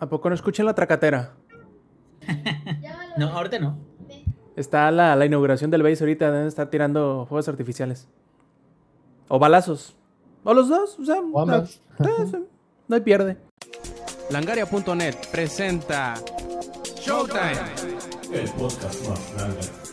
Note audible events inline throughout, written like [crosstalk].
¿A poco no escuchan la tracatera? no, ahorita no. Está la, la inauguración del base ahorita, deben estar tirando fuegos artificiales. O balazos. O los dos, o sea, ambas. no, no, no hay pierde. Langaria.net presenta Showtime. El podcast más grande.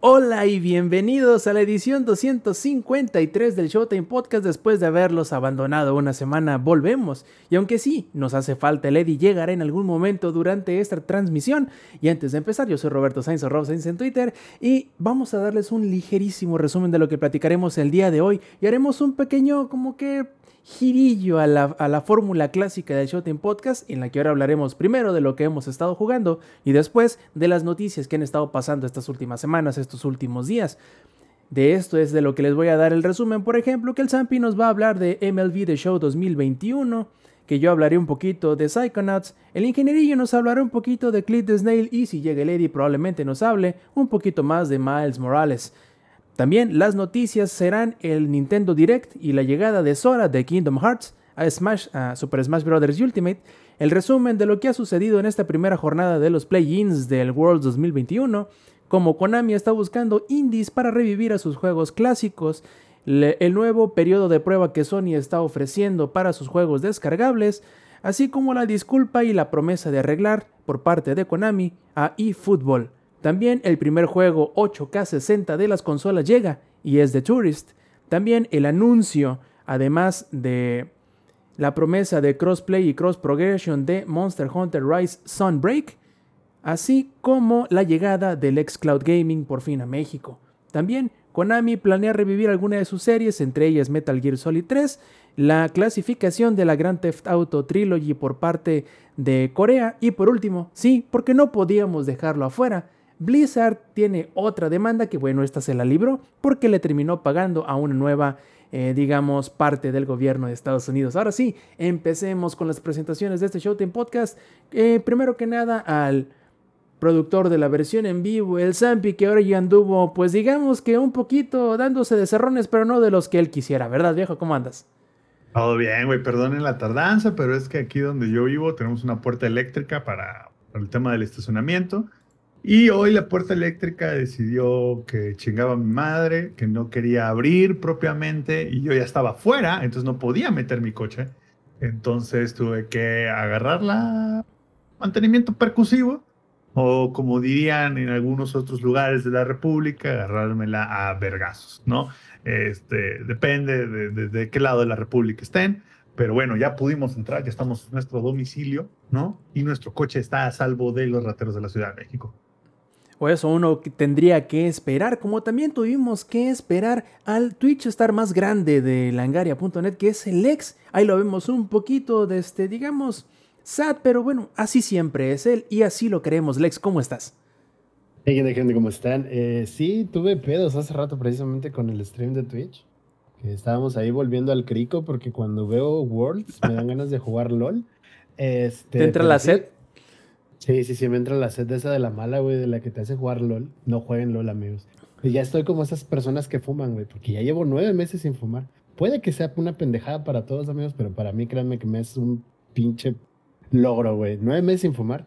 Hola y bienvenidos a la edición 253 del Showtime Podcast. Después de haberlos abandonado una semana, volvemos. Y aunque sí, nos hace falta el Eddie, llegará en algún momento durante esta transmisión. Y antes de empezar, yo soy Roberto Sainz o Rob Sainz en Twitter. Y vamos a darles un ligerísimo resumen de lo que platicaremos el día de hoy. Y haremos un pequeño, como que girillo a la, a la fórmula clásica del Showtime Podcast, en la que ahora hablaremos primero de lo que hemos estado jugando y después de las noticias que han estado pasando estas últimas semanas, estos últimos días. De esto es de lo que les voy a dar el resumen, por ejemplo, que el Zampi nos va a hablar de MLB The Show 2021, que yo hablaré un poquito de Psychonauts, el ingenierillo nos hablará un poquito de Clint Snail y si llega Eddie probablemente nos hable un poquito más de Miles Morales. También las noticias serán el Nintendo Direct y la llegada de Sora de Kingdom Hearts a, Smash, a Super Smash Bros. Ultimate, el resumen de lo que ha sucedido en esta primera jornada de los play-ins del Worlds 2021, como Konami está buscando indies para revivir a sus juegos clásicos, el nuevo periodo de prueba que Sony está ofreciendo para sus juegos descargables, así como la disculpa y la promesa de arreglar por parte de Konami a eFootball. También el primer juego 8K60 de las consolas llega y es The Tourist. También el anuncio, además de la promesa de crossplay y cross progression de Monster Hunter Rise Sunbreak, así como la llegada del xCloud Gaming por fin a México. También Konami planea revivir alguna de sus series, entre ellas Metal Gear Solid 3, la clasificación de la Grand Theft Auto Trilogy por parte de Corea y por último, sí, porque no podíamos dejarlo afuera, Blizzard tiene otra demanda que bueno, esta se la libró porque le terminó pagando a una nueva, eh, digamos, parte del gobierno de Estados Unidos. Ahora sí, empecemos con las presentaciones de este Showtime Podcast. Eh, primero que nada al productor de la versión en vivo, el Zampi, que ahora ya anduvo, pues digamos que un poquito dándose de cerrones, pero no de los que él quisiera, ¿verdad, viejo? ¿Cómo andas? Todo bien, güey, perdonen la tardanza, pero es que aquí donde yo vivo tenemos una puerta eléctrica para, para el tema del estacionamiento. Y hoy la puerta eléctrica decidió que chingaba a mi madre, que no quería abrir propiamente y yo ya estaba fuera, entonces no podía meter mi coche. Entonces tuve que agarrarla mantenimiento percusivo o como dirían en algunos otros lugares de la República, agarrármela a vergazos, ¿no? Este, depende de, de- de qué lado de la República estén, pero bueno, ya pudimos entrar, ya estamos en nuestro domicilio, ¿no? Y nuestro coche está a salvo de los rateros de la Ciudad de México. O eso uno tendría que esperar, como también tuvimos que esperar al Twitch Star más grande de langaria.net, que es el ex. Ahí lo vemos un poquito de este, digamos, sad, pero bueno, así siempre es él y así lo queremos. Lex, ¿cómo estás? Hey, gente, gente, ¿cómo están? Eh, sí, tuve pedos hace rato precisamente con el stream de Twitch. Que estábamos ahí volviendo al crico porque cuando veo Worlds me dan ganas de jugar LOL. Este, ¿Te entra la sí- sed? Sí, sí, sí, me entra la sed de esa de la mala, güey, de la que te hace jugar LOL. No jueguen LOL, amigos. Y ya estoy como esas personas que fuman, güey, porque ya llevo nueve meses sin fumar. Puede que sea una pendejada para todos, amigos, pero para mí, créanme que me es un pinche logro, güey. Nueve meses sin fumar,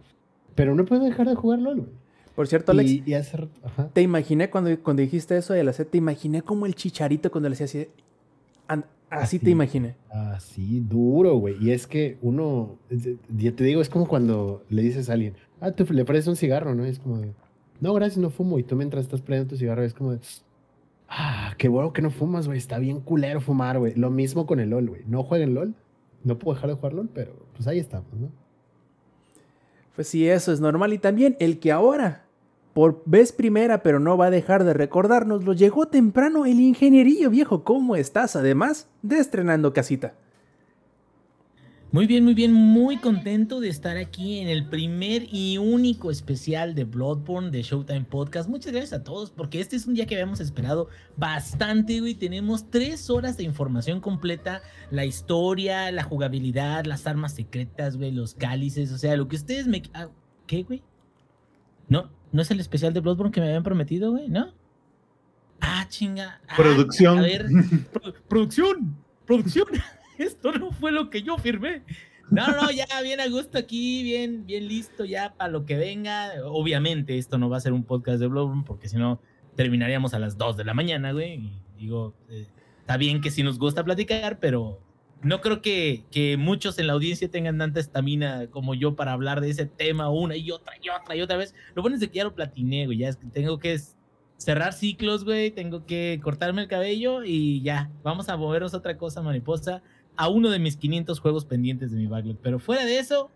pero no puedo dejar de jugar LOL, güey. Por cierto, Alex, Y, y hace rato, ajá. te imaginé cuando, cuando dijiste eso de la sed, te imaginé como el chicharito cuando le hacía así. Así te imaginé. Así, duro, güey. Y es que uno, es- ya te digo, es como cuando le dices a alguien, ah, tú le ofreces un cigarro, ¿no? Y es como de, no, gracias, no fumo. Y tú mientras estás prendiendo tu cigarro, es como de, ah, qué bueno que no fumas, güey. Está bien culero fumar, güey. Lo mismo con el LOL, güey. No jueguen LOL. No puedo dejar de jugar LOL, pero pues ahí estamos, ¿no? Pues sí, eso es normal. Y también el que ahora, por vez primera, pero no va a dejar de recordarnos, lo llegó temprano el ingenierillo viejo. ¿Cómo estás? Además de estrenando casita. Muy bien, muy bien, muy contento de estar aquí en el primer y único especial de Bloodborne de Showtime Podcast. Muchas gracias a todos porque este es un día que habíamos esperado bastante, güey. Tenemos tres horas de información completa, la historia, la jugabilidad, las armas secretas, güey, los cálices, o sea, lo que ustedes me... ah, ¿Qué, güey? No, no es el especial de Bloodborne que me habían prometido, güey, ¿no? Ah, chinga. Ah, Producción. A ver, [laughs] pro- producción, producción. [laughs] Esto no fue lo que yo firmé. No, no, ya bien a gusto aquí, bien, bien listo ya para lo que venga. Obviamente esto no va a ser un podcast de Bloodborne porque si no terminaríamos a las 2 de la mañana, güey. Y digo, eh, está bien que sí nos gusta platicar, pero no creo que, que muchos en la audiencia tengan tanta estamina como yo para hablar de ese tema una y otra y otra y otra vez. Lo bueno es que ya lo platiné, güey. Ya es que tengo que cerrar ciclos, güey. Tengo que cortarme el cabello y ya. Vamos a movernos a otra cosa, mariposa a uno de mis 500 juegos pendientes de mi backlog. Pero fuera de eso,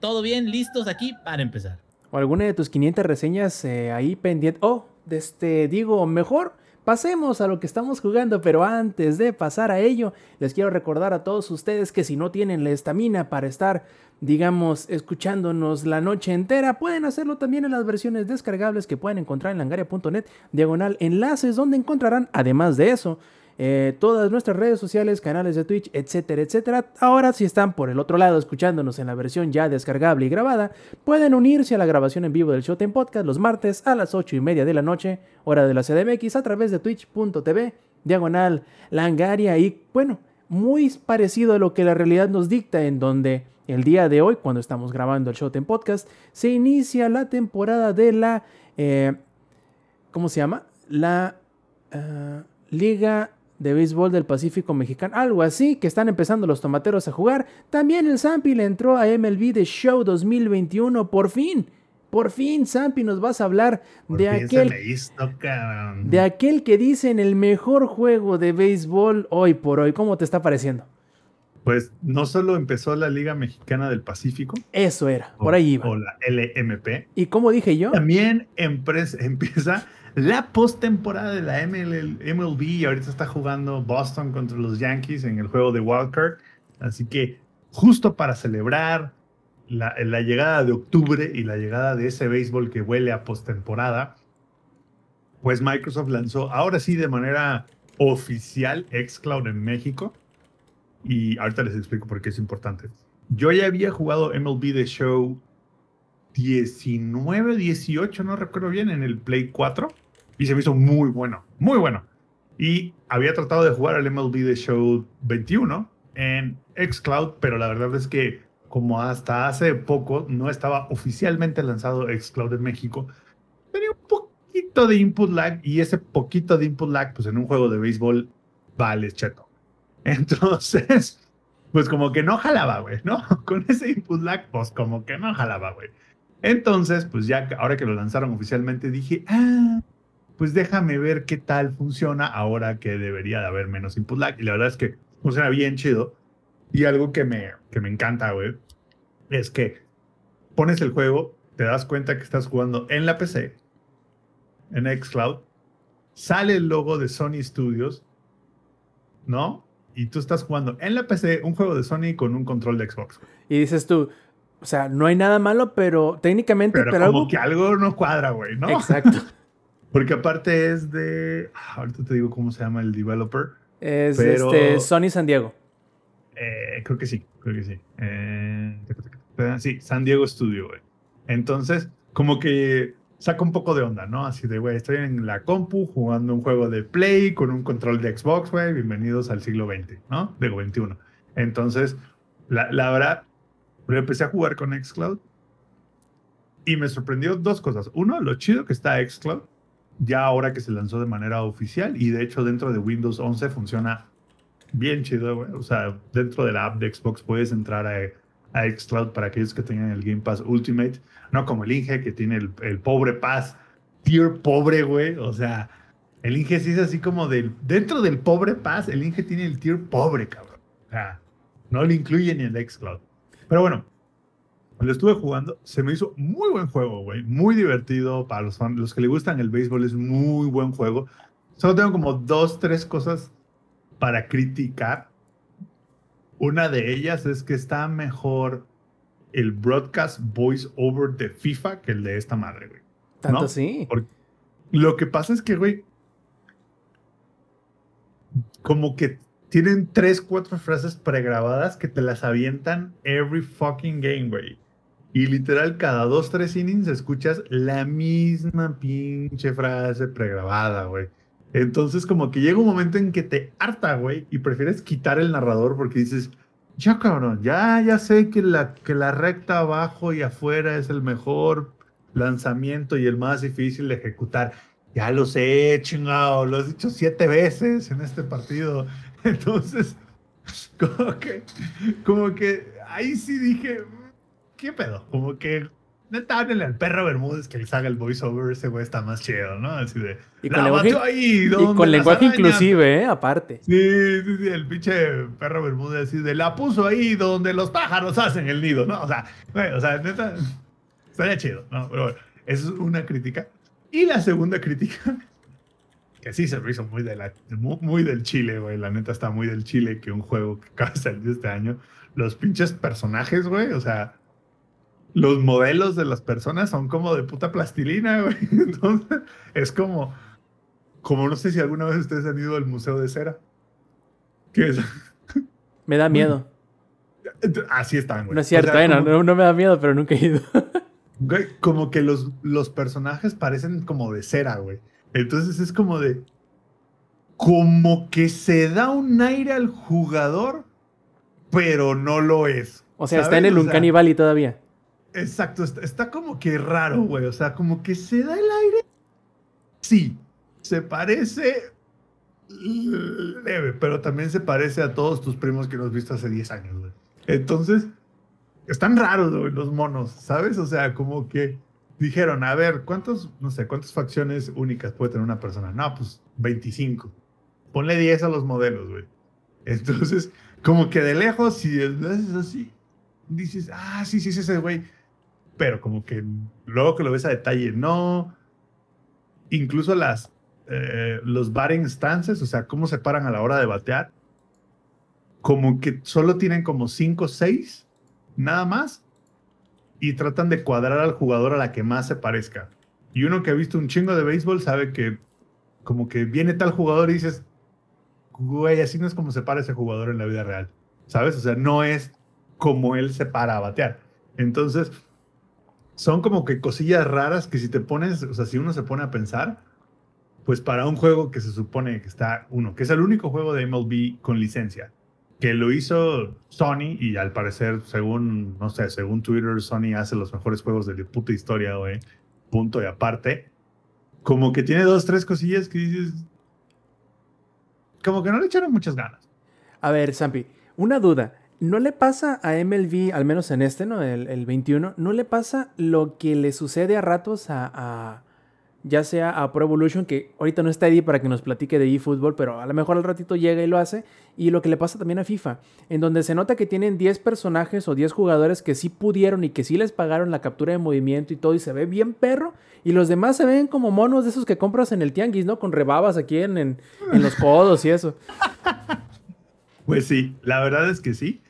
todo bien, listos aquí para empezar. O alguna de tus 500 reseñas eh, ahí pendiente. Oh, este, digo, mejor pasemos a lo que estamos jugando, pero antes de pasar a ello, les quiero recordar a todos ustedes que si no tienen la estamina para estar, digamos, escuchándonos la noche entera, pueden hacerlo también en las versiones descargables que pueden encontrar en langaria.net, diagonal enlaces, donde encontrarán, además de eso, eh, todas nuestras redes sociales, canales de Twitch, etcétera, etcétera. Ahora, si están por el otro lado escuchándonos en la versión ya descargable y grabada, pueden unirse a la grabación en vivo del Showtime Podcast los martes a las 8 y media de la noche, hora de la CDMX, a través de twitch.tv, diagonal langaria y bueno, muy parecido a lo que la realidad nos dicta, en donde el día de hoy, cuando estamos grabando el Showtime Podcast, se inicia la temporada de la. Eh, ¿Cómo se llama? La uh, Liga de béisbol del Pacífico Mexicano, algo así, que están empezando los tomateros a jugar. También el Zampi le entró a MLB The Show 2021, por fin. Por fin, Zampi, nos vas a hablar de aquel, de aquel que dicen el mejor juego de béisbol hoy por hoy. ¿Cómo te está pareciendo? Pues no solo empezó la Liga Mexicana del Pacífico. Eso era, por ahí iba. O la LMP. ¿Y como dije yo? También [laughs] empieza la postemporada de la MLB y ahorita está jugando Boston contra los Yankees en el juego de Wildcard. Así que justo para celebrar la, llegada de octubre y la llegada de ese béisbol que huele a postemporada, pues Microsoft lanzó ahora sí de manera oficial Xcloud en México. Y ahorita les explico por qué es importante. Yo ya había jugado MLB The Show 19, 18, no recuerdo bien, en el Play 4 y se me hizo muy bueno, muy bueno. Y había tratado de jugar al MLB The Show 21 en Xcloud, pero la verdad es que como hasta hace poco no estaba oficialmente lanzado Xcloud en México, tenía un poquito de input lag y ese poquito de input lag, pues en un juego de béisbol vale cheto. [laughs] Entonces, pues como que no jalaba, güey, ¿no? [laughs] Con ese input lag, pues como que no jalaba, güey. Entonces, pues ya ahora que lo lanzaron oficialmente, dije, ah, pues déjame ver qué tal funciona ahora que debería de haber menos input lag. Y la verdad es que funciona bien chido. Y algo que me, que me encanta, güey, es que pones el juego, te das cuenta que estás jugando en la PC, en Xcloud, sale el logo de Sony Studios, ¿no? Y tú estás jugando en la PC un juego de Sony con un control de Xbox. Y dices tú, o sea, no hay nada malo, pero técnicamente... Pero, como que algo no cuadra, güey, ¿no? Exacto. [laughs] Porque aparte es de. Ah, ahorita te digo cómo se llama el developer. Es este Sony San Diego. Eh, creo que sí, creo que sí. Eh, sí, San Diego Studio, güey. Entonces, como que saca un poco de onda, ¿no? Así de, güey, estoy en la compu jugando un juego de Play con un control de Xbox, güey. Bienvenidos al siglo XX, ¿no? Digo, XXI. Entonces, la, la verdad, yo empecé a jugar con Xcloud y me sorprendió dos cosas. Uno, lo chido que está Xcloud ya ahora que se lanzó de manera oficial y de hecho dentro de Windows 11 funciona bien chido, güey. O sea, dentro de la app de Xbox puedes entrar a, a Xcloud para aquellos que tengan el Game Pass Ultimate, no como el Inge que tiene el, el pobre Pass, tier pobre, güey. O sea, el Inge sí es así como del, dentro del pobre Pass, el Inge tiene el tier pobre, cabrón. O sea, no lo incluye ni el Xcloud. Pero bueno, lo estuve jugando, se me hizo muy buen juego, güey. Muy divertido para los, fans, los que le gustan el béisbol, es muy buen juego. Solo tengo como dos, tres cosas para criticar. Una de ellas es que está mejor el broadcast voice over de FIFA que el de esta madre, güey. ¿Tanto sí? lo que pasa es que, güey, como que tienen tres, cuatro frases pregrabadas que te las avientan every fucking game, güey. Y literal, cada dos, tres innings escuchas la misma pinche frase pregrabada, güey. Entonces, como que llega un momento en que te harta, güey, y prefieres quitar el narrador porque dices, ya cabrón, ya, ya sé que la, que la recta abajo y afuera es el mejor lanzamiento y el más difícil de ejecutar. Ya lo sé, chingado, lo has dicho siete veces en este partido. [laughs] Entonces, como que, como que ahí sí dije, ¿qué pedo? Como que neta, háblenle al perro Bermúdez que les haga el voiceover, ese güey está más chido, ¿no? Así de. Y "La con lenguaje, ahí, y con lenguaje arañas". inclusive, ¿eh? Aparte. Sí, sí, sí, el pinche perro Bermúdez así de la puso ahí donde los pájaros hacen el nido, ¿no? O sea, güey, o sea, neta, estaría chido, ¿no? Pero bueno, esa es una crítica. Y la segunda crítica, [laughs] que sí se me hizo muy, de la, muy, muy del Chile, güey, la neta está muy del Chile que un juego que acaba de salir este año. Los pinches personajes, güey, o sea, los modelos de las personas son como de puta plastilina, güey. [laughs] Entonces, es como, como no sé si alguna vez ustedes han ido al Museo de Cera. Que es, [laughs] Me da miedo. así están, güey. No es cierto, O sea, eh, no, como, no- no me da miedo, pero nunca he ido. [laughs] güey, como que los, los personajes parecen como de cera, güey. Entonces es como de. Como que se da un aire al jugador, pero no lo es. O sea, está en el O sea, Uncanny Valley todavía. Exacto, está, como que raro, güey. O sea, como que se da el aire. Sí, se parece leve, pero también se parece a todos tus primos que nos has visto hace 10 años, güey. Entonces, están raros, güey, los monos, ¿sabes? O sea, como que dijeron, a ver, ¿cuántos, no sé, cuántas facciones únicas puede tener una persona? No, pues 25. Ponle 10 a los modelos, güey. Entonces, como que de lejos, si haces así, dices, ah, sí, sí, sí, ese güey. Pero como que luego que lo ves a detalle, no. Incluso las, eh, los batting stances, o sea, cómo se paran a la hora de batear, como que solo tienen como 5 o 6, nada más, y tratan de cuadrar al jugador a la que más se parezca. Y uno que ha visto un chingo de béisbol sabe que como que viene tal jugador y dices, güey, así no es como se para ese jugador en la vida real, ¿sabes? O sea, no es como él se para a batear. Entonces, son como que cosillas raras que si te pones, o sea, si uno se pone a pensar, pues para un juego que se supone que está, uno, que es el único juego de MLB con licencia, que lo hizo Sony y al parecer, según, no sé, según Twitter, Sony hace los mejores juegos de la puta historia, güey, punto y aparte, como que tiene dos, tres cosillas que dices, como que no le echaron muchas ganas. A ver, Zampi, una duda. ¿No le pasa a MLB, al menos en este, ¿no? El, el 21, ¿no le pasa lo que le sucede a ratos a, a- ya sea a Pro Evolution, que ahorita no está Eddie para que nos platique de eFootball, pero a lo mejor al ratito llega y lo hace, y lo que le pasa también a FIFA, en donde se nota que tienen 10 personajes o 10 jugadores que sí pudieron y que sí les pagaron la captura de movimiento y todo, y se ve bien perro, y los demás se ven como monos de esos que compras en el tianguis, ¿no? Con rebabas aquí en, en, en los codos y eso. [laughs] Pues sí, la verdad es que sí.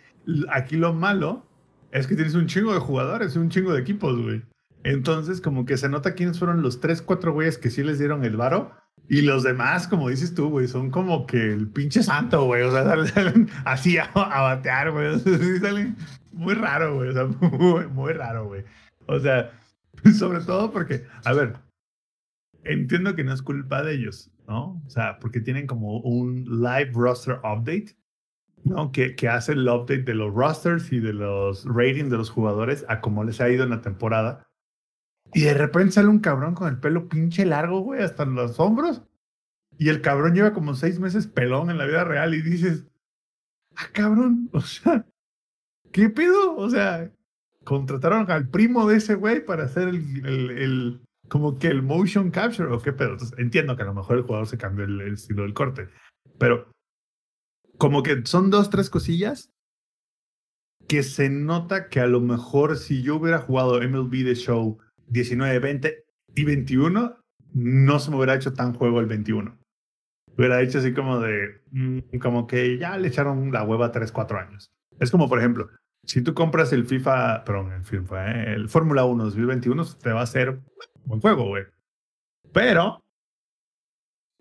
Aquí lo malo es que tienes un chingo de jugadores un chingo de equipos, güey. Entonces, como que se nota quiénes fueron los tres, cuatro güeyes que sí les dieron el varo. Y los demás, como dices tú, güey, son como que el pinche santo, güey. O sea, [laughs] salen, salen así a, a batear, güey. O sea, [laughs] sí salen muy raro, güey. O sea, [laughs] muy, muy raro, güey. O sea, sobre todo porque, a ver, entiendo que no es culpa de ellos, ¿no? O sea, porque tienen como un live roster update ¿no? Que, que hace el update de los rosters y de los ratings de los jugadores a cómo les ha ido en la temporada. Y de repente sale un cabrón con el pelo pinche largo, güey, hasta los hombros. Y el cabrón lleva como seis meses pelón en la vida real y dices, ah, cabrón, [laughs] o sea, ¿qué pedo? O sea, contrataron al primo de ese güey para hacer el, el- el- como que el motion capture o qué pedo. Entonces, entiendo que a lo mejor el jugador se cambió el, el estilo del corte, pero como que son dos, tres cosillas que se nota que a lo mejor si yo hubiera jugado MLB The Show 19, 20 y 21, no se me hubiera hecho tan juego el 21. Hubiera hecho así como de, mm, como que ya le echaron la hueva 3, 4 años. Es como, por ejemplo, si tú compras el FIFA, perdón, el FIFA, ¿eh? el Fórmula 1 2021, te va a hacer buen juego, güey. Pero,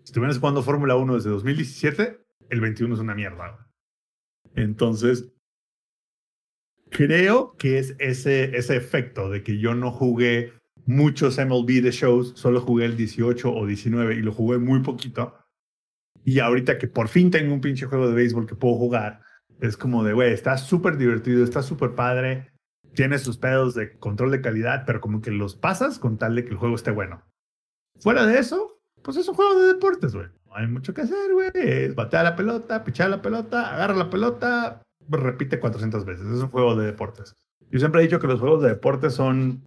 si estuvieras jugando Fórmula 1 desde 2017, el 21 es una mierda. Entonces, creo que es ese, ese efecto de que yo no jugué muchos MLB de shows, solo jugué el 18 o 19 y lo jugué muy poquito. Y ahorita que por fin tengo un pinche juego de béisbol que puedo jugar, Es como de, güey, está súper divertido, está súper padre, tiene sus pedos de control de calidad, pero como que los pasas con tal de que el juego esté bueno. Fuera de eso, pues es un juego de deportes, güey. No hay mucho que hacer, güey. Es batear la pelota, pichar la pelota, agarra la pelota, repite 400 veces. Es un juego de deportes. Yo siempre he dicho que los juegos de deportes son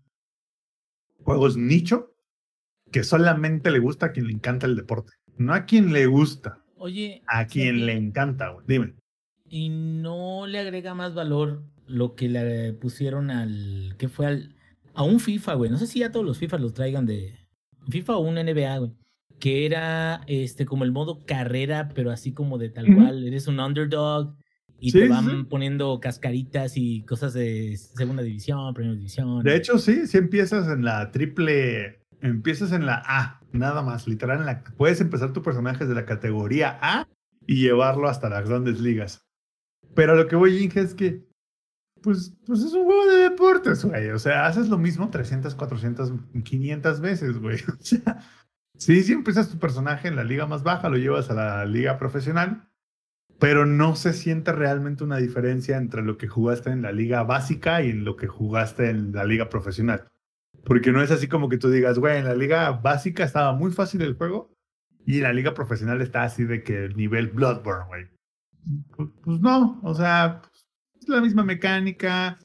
juegos nicho que solamente le gusta a quien le encanta el deporte. No a quien le gusta, Oye, a quien le encanta, güey. Dime. y no le agrega más valor lo que le pusieron al. ¿Qué fue al.? A un FIFA, güey. No sé si ya todos los FIFA los traigan de. FIFA o un NBA, güey. Que era este como el modo carrera, pero así como de tal Ujú. cual. Eres un underdog y Sí, te van sí. poniendo cascaritas y cosas de segunda división, primera división. De hecho, sí, si empiezas en la triple, empiezas en la A, nada más, literal, en la, puedes empezar tu personaje de la categoría A y llevarlo hasta las grandes ligas. Pero a lo que voy, Inge, es que, pues, pues es un juego de deportes, güey. O sea, haces lo mismo 300, 400, 500 veces, güey. [laughs] O sea, sí, sí empiezas tu personaje en la liga más baja, lo llevas a la liga profesional, pero no se siente realmente una diferencia entre lo que jugaste en la liga básica y en lo que jugaste en la liga profesional. Porque no es así como que tú digas, güey, en la liga básica estaba muy fácil el juego y en la liga profesional está así de que el nivel Bloodborne, güey. Pues, pues no, o sea, pues, es la misma mecánica,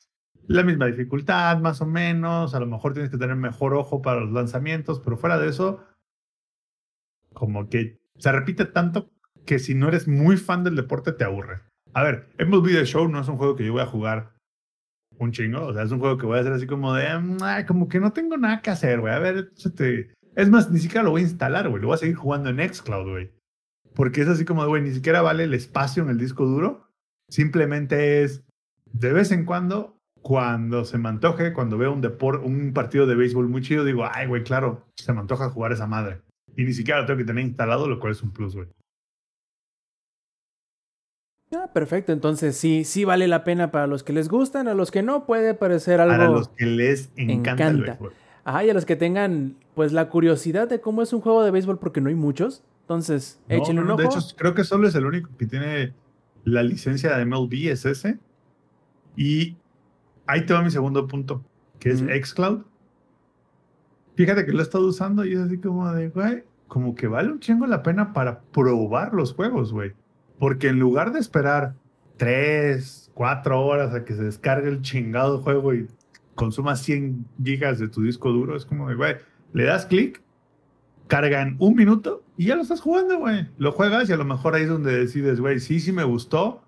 la misma dificultad, más o menos. A lo mejor tienes que tener mejor ojo para los lanzamientos, pero fuera de eso, como que se repite tanto que si no eres muy fan del deporte te aburre. A ver, hemos Video Show no es un juego que yo voy a jugar un chingo, o sea, es un juego que voy a hacer así como de, "Mm, como que no tengo nada que hacer, güey. A ver, échate". es más, ni siquiera lo voy a instalar, güey. Lo voy a seguir jugando en Xcloud, güey. Porque es así como de, güey, ni siquiera vale el espacio en el disco duro. Simplemente es de vez en cuando, cuando se me antoje, cuando veo un depor un partido de béisbol muy chido, digo, ay, güey, claro, se me antoja jugar esa madre. Y ni siquiera lo tengo que tener instalado, lo cual es un plus, güey. Ah, perfecto. Entonces sí, sí vale la pena para los que les gustan, a los que no puede parecer algo. Para los que les encanta, el encanta. béisbol. Ajá, y a los que tengan pues la curiosidad de cómo es un juego de béisbol, porque no hay muchos. Entonces, No, échenle un de hecho, creo que solo es el único que tiene la licencia de MLB, es ese. Y ahí te va mi segundo punto, que es. Xcloud. Fíjate que lo he estado usando y es así como de, güey, como que vale un chingo la pena para probar los juegos, güey. Porque en lugar de esperar tres, cuatro horas a que se descargue el chingado juego y consuma 100 gigas de tu disco duro, es como de, güey, le das clic, carga en un minuto y ya lo estás jugando, güey. Lo juegas y a lo mejor ahí es donde decides, güey, sí, sí me gustó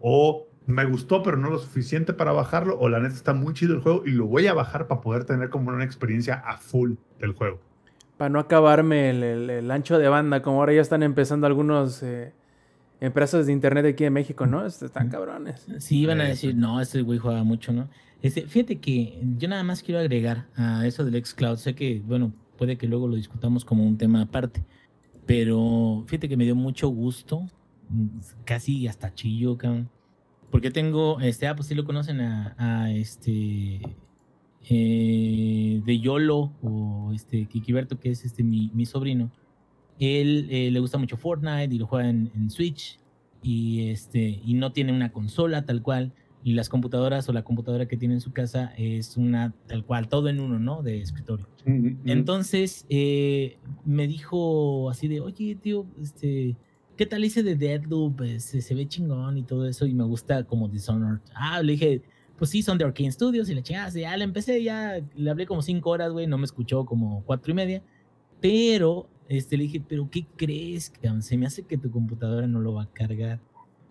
o me gustó pero no lo suficiente para bajarlo o la neta está muy chido el juego y lo voy a bajar para poder tener como una experiencia a full del juego. Para no acabarme el, el- el ancho de banda, como ahora ya están empezando algunos eh, empresas de internet aquí en México, ¿no? Este, Están cabrones. Sí, iban a Eh, decir, no, este güey juega mucho, ¿no? Este, fíjate que yo nada más quiero agregar a eso del xCloud. Sé que, bueno, puede que luego lo discutamos como un tema aparte, pero fíjate que me dio mucho gusto, mm, casi hasta chillo, cabrón. Porque tengo, este, ah, pues sí lo conocen a, a este, eh, de Yolo o este Kikiberto, que es este mi, mi sobrino. Él eh, le gusta mucho Fortnite y lo juega en, en Switch y este y no tiene una consola tal cual y las computadoras o la computadora que tiene en su casa es una tal cual todo en uno no de escritorio. Entonces eh, me dijo así de oye tío este qué tal hice de Deadloop se, se ve chingón y todo eso y me gusta como Dishonored ah le dije pues sí son de Arkane Studios y la chingada ya le empecé ya le hablé como cinco horas güey no me escuchó como cuatro y media pero este, le dije, ¿pero qué crees? cabrón? Se me hace que tu computadora no lo va a cargar.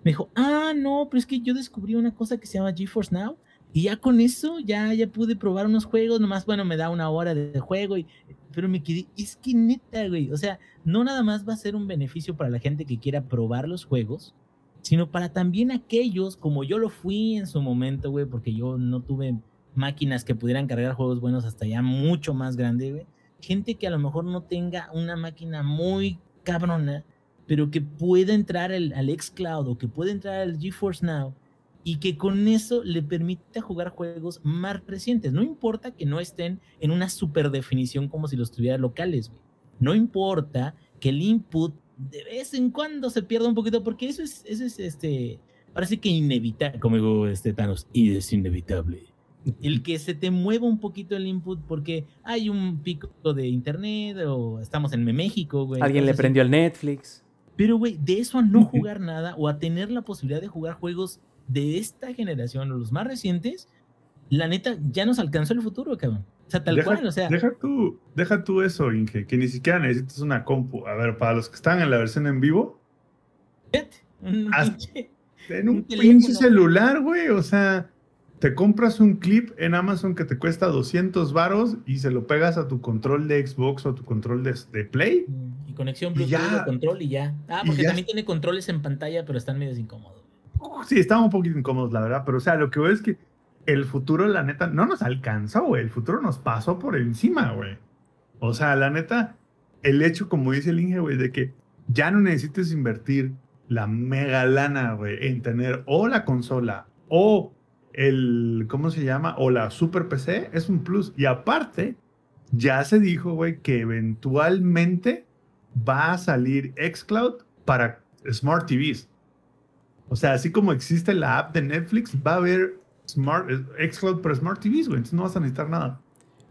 Me dijo, ah, no, pero es que yo descubrí una cosa que se llama GeForce Now. Y ya con eso, ya, ya pude probar unos juegos. Nomás, bueno, me da una hora de juego. Y, pero me quedé, es que neta, güey. O sea, no nada más va a ser un beneficio para la gente que quiera probar los juegos, sino para también aquellos, como yo lo fui en su momento, güey, porque yo no tuve máquinas que pudieran cargar juegos buenos hasta ya mucho más grande, güey gente que a lo mejor no tenga una máquina muy cabrona, pero que pueda entrar al, al xCloud o que pueda entrar al GeForce Now y que con eso le permita jugar juegos más recientes. No importa que no estén en una super definición como si los tuviera locales, güey. No importa que el input de vez en cuando se pierda un poquito, porque eso es, eso es este, sí que inevitable, como digo este Thanos, y es inevitable. El que se te mueva un poquito el input porque hay un pico de internet o estamos en México, güey. Alguien le prendió el Netflix. Pero, güey, de eso a no [laughs] jugar nada o a tener la posibilidad de jugar juegos de esta generación o los más recientes, la neta, ya nos alcanzó el futuro, cabrón. O sea, tal Deja, cual, o sea, deja tú, deja tú eso, Inge, que ni siquiera necesitas una compu. A ver, para los que están en la versión en vivo, haz- en un, Un pinche celular, güey, o sea, te compras un clip en Amazon que te cuesta 200 varos y se lo pegas a tu control de Xbox o a tu control de, de Play. y conexión Y Bluetooth ya. o control y ya. Ah, Y porque ya. también tiene controles en pantalla, pero están medio incómodos. Sí, estaban un poquito incómodos, la verdad, pero o sea, lo que veo es que el futuro, la neta, no nos alcanzó, güey. El futuro nos pasó por encima, güey. O sea, la neta, el hecho, como dice el Inge, güey, de que ya no necesites invertir la mega lana, güey, en tener o la consola o el, ¿cómo se llama? O la super PC, es un plus. Y aparte, ya se dijo, güey, que eventualmente va a salir xCloud para Smart TVs. O sea, así como existe la app de Netflix, va a haber Smart, eh, xCloud para Smart TVs, güey. Entonces no vas a necesitar nada.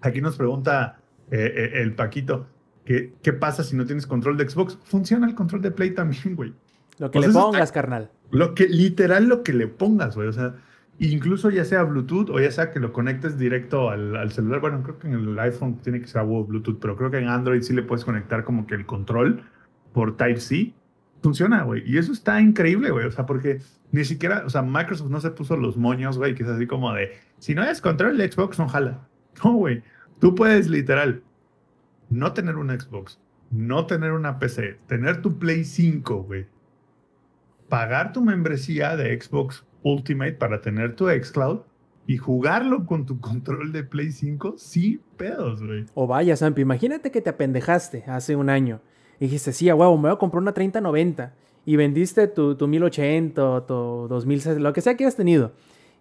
Aquí nos pregunta eh, eh, el Paquito, ¿qué, ¿qué pasa si no tienes control de Xbox? Funciona el control de Play también, güey. Lo que le pongas, carnal. Lo que, literal lo que le pongas, güey. O sea, incluso ya sea Bluetooth o ya sea que lo conectes directo al, al celular. Bueno, creo que en el iPhone tiene que ser Bluetooth, pero creo que en Android sí le puedes conectar como que el control por Type-C. Funciona, güey. Y eso está increíble, güey. O sea, porque ni siquiera, o sea, Microsoft no se puso los moños, güey, que es así como de, si no es control de Xbox, no jala. [laughs] No, güey. Tú puedes literal no tener un Xbox, no tener una PC, tener tu Play 5, güey. Pagar tu membresía de Xbox Ultimate para tener tu xCloud y jugarlo con tu control de Play 5 sin pedos, güey. O vaya, Sampi, imagínate que te apendejaste hace un año. Y dijiste, sí, a huevo, me voy a comprar una 3090. Y vendiste tu, tu 1080 o tu 2060, lo que sea que hayas tenido.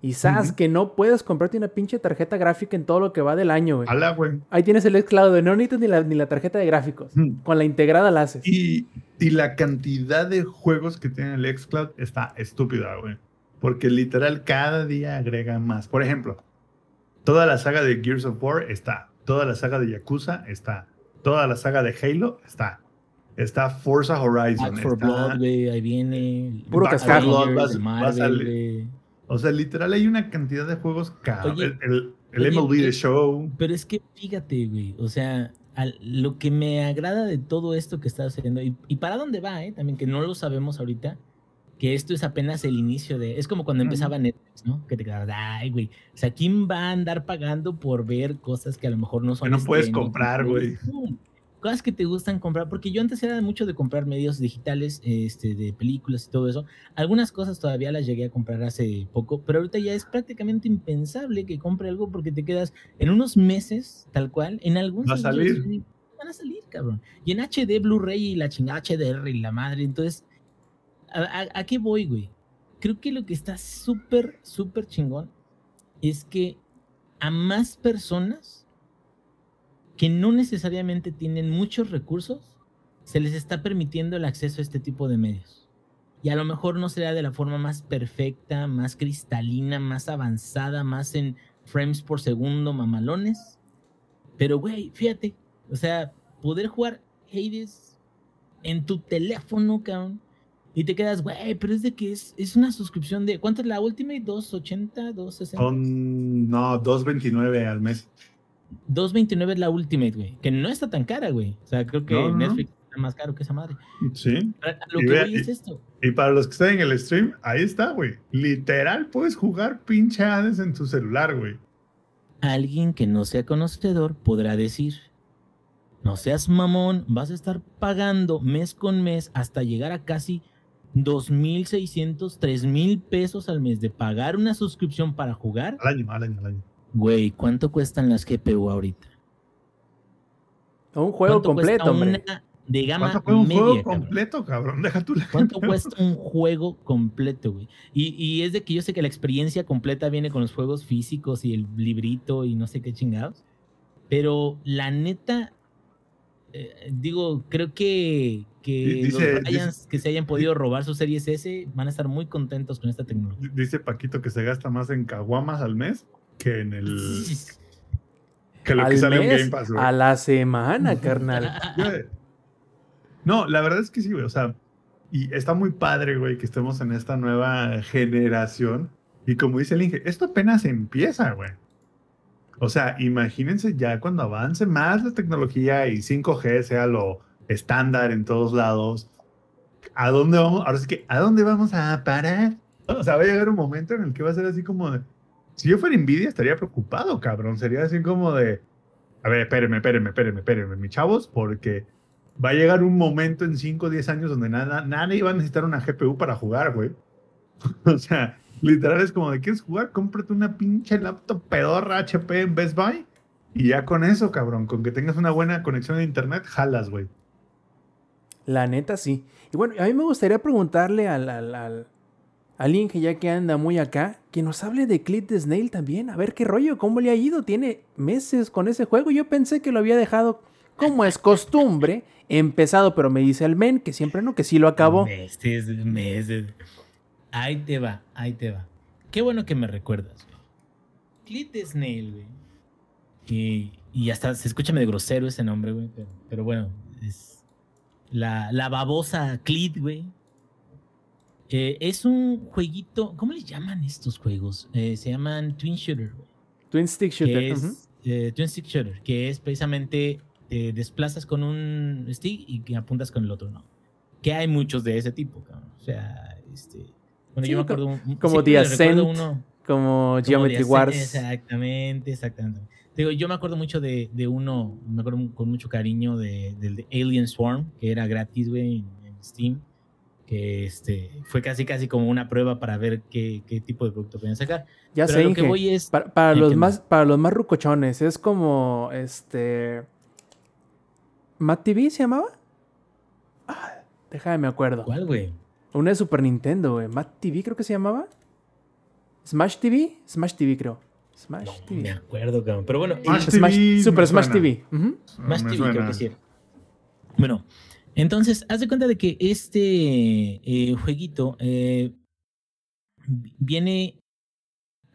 Y sabes que no puedes comprarte una pinche tarjeta gráfica en todo lo que va del año, güey. Hala, güey. Ahí tienes el xCloud, no necesitas ni la, ni la tarjeta de gráficos. Mm. Con la integrada la haces. Y, y la cantidad de juegos que tiene el xCloud está estúpida, güey. Porque literal cada día agrega más. Por ejemplo, toda la saga de Gears of War está. Toda la saga de Yakuza está. Toda la saga de Halo está. Está Forza Horizon. Back for está- Blood, güey, ahí viene. Puro de güey. O sea, literal hay una cantidad de juegos cabrón. Oye, el el, el oye, MLB The Show. Pero es que fíjate, güey, o sea, al- lo que me agrada de todo esto que está sucediendo, y, y para dónde va, ¿eh? También que no lo sabemos ahorita, que esto es apenas el inicio de... Es como cuando empezaba Netflix, ¿no? Que te quedabas, ay, güey, o sea, ¿quién va a andar pagando por ver cosas que a lo mejor no son... no puedes streaming? comprar, güey. Cosas que te gustan comprar, porque yo antes era mucho de comprar medios digitales, este, de películas y todo eso. Algunas cosas todavía las llegué a comprar hace poco, pero ahorita ya es prácticamente impensable que compre algo porque te quedas en unos meses, tal cual, en algún Va a salir. Van a salir, cabrón. Y en HD, Blu-ray y la chingada HDR y la madre. Entonces, ¿a, a- a qué voy, güey? Creo que lo que está súper, súper chingón es que a más personas que no necesariamente tienen muchos recursos, se les está permitiendo el acceso a este tipo de medios. Y a lo mejor no será de la forma más perfecta, más cristalina, más avanzada, más en frames por segundo, mamalones. Pero, güey, fíjate, o sea, poder jugar Hades en tu teléfono, cabrón. Y te quedas, güey, pero es de que es, es una suscripción de. ¿Cuánto es la Ultimate? ¿280? ¿260? Son, no, 2.29 al mes. 2.29 es la Ultimate, güey. Que no está tan cara, güey. O sea, creo que No, no, no. Netflix está más caro que esa madre. Sí. Lo Y que vea- voy es esto. Y para los que están en el stream, ahí está, güey. Literal, puedes jugar pinche Hades en tu celular, güey. Alguien que no sea conocedor podrá decir, no seas mamón, vas a estar pagando mes con mes hasta llegar a casi 2.600, 3.000 pesos al mes de pagar una suscripción para jugar. Al año, al año, al año. Güey, ¿cuánto cuestan las GPU ahorita? Un juego ¿Cuánto completo, hombre. una de gama ¿Cuánto un media, juego cabrón? completo, cabrón? Deja tú la ¿Cuánto [laughs] cuesta un juego completo, güey? Y, y es de que yo sé que la experiencia completa viene con los juegos físicos y el librito y no sé qué chingados. Pero la neta, eh, digo, creo que, que dice- los Bryans que se hayan podido robar su Series S van a estar muy contentos con esta tecnología. Dice Paquito que se gasta más en caguamas al mes que en el. [laughs] que lo que Al sale en Game Pass, güey. a la semana, carnal. [laughs] No, la verdad es que sí, güey. O sea, y está muy padre, güey, que estemos en esta nueva generación. Y como dice el Inge, esto apenas empieza, güey. O sea, imagínense ya cuando avance más la tecnología y 5G sea lo estándar en todos lados. ¿A dónde vamos? Ahora sí que, ¿a dónde vamos a parar? O sea, va a llegar un momento en el que va a ser así como de. Si yo fuera Nvidia, estaría preocupado, cabrón. Sería así como de. A ver, espérenme, espérenme, espérenme, espérenme, mis chavos, porque va a llegar un momento en 5 o 10 años donde nada, nadie va a necesitar una GPU para jugar, güey. [laughs] o sea, literal es como de, ¿quieres jugar? Cómprate una pinche laptop pedorra HP en Best Buy y ya con eso, cabrón, con que tengas una buena conexión a internet, jalas, güey. La neta, sí. Y bueno, a mí me gustaría preguntarle al, al, al, al Inge, ya que anda muy acá, que nos hable de Clit the Snail también. A ver qué rollo, cómo le ha ido. Tiene meses con ese juego. Yo pensé que lo había dejado, como es costumbre, [laughs] empezado, pero me dice el men que siempre no, que sí lo acabó. Meses, meses. Ahí te va, ahí te va. Qué bueno que me recuerdas, güey. Clit the Snail, güey. Y, y hasta se escucha medio grosero ese nombre, güey. Pero, pero bueno, es la, la babosa Clit, güey. Eh, es un jueguito. ¿Cómo le llaman estos juegos? Eh, se llaman Twin Shooter. Twin Stick Shooter. eh, Twin Stick Shooter, que es precisamente te desplazas con un stick y que apuntas con el otro, ¿no? Que hay muchos de ese tipo, cabrón. O sea, este. Bueno, Sí, yo me acuerdo. un- como The Ascent, uno- Como Geometry Wars. Exactamente, exactamente. Digo, yo me acuerdo mucho de, de uno, me acuerdo con mucho cariño de, del de Alien Swarm, que era gratis, güey, en, en Steam. Que este, fue casi casi como una prueba para ver qué, qué tipo de producto podían sacar. Ya Pero sé, a lo que Inge. voy es. Para, para ¿En los más, para los más rucochones, es como este. ¿Matt TV se llamaba? Ah, déjame me acuerdo. ¿Cuál, güey? Una de Super Nintendo, güey. Matt TV creo que se llamaba. ¿Smash TV? Smash TV, creo. Smash No TV. me acuerdo, cabrón. Pero bueno, Smash el- Smash- TV, Super Smash. TV. Smash TV, creo que sí. Bueno, entonces, haz de cuenta de que este eh, jueguito eh, vi- viene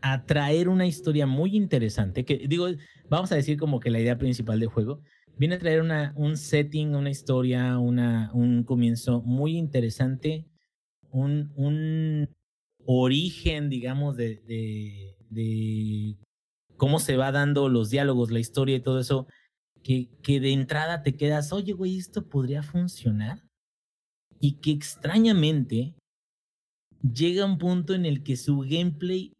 a traer una historia muy interesante. Que digo, vamos a decir como que la idea principal del juego. Viene a traer una, un setting, una historia, una, un comienzo muy interesante. Un, un origen, digamos, de, de, de cómo se va dando los diálogos, la historia y todo eso que, de entrada te quedas, oye, güey, esto podría funcionar. Y que extrañamente llega un punto en el que su gameplay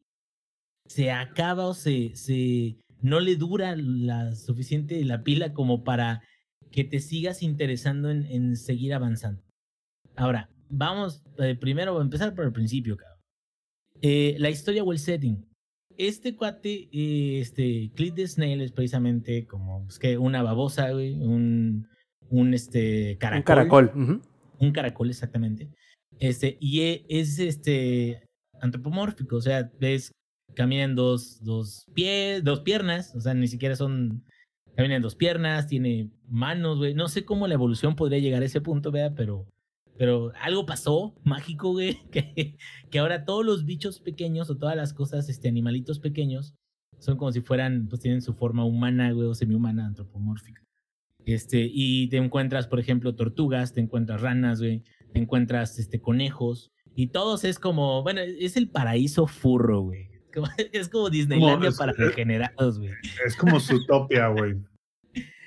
se acaba o se, se no le dura la suficiente la pila como para que te sigas interesando en, en seguir avanzando. Ahora, vamos eh, primero a empezar por el principio, cabrón. Eh, la historia o el setting este cuate, eh, este, Clit the Snail es precisamente como es que una babosa, güey, un, un este caracol. Un caracol. Un caracol, exactamente. Este, y e- es este antropomórfico, o sea, ves, camina en dos, dos pies, dos piernas, o sea, ni siquiera son, camina en dos piernas, tiene manos, güey. No sé cómo la evolución podría llegar a ese punto, vea, pero, pero algo pasó mágico, güey, [laughs] que, que ahora todos los bichos pequeños o todas las cosas, este, animalitos pequeños, son como si fueran, pues tienen su forma humana, güey, o semihumana, antropomórfica. Este, y te encuentras, por ejemplo, tortugas, te encuentras ranas, güey, te encuentras este, conejos, y todos es como, bueno, es el paraíso furro, güey. [laughs] Es como Disneylandia es- para degenerados, güey. Es como Zootopia, güey.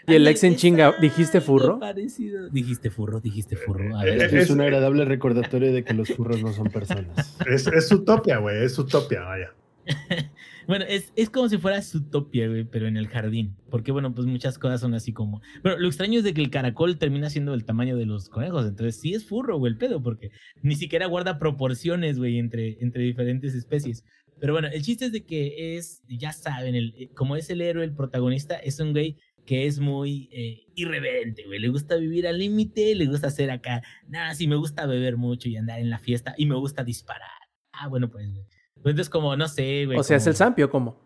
Y el ex en chinga, ¿dijiste furro? parecido. Dijiste furro, dijiste furro. A ver, es Es- un agradable recordatorio de que los furros no son personas. Es, es Zootopia, güey. Es Zootopia, vaya. [laughs] Bueno, es, es como si fuera Zootopia, güey, pero en el jardín. Porque, bueno, pues muchas cosas son así como. Pero lo extraño es de que el caracol termina siendo el tamaño de los conejos. Entonces sí es furro, güey, el pedo, porque ni siquiera guarda proporciones, güey, entre, entre diferentes especies. Pero bueno, el chiste es de que es, ya saben, el, como es el héroe, el protagonista, es un güey que es muy eh, irreverente, güey. Le gusta vivir al límite, le gusta hacer acá. Nada, sí, me gusta beber mucho y andar en la fiesta y me gusta disparar. Ah, bueno, pues. güey. Pues entonces, como, no sé, güey. O sea, es como- el Sampio, ¿cómo?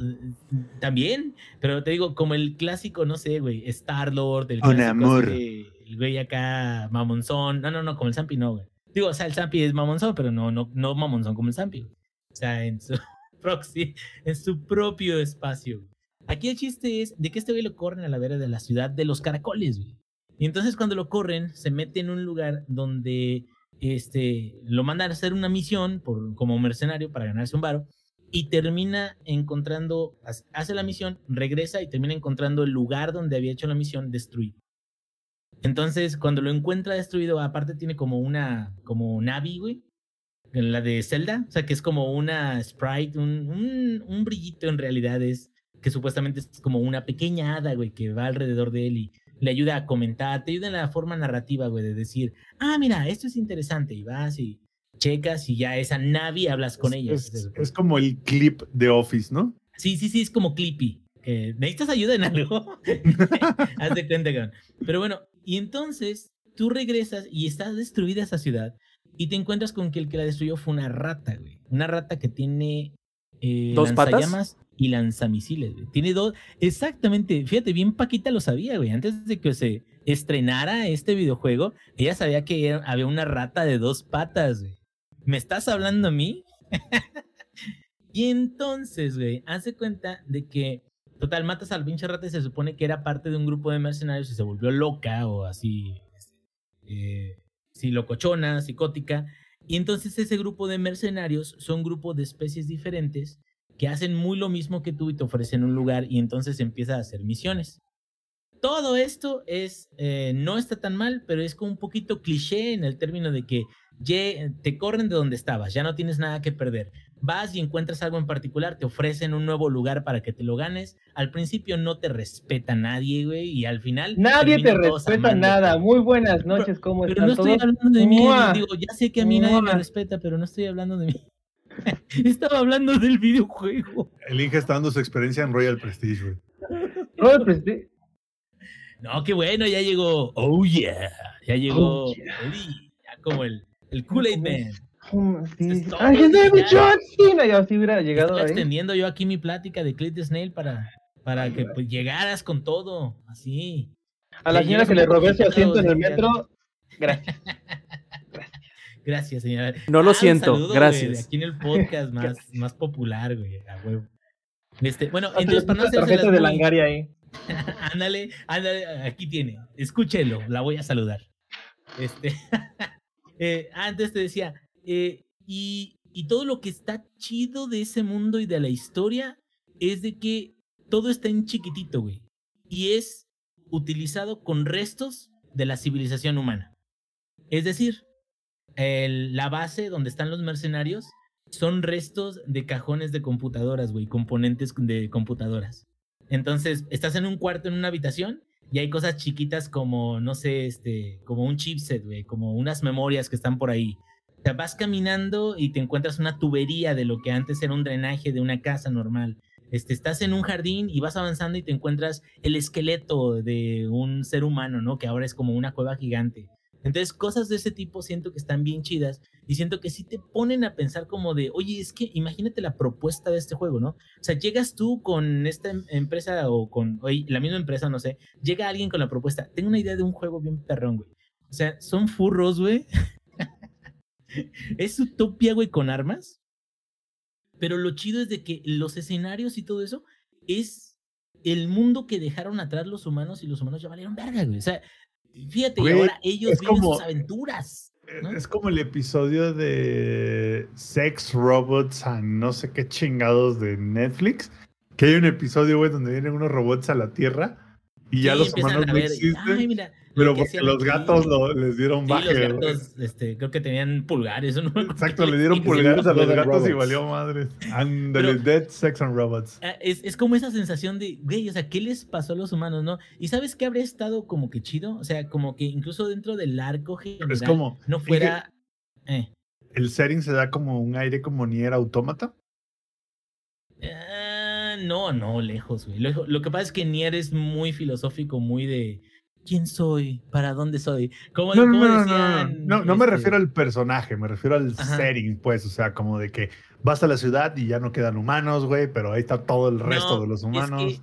eh, también, pero te digo, como el clásico, no sé, güey, Star-Lord, el clásico así amor. de- el güey acá, mamonzón. No, no, no, como el Zampi no, güey. Digo, o sea, el Zampi es mamonzón, pero no, no, no mamonzón como el Zampi. güey. O sea, en su [laughs] proxy, en su propio espacio. Aquí el chiste es de que este güey lo corren a la vera de la ciudad de los caracoles, güey. Y entonces cuando lo corren, se mete en un lugar donde este, lo mandan a hacer una misión por, como mercenario para ganarse un varo y termina encontrando, hace la misión, regresa y termina encontrando el lugar donde había hecho la misión destruido. Entonces, cuando lo encuentra destruido, aparte tiene como una, como Navi, güey, la de Zelda, o sea, que es como una sprite, un, un, un brillito en realidad es, que supuestamente es como una pequeña hada, güey, que va alrededor de él y le ayuda a comentar, te ayuda en la forma narrativa, güey, de decir, ah, mira, esto es interesante, y vas y checas y ya esa Navi hablas con ella. Es, como el clip de Office, ¿no? Sí, sí, sí, es como Clippy. Que ¿Necesitas ayuda en algo? [laughs] Haz de cuenta, cabrón. Pero bueno, y entonces tú regresas y está destruida esa ciudad y te encuentras con que el que la destruyó fue una rata, güey. Una rata que tiene eh, ¿Dos patas? Y lanzamisiles, güey. Tiene dos. Exactamente, fíjate, bien Paquita lo sabía, güey. Antes de que se estrenara este videojuego, ella sabía que era- había una rata de dos patas, güey. ¿Me estás hablando a mí? [laughs] y entonces, güey, hace cuenta de que, total, matas al pinche rata y se supone que era parte de un grupo de mercenarios y se volvió loca o así, eh, sí, locochona, psicótica. Y entonces ese grupo de mercenarios son grupos de especies diferentes que hacen muy lo mismo que tú y te ofrecen un lugar y entonces empieza a hacer misiones. Todo esto es, eh, no está tan mal, pero es como un poquito cliché en el término de que ye- te corren de donde estabas, ya no tienes nada que perder. Vas y encuentras algo en particular, te ofrecen un nuevo lugar para que te lo ganes. Al principio no te respeta nadie, güey, y al final... Nadie te respeta nada. Muy buenas noches, ¿cómo Pero están no estoy hablando de mí, digo, ya sé que a mí nadie me respeta, pero no estoy hablando de mí. [laughs] Estaba hablando del videojuego. El Inge está dando su experiencia en Royal Prestige, güey. Robert Prestige. No, qué bueno, ya llegó. Oh yeah, ya llegó. Oh, yeah. Ya como el, el Kool-Aid Man. Todo, ¡Ay, es David. John Cena! Ya así hubiera llegado Estaba ahí. extendiendo yo aquí mi plática de Clit Snail para, para que pues, llegaras con todo, así. A la señora que le robé su asiento en el metro. Gracias. [laughs] Gracias, señora. No lo Ah, siento, saludo, gracias. aquí en el podcast más, [laughs] más popular, güey, a huevo. Este, bueno, entonces para no hacerse tarjeta de Langaria ahí. [laughs] ándale, ándale, aquí tiene. Escúchelo, la voy a saludar. Este, [laughs] eh, ah, te decía, eh, y, y todo lo que está chido de ese mundo y de la historia es de que todo está en chiquitito, güey. Y es utilizado con restos de la civilización humana. Es decir, la base donde están los mercenarios son restos de cajones de computadoras, güey, componentes de computadoras. Entonces, estás en un cuarto, en una habitación, y hay cosas chiquitas como, no sé, este, como un chipset, güey, como unas memorias que están por ahí. O sea, vas caminando y te encuentras una tubería de lo que antes era un drenaje de una casa normal. Este, estás en un jardín y vas avanzando y te encuentras el esqueleto de un ser humano, ¿no? Que ahora es como una cueva gigante. Entonces, cosas de ese tipo siento que están bien chidas y siento que sí te ponen a pensar como de, oye, es que imagínate la propuesta de este juego, ¿no? O sea, llegas tú con esta em- empresa o con oye, la misma empresa, no sé, llega alguien con la propuesta, tengo una idea de un juego bien perrón, güey. O sea, son furros, güey. [laughs] es utopia, güey, con armas. Pero lo chido es de que los escenarios y todo eso es el mundo que dejaron atrás los humanos y los humanos ya valieron verga, güey. O sea, fíjate, Güey, y ahora ellos viven como- sus aventuras. ¿no? Es como el episodio de Sex Robots and no sé qué chingados de Netflix. Que hay un episodio, güey, donde vienen unos robots a la Tierra y ya Sí, los humanos no existen. Ay, mira, lo pero que porque hacían los gatos lo- les dieron Sí, baje. los gatos, este, creo que tenían pulgares. ¿o no? [laughs] Exacto, le dieron pulgares a los gatos y valió madre. [laughs] Ándale, Pero- Dead Sex and Robots. Ah, Es, es como esa sensación de, güey, o sea, ¿qué les pasó a los humanos, no? ¿Y sabes qué habría estado como que chido? O sea, como que incluso dentro del arco general Es como, no fuera... eh, el setting se da como un aire como Nier Automata. ah, no, no, lejos, güey. Lo que pasa es que Nier es muy filosófico, muy de... ¿quién soy? ¿Para dónde soy? Como, No, no, como no, no, no, decían, no, no me este, refiero al personaje, me refiero al Ajá. setting, pues, o sea, como de que vas a la ciudad y ya no quedan humanos, güey, pero ahí está todo el resto No, de los es humanos.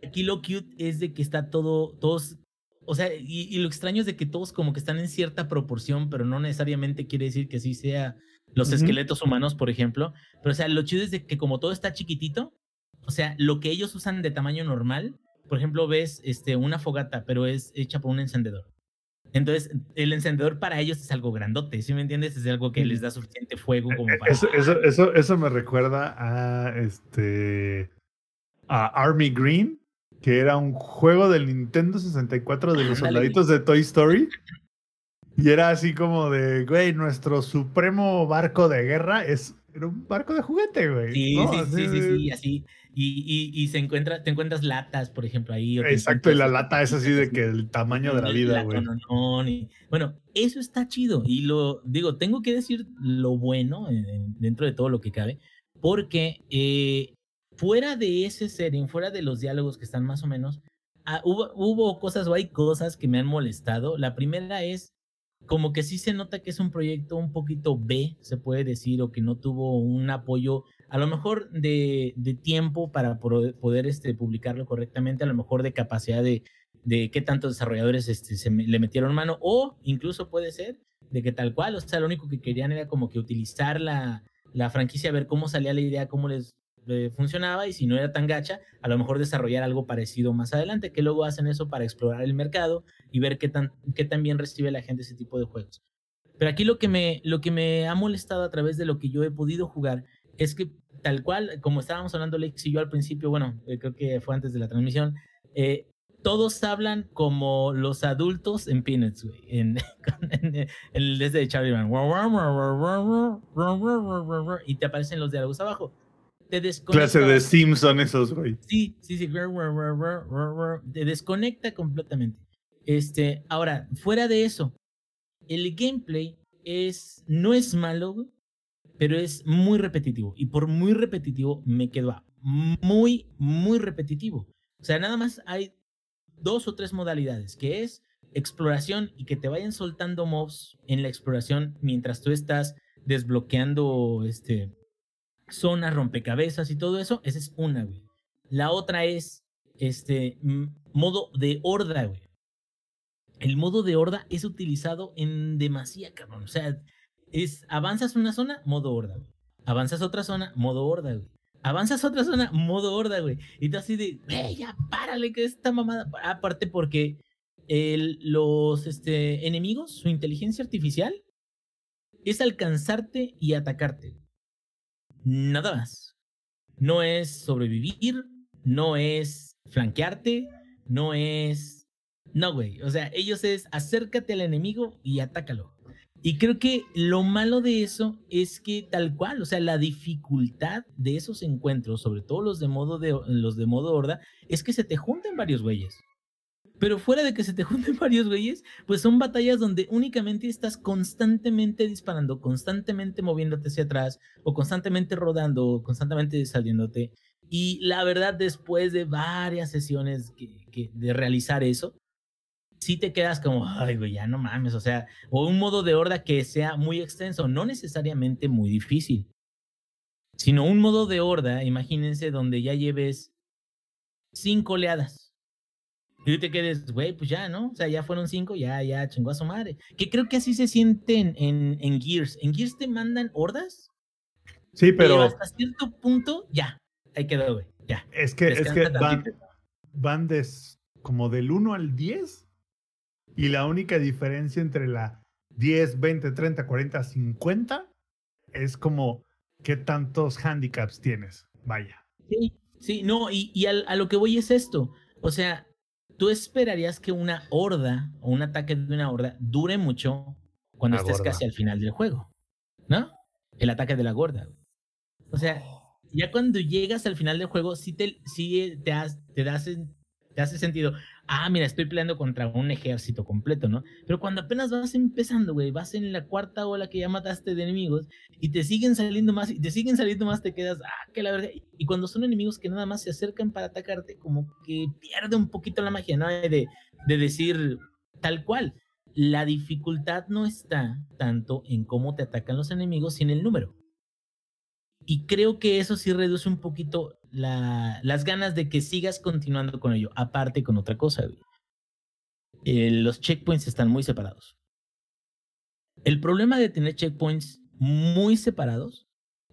que aquí lo cute es de que está todo, todos, o sea, y, y lo extraño es de que todos como que están en cierta proporción, pero no necesariamente quiere decir que así sea los esqueletos humanos, por ejemplo. Pero, o sea, lo chido es de que como todo está chiquitito, o sea, lo que ellos usan de tamaño normal, por ejemplo, ves este, una fogata, pero es hecha por un encendedor. Entonces, el encendedor para ellos es algo grandote, ¿sí me entiendes? Es algo que les da suficiente fuego como Eh, para... Eso, eso, eso, eso me recuerda a este a Army Green, que era un juego del Nintendo 64 de los soldaditos de Toy Story. Y era así como de, güey, nuestro supremo barco de guerra es era un barco de juguete, güey. Sí, ¿no? sí, Así sí, sí, sí, así. Y, y, y se encuentra, te encuentras latas, por ejemplo, ahí. Exacto, y la lata es así de que el tamaño de la vida, güey. Bueno, eso está chido. Y lo digo, tengo que decir lo bueno en- en- dentro de todo lo que cabe, porque eh, fuera de ese setting, fuera de los diálogos que están más o menos, ah, hubo, hubo cosas o hay cosas que me han molestado. La primera es como que sí se nota que es un proyecto un poquito B, se puede decir, o que no tuvo un apoyo, a lo mejor de, de tiempo para poder este, publicarlo correctamente, a lo mejor de capacidad de, de qué tantos desarrolladores este, se le metieron mano, o incluso puede ser de que tal cual, o sea, lo único que querían era como que utilizar la, la franquicia, ver cómo salía la idea, cómo les eh, funcionaba, y si no era tan gacha, a lo mejor desarrollar algo parecido más adelante, que luego hacen eso para explorar el mercado y ver qué tan, qué tan bien recibe la gente ese tipo de juegos. Pero aquí lo que, me, lo que me ha molestado a través de lo que yo he podido jugar es que tal cual, como estábamos hablando Lex y yo al principio, bueno, eh, creo que fue antes de la transmisión, eh, todos hablan como los adultos en Peanuts, güey, en, en, el de Charlie Brown. Y te aparecen los diálogos abajo. Te Clase desconecta- de Simpson esos, güey. Sí, sí, sí. Te desconecta completamente. Este, ahora, fuera de eso, el gameplay es, no es malo, güey, pero es muy repetitivo. Y por muy repetitivo me quedo a muy, muy repetitivo. O sea, nada más hay dos o tres modalidades, que es exploración y que te vayan soltando mobs en la exploración mientras tú estás desbloqueando este, zonas, rompecabezas y todo eso. Esa es una, güey. La otra es este modo de horda, güey. El modo de horda es utilizado en demasía, cabrón. O sea, es avanzas una zona, modo horda, güey. Avanzas otra zona, modo horda, güey. Avanzas otra zona, modo horda, güey. Y tú así de, güey, ya párale que esta mamada. Aparte porque los este, enemigos, su inteligencia artificial, es alcanzarte y atacarte. Nada más. No es sobrevivir, no es flanquearte, no es... No, güey. O sea, ellos es acércate al enemigo y atácalo. Y creo que lo malo de eso es que tal cual, o sea, la dificultad de esos encuentros, sobre todo los de modo de los de modo horda, es que se te junten varios güeyes. Pero fuera de que se te [laughs] junten varios güeyes, pues son batallas donde únicamente estás constantemente disparando, constantemente moviéndote hacia atrás, o constantemente rodando, constantemente saliéndote. Y la verdad, después de varias sesiones que- de realizar eso, sí te quedas como, ay, güey, ya no mames, o sea, o un modo de horda que sea muy extenso, no necesariamente muy difícil, sino un modo de horda, imagínense, donde ya lleves cinco oleadas. Y tú te quedes, güey, pues ya, ¿no? O sea, ya fueron cinco, ya, ya, chingó a su madre. Que creo que así se sienten en, en Gears. En Gears te mandan hordas, Sí, pero pero hasta cierto punto, ya, ahí quedó, güey, ya. es que, es que van, van des- como del 1 al 10 y la única diferencia entre la 10, 20, 30, 40, 50 es como qué tantos handicaps tienes. Vaya. Sí, sí, no, y, y al- a lo que voy es esto. O sea, tú esperarías que una horda o un ataque de una horda dure mucho cuando La estés gorda. casi al final del juego, ¿no? El ataque de la gorda. O sea, ya cuando llegas al final del juego, sí te, sí te, has- te, das te hace sentido. Ah, mira, estoy peleando contra un ejército completo, ¿no? Pero cuando apenas vas empezando, güey, vas en la cuarta ola que ya mataste de enemigos y te siguen saliendo más y te siguen saliendo más, te quedas, ah, que la verdad. Y cuando son enemigos que nada más se acercan para atacarte, como que pierde un poquito la magia, ¿no? De, de decir tal cual. La dificultad no está tanto en cómo te atacan los enemigos, sino en el número. Y creo que eso sí reduce un poquito la- las ganas de que sigas continuando con ello. Aparte con otra cosa. Eh, los checkpoints están muy separados. El problema de tener checkpoints muy separados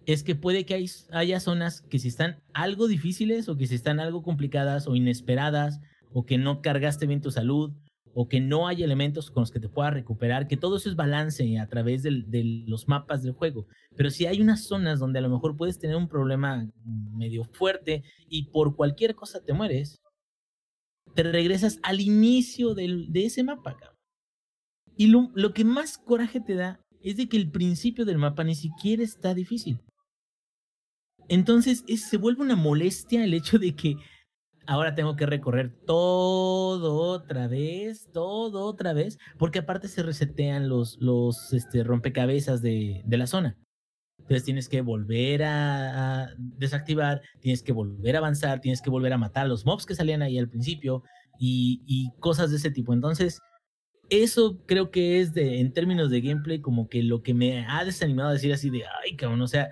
es que puede que hay- haya zonas que si están algo difíciles o que si están algo complicadas o inesperadas o que no cargaste bien tu salud o que no hay elementos con los que te puedas recuperar, que todo eso es balance a través de los mapas del juego. Pero si hay unas zonas donde a lo mejor puedes tener un problema medio fuerte y por cualquier cosa te mueres, te regresas al inicio del- de ese mapa. Y lo, que más coraje te da es de que el principio del mapa ni siquiera está difícil. Entonces es- se vuelve una molestia el hecho de que ahora tengo que recorrer todo otra vez, todo otra vez, porque aparte se resetean los, los este, rompecabezas de, de la zona. Entonces tienes que volver a, desactivar, tienes que volver a avanzar, tienes que volver a matar a los mobs que salían ahí al principio y, y cosas de ese tipo. Entonces, eso creo que es de, en términos de gameplay, como que lo que me ha desanimado a decir así de, ay, cabrón, o sea,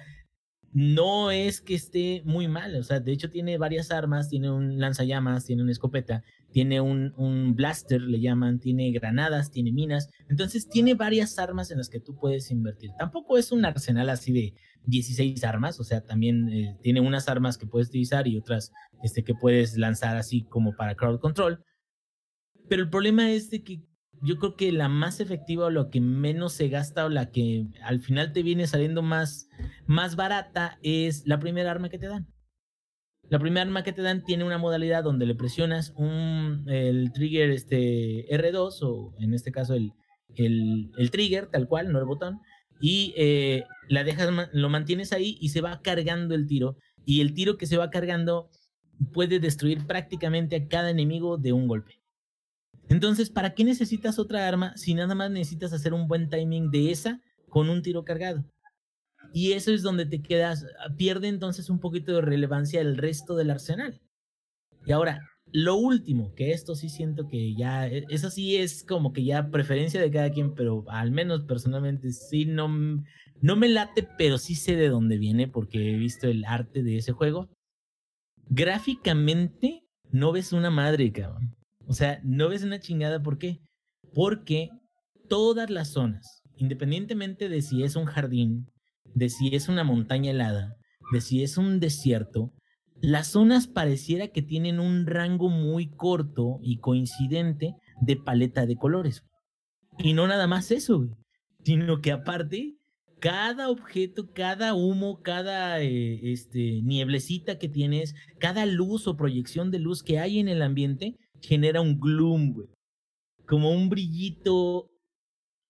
no es que esté muy mal, o sea, de hecho tiene varias armas, tiene un lanzallamas, tiene una escopeta, tiene un, blaster, le llaman, tiene granadas, tiene minas, entonces tiene varias armas en las que tú puedes invertir. Tampoco es un arsenal así de 16 armas, o sea, también eh, tiene unas armas que puedes utilizar y otras este, que puedes lanzar así como para crowd control. Pero el problema es de que yo creo que la más efectiva o lo que menos se gasta o la que al final te viene saliendo más, más barata es la primera arma que te dan. La primera arma que te dan tiene una modalidad donde le presionas un, el trigger este, R2 o en este caso el, el, el trigger tal cual, no el botón, y eh, la dejas, lo mantienes ahí y se va cargando el tiro. Y el tiro que se va cargando puede destruir prácticamente a cada enemigo de un golpe. Entonces, ¿para qué necesitas otra arma si nada más necesitas hacer un buen timing de esa con un tiro cargado? Y eso es donde te quedas, pierde entonces un poquito de relevancia el resto del arsenal. Y ahora, lo último, que esto sí siento que ya, e- eso sí es como que ya preferencia de cada quien, pero al menos personalmente sí no, no me late, pero sí sé de dónde viene porque he visto el arte de ese juego. Gráficamente no ves una madre, cabrón. O sea, no ves una chingada, ¿por qué? Porque todas las zonas, independientemente de si es un jardín, de si es una montaña helada, de si es un desierto, las zonas pareciera que tienen un rango muy corto y coincidente de paleta de colores. Y no nada más eso, sino que aparte, cada objeto, cada humo, cada eh, este, nieblecita que tienes, cada luz o proyección de luz que hay en el ambiente, genera un gloom, güey. Como un brillito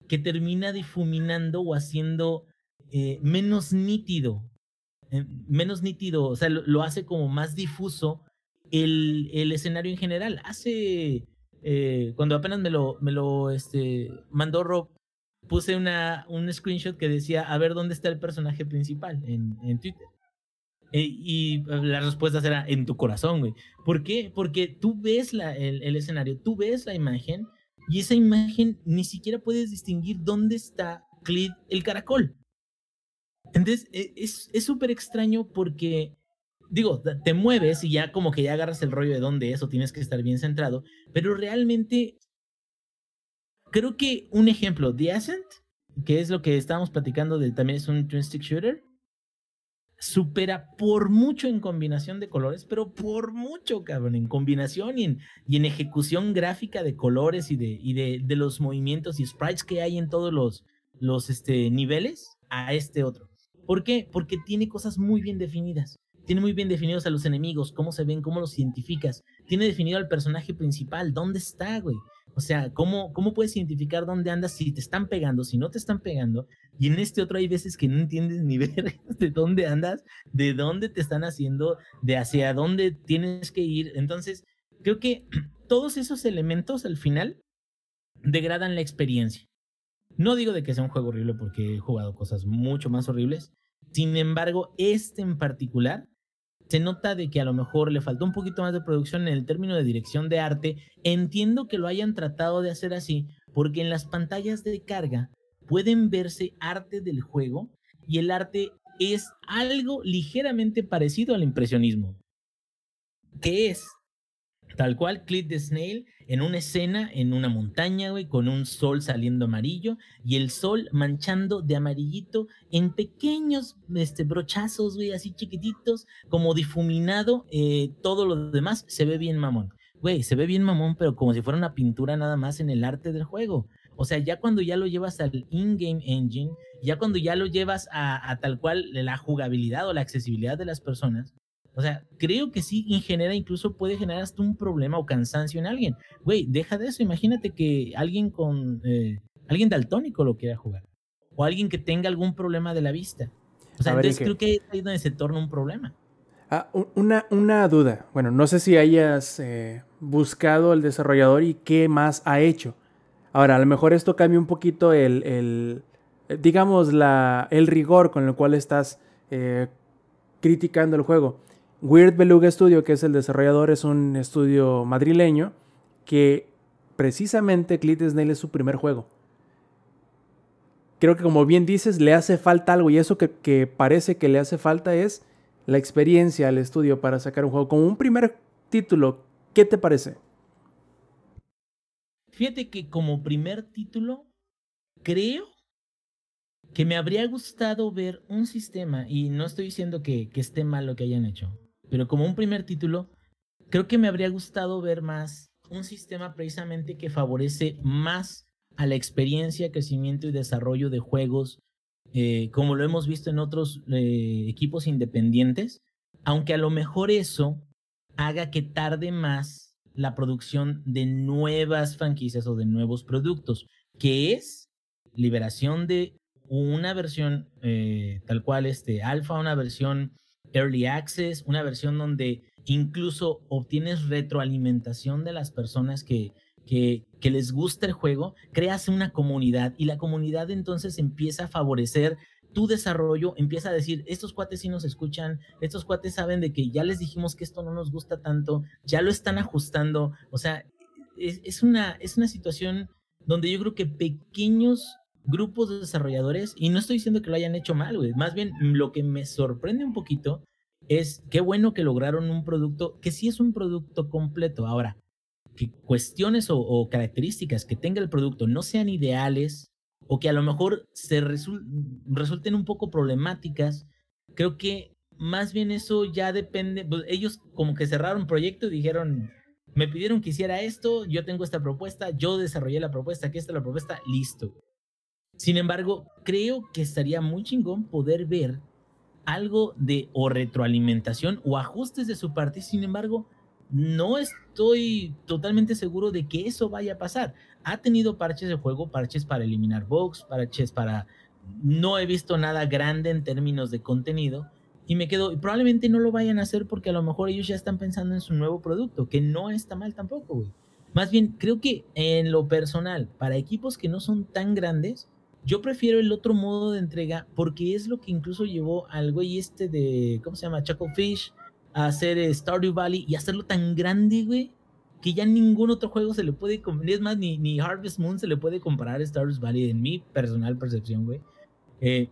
que termina difuminando o haciendo eh, menos nítido. eh, menos nítido, o sea, lo, hace como más difuso el, el escenario en general. Hace, eh, cuando apenas me lo, me lo este, mandó Rob, puse una, un screenshot que decía, a ver dónde está el personaje principal en Twitter. Eh, y eh, las respuestas eran en tu corazón, güey. ¿Por qué? Porque tú ves la, el, escenario, tú ves la imagen y esa imagen ni siquiera puedes distinguir dónde está Cled el caracol. Entonces e- es súper extraño porque, digo, te- mueves y ya como que ya agarras el rollo de dónde es o tienes que estar bien centrado, pero realmente creo que un ejemplo, The Ascent, que es lo que estábamos platicando de también es un twin shooter, supera por mucho en combinación de colores, pero por mucho, cabrón, en combinación y en, y en ejecución gráfica de colores y de, y de, de los movimientos y sprites que hay en todos los, los este, niveles a este otro. ¿Por qué? Porque tiene cosas muy bien definidas. Tiene muy bien definidos a los enemigos, cómo se ven, cómo los identificas. Tiene definido al personaje principal, dónde está, güey. O sea, cómo, cómo puedes identificar dónde andas si te están pegando, si no te están pegando. Y en este otro hay veces que no entiendes ni [laughs] ver de dónde andas, de dónde te están haciendo, de hacia dónde tienes que ir. Entonces, creo que [clears throat] todos esos elementos al final degradan la experiencia. No digo de que sea un juego horrible porque he jugado cosas mucho más horribles. Sin embargo, este en particular se nota de que a lo mejor le faltó un poquito más de producción en el término de dirección de arte. Entiendo que lo hayan tratado de hacer así, porque en las pantallas de carga pueden verse arte del juego y el arte es algo ligeramente parecido al impresionismo. Que es tal cual Clint the Snail en una escena en una montaña, güey, con un sol saliendo amarillo y el sol manchando de amarillito en pequeños este, brochazos, güey, así chiquititos, como difuminado, eh, todo lo demás se ve bien mamón. Güey, se ve bien mamón, pero como si fuera una pintura nada más en el arte del juego. O sea, ya cuando ya lo llevas al in-game engine, ya cuando ya lo llevas a, tal cual la jugabilidad o la accesibilidad de las personas, o sea, creo que sí genera, incluso puede generar hasta un problema o cansancio en alguien. Güey, deja de eso. Imagínate que alguien con, eh, alguien daltónico lo quiera jugar. O alguien que tenga algún problema de la vista. O sea, entonces creo que ahí es donde se torna un problema. Ah, una, una duda. Bueno, no sé si hayas eh, buscado el desarrollador y qué más ha hecho. Ahora, a lo mejor esto cambia un poquito el, el digamos, la, el rigor con el cual estás eh, criticando el juego. Weird Beluga Studio, que es el desarrollador, es un estudio madrileño que precisamente Clit Snail es su primer juego. Creo que como bien dices, le hace falta algo y eso que, parece que le hace falta es la experiencia al estudio para sacar un juego. Como un primer título, ¿qué te parece? Fíjate que como primer título, creo que me habría gustado ver un sistema, y no estoy diciendo que esté mal lo que hayan hecho, pero como un primer título, creo que me habría gustado ver más un sistema precisamente que favorece más a la experiencia, crecimiento y desarrollo de juegos, eh, como lo hemos visto en otros eh, equipos independientes, aunque a lo mejor eso haga que tarde más la producción de nuevas franquicias o de nuevos productos, que es liberación de una versión eh, tal cual este alfa, una versión Early Access, una versión donde incluso obtienes retroalimentación de las personas que, les gusta el juego, creas una comunidad y la comunidad entonces empieza a favorecer tu desarrollo, empieza a decir, estos cuates sí nos escuchan, estos cuates saben de que ya les dijimos que esto no nos gusta tanto, ya lo están ajustando, o sea, es una, es una situación donde yo creo que pequeños grupos de desarrolladores, y no estoy diciendo que lo hayan hecho mal, güey, más bien lo que me sorprende un poquito es qué bueno que lograron un producto que sí es un producto completo. Ahora, que cuestiones o, características que tenga el producto no sean ideales o que a lo mejor se resul resulten un poco problemáticas, creo que más bien eso ya depende, pues ellos como que cerraron proyecto y dijeron, me pidieron que hiciera esto, yo tengo esta propuesta, yo desarrollé la propuesta, aquí está la propuesta, listo. Sin embargo, creo que estaría muy chingón poder ver algo de o retroalimentación o ajustes de su parte. Sin embargo, no estoy totalmente seguro de que eso vaya a pasar. Ha tenido parches de juego, parches para eliminar bugs, parches para... No he visto nada grande en términos de contenido y me quedo, probablemente no lo vayan a hacer porque a lo mejor ellos ya están pensando en su nuevo producto, que no está mal tampoco, güey. Más bien, creo que en lo personal, para equipos que no son tan grandes, yo prefiero el otro modo de entrega porque es lo que incluso llevó al güey este de, ¿cómo se llama? Chucklefish a hacer Stardew Valley y hacerlo tan grande, güey, que ya ningún otro juego se le puede, es más, ni, ni Harvest Moon se le puede comparar a Stardew Valley en mi personal percepción, güey. Eh,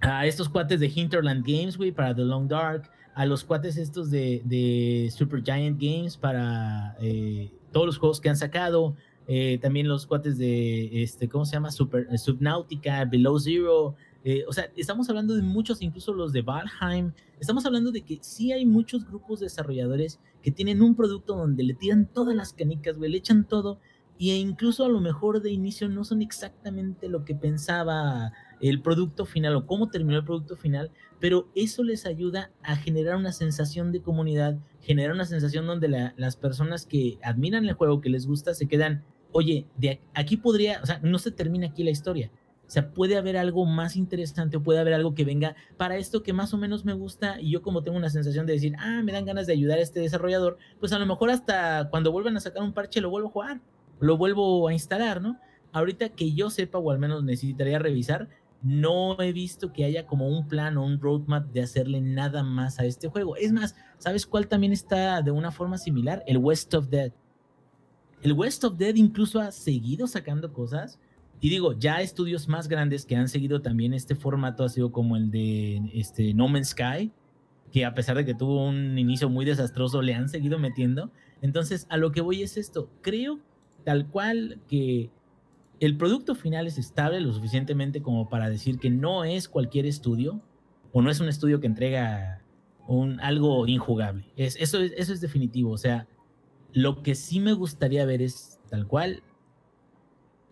a estos cuates de Hinterland Games, güey, para The Long Dark, a los cuates estos de, de Super Giant Games para eh, todos los juegos que han sacado, eh, también los cuates de, este, ¿cómo se llama? Super, Subnautica, Below Zero. Eh, o sea, estamos hablando de muchos, incluso los de Valheim. Estamos hablando de que sí hay muchos grupos desarrolladores que tienen un producto donde le tiran todas las canicas, güey, le echan todo. Y incluso a lo mejor de inicio no son exactamente lo que pensaba el producto final o cómo terminó el producto final, pero eso les ayuda a generar una sensación de comunidad, generar una sensación donde la, las personas que admiran el juego, que les gusta, se quedan, oye, aquí podría, o sea, no se termina aquí la historia. O sea, puede haber algo más interesante o puede haber algo que venga para esto que más o menos me gusta y yo como tengo una sensación de decir, ah, me dan ganas de ayudar a este desarrollador, pues a lo mejor hasta cuando vuelvan a sacar un parche lo vuelvo a jugar, lo vuelvo a instalar, ¿no? Ahorita que yo sepa o al menos necesitaría revisar, no he visto que haya como un plan o un roadmap de hacerle nada más a este juego. Es más, ¿sabes cuál también está de una forma similar? El West of Dead. El West of Dead incluso ha seguido sacando cosas. Y digo, ya estudios más grandes que han seguido también este formato ha sido como el de este, No Man's Sky, que a pesar de que tuvo un inicio muy desastroso, le han seguido metiendo. Entonces, a lo que voy es esto. Creo tal cual que el producto final es estable lo suficientemente como para decir que no es cualquier estudio o no es un estudio que entrega un, algo injugable. Es, eso, es, eso es definitivo. O sea, lo que sí me gustaría ver es tal cual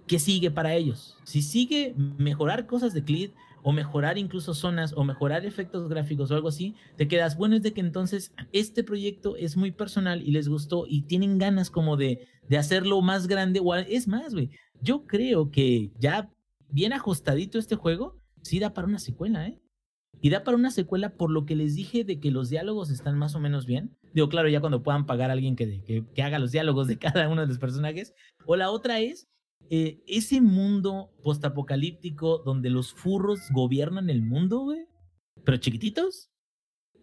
qué sigue para ellos. Si sigue mejorar cosas de Clid o mejorar incluso zonas o mejorar efectos gráficos o algo así, te quedas, bueno, es de que entonces este proyecto es muy personal y les gustó y tienen ganas como de, de hacerlo más grande o es más, güey. Yo creo que ya bien ajustadito este juego, sí da para una secuela, ¿eh? Y da para una secuela por lo que les dije de que los diálogos están más o menos bien. Digo, claro, ya cuando puedan pagar a alguien que, que, haga los diálogos de cada uno de los personajes. O la otra es eh, ese mundo postapocalíptico donde los furros gobiernan el mundo, güey, pero chiquititos,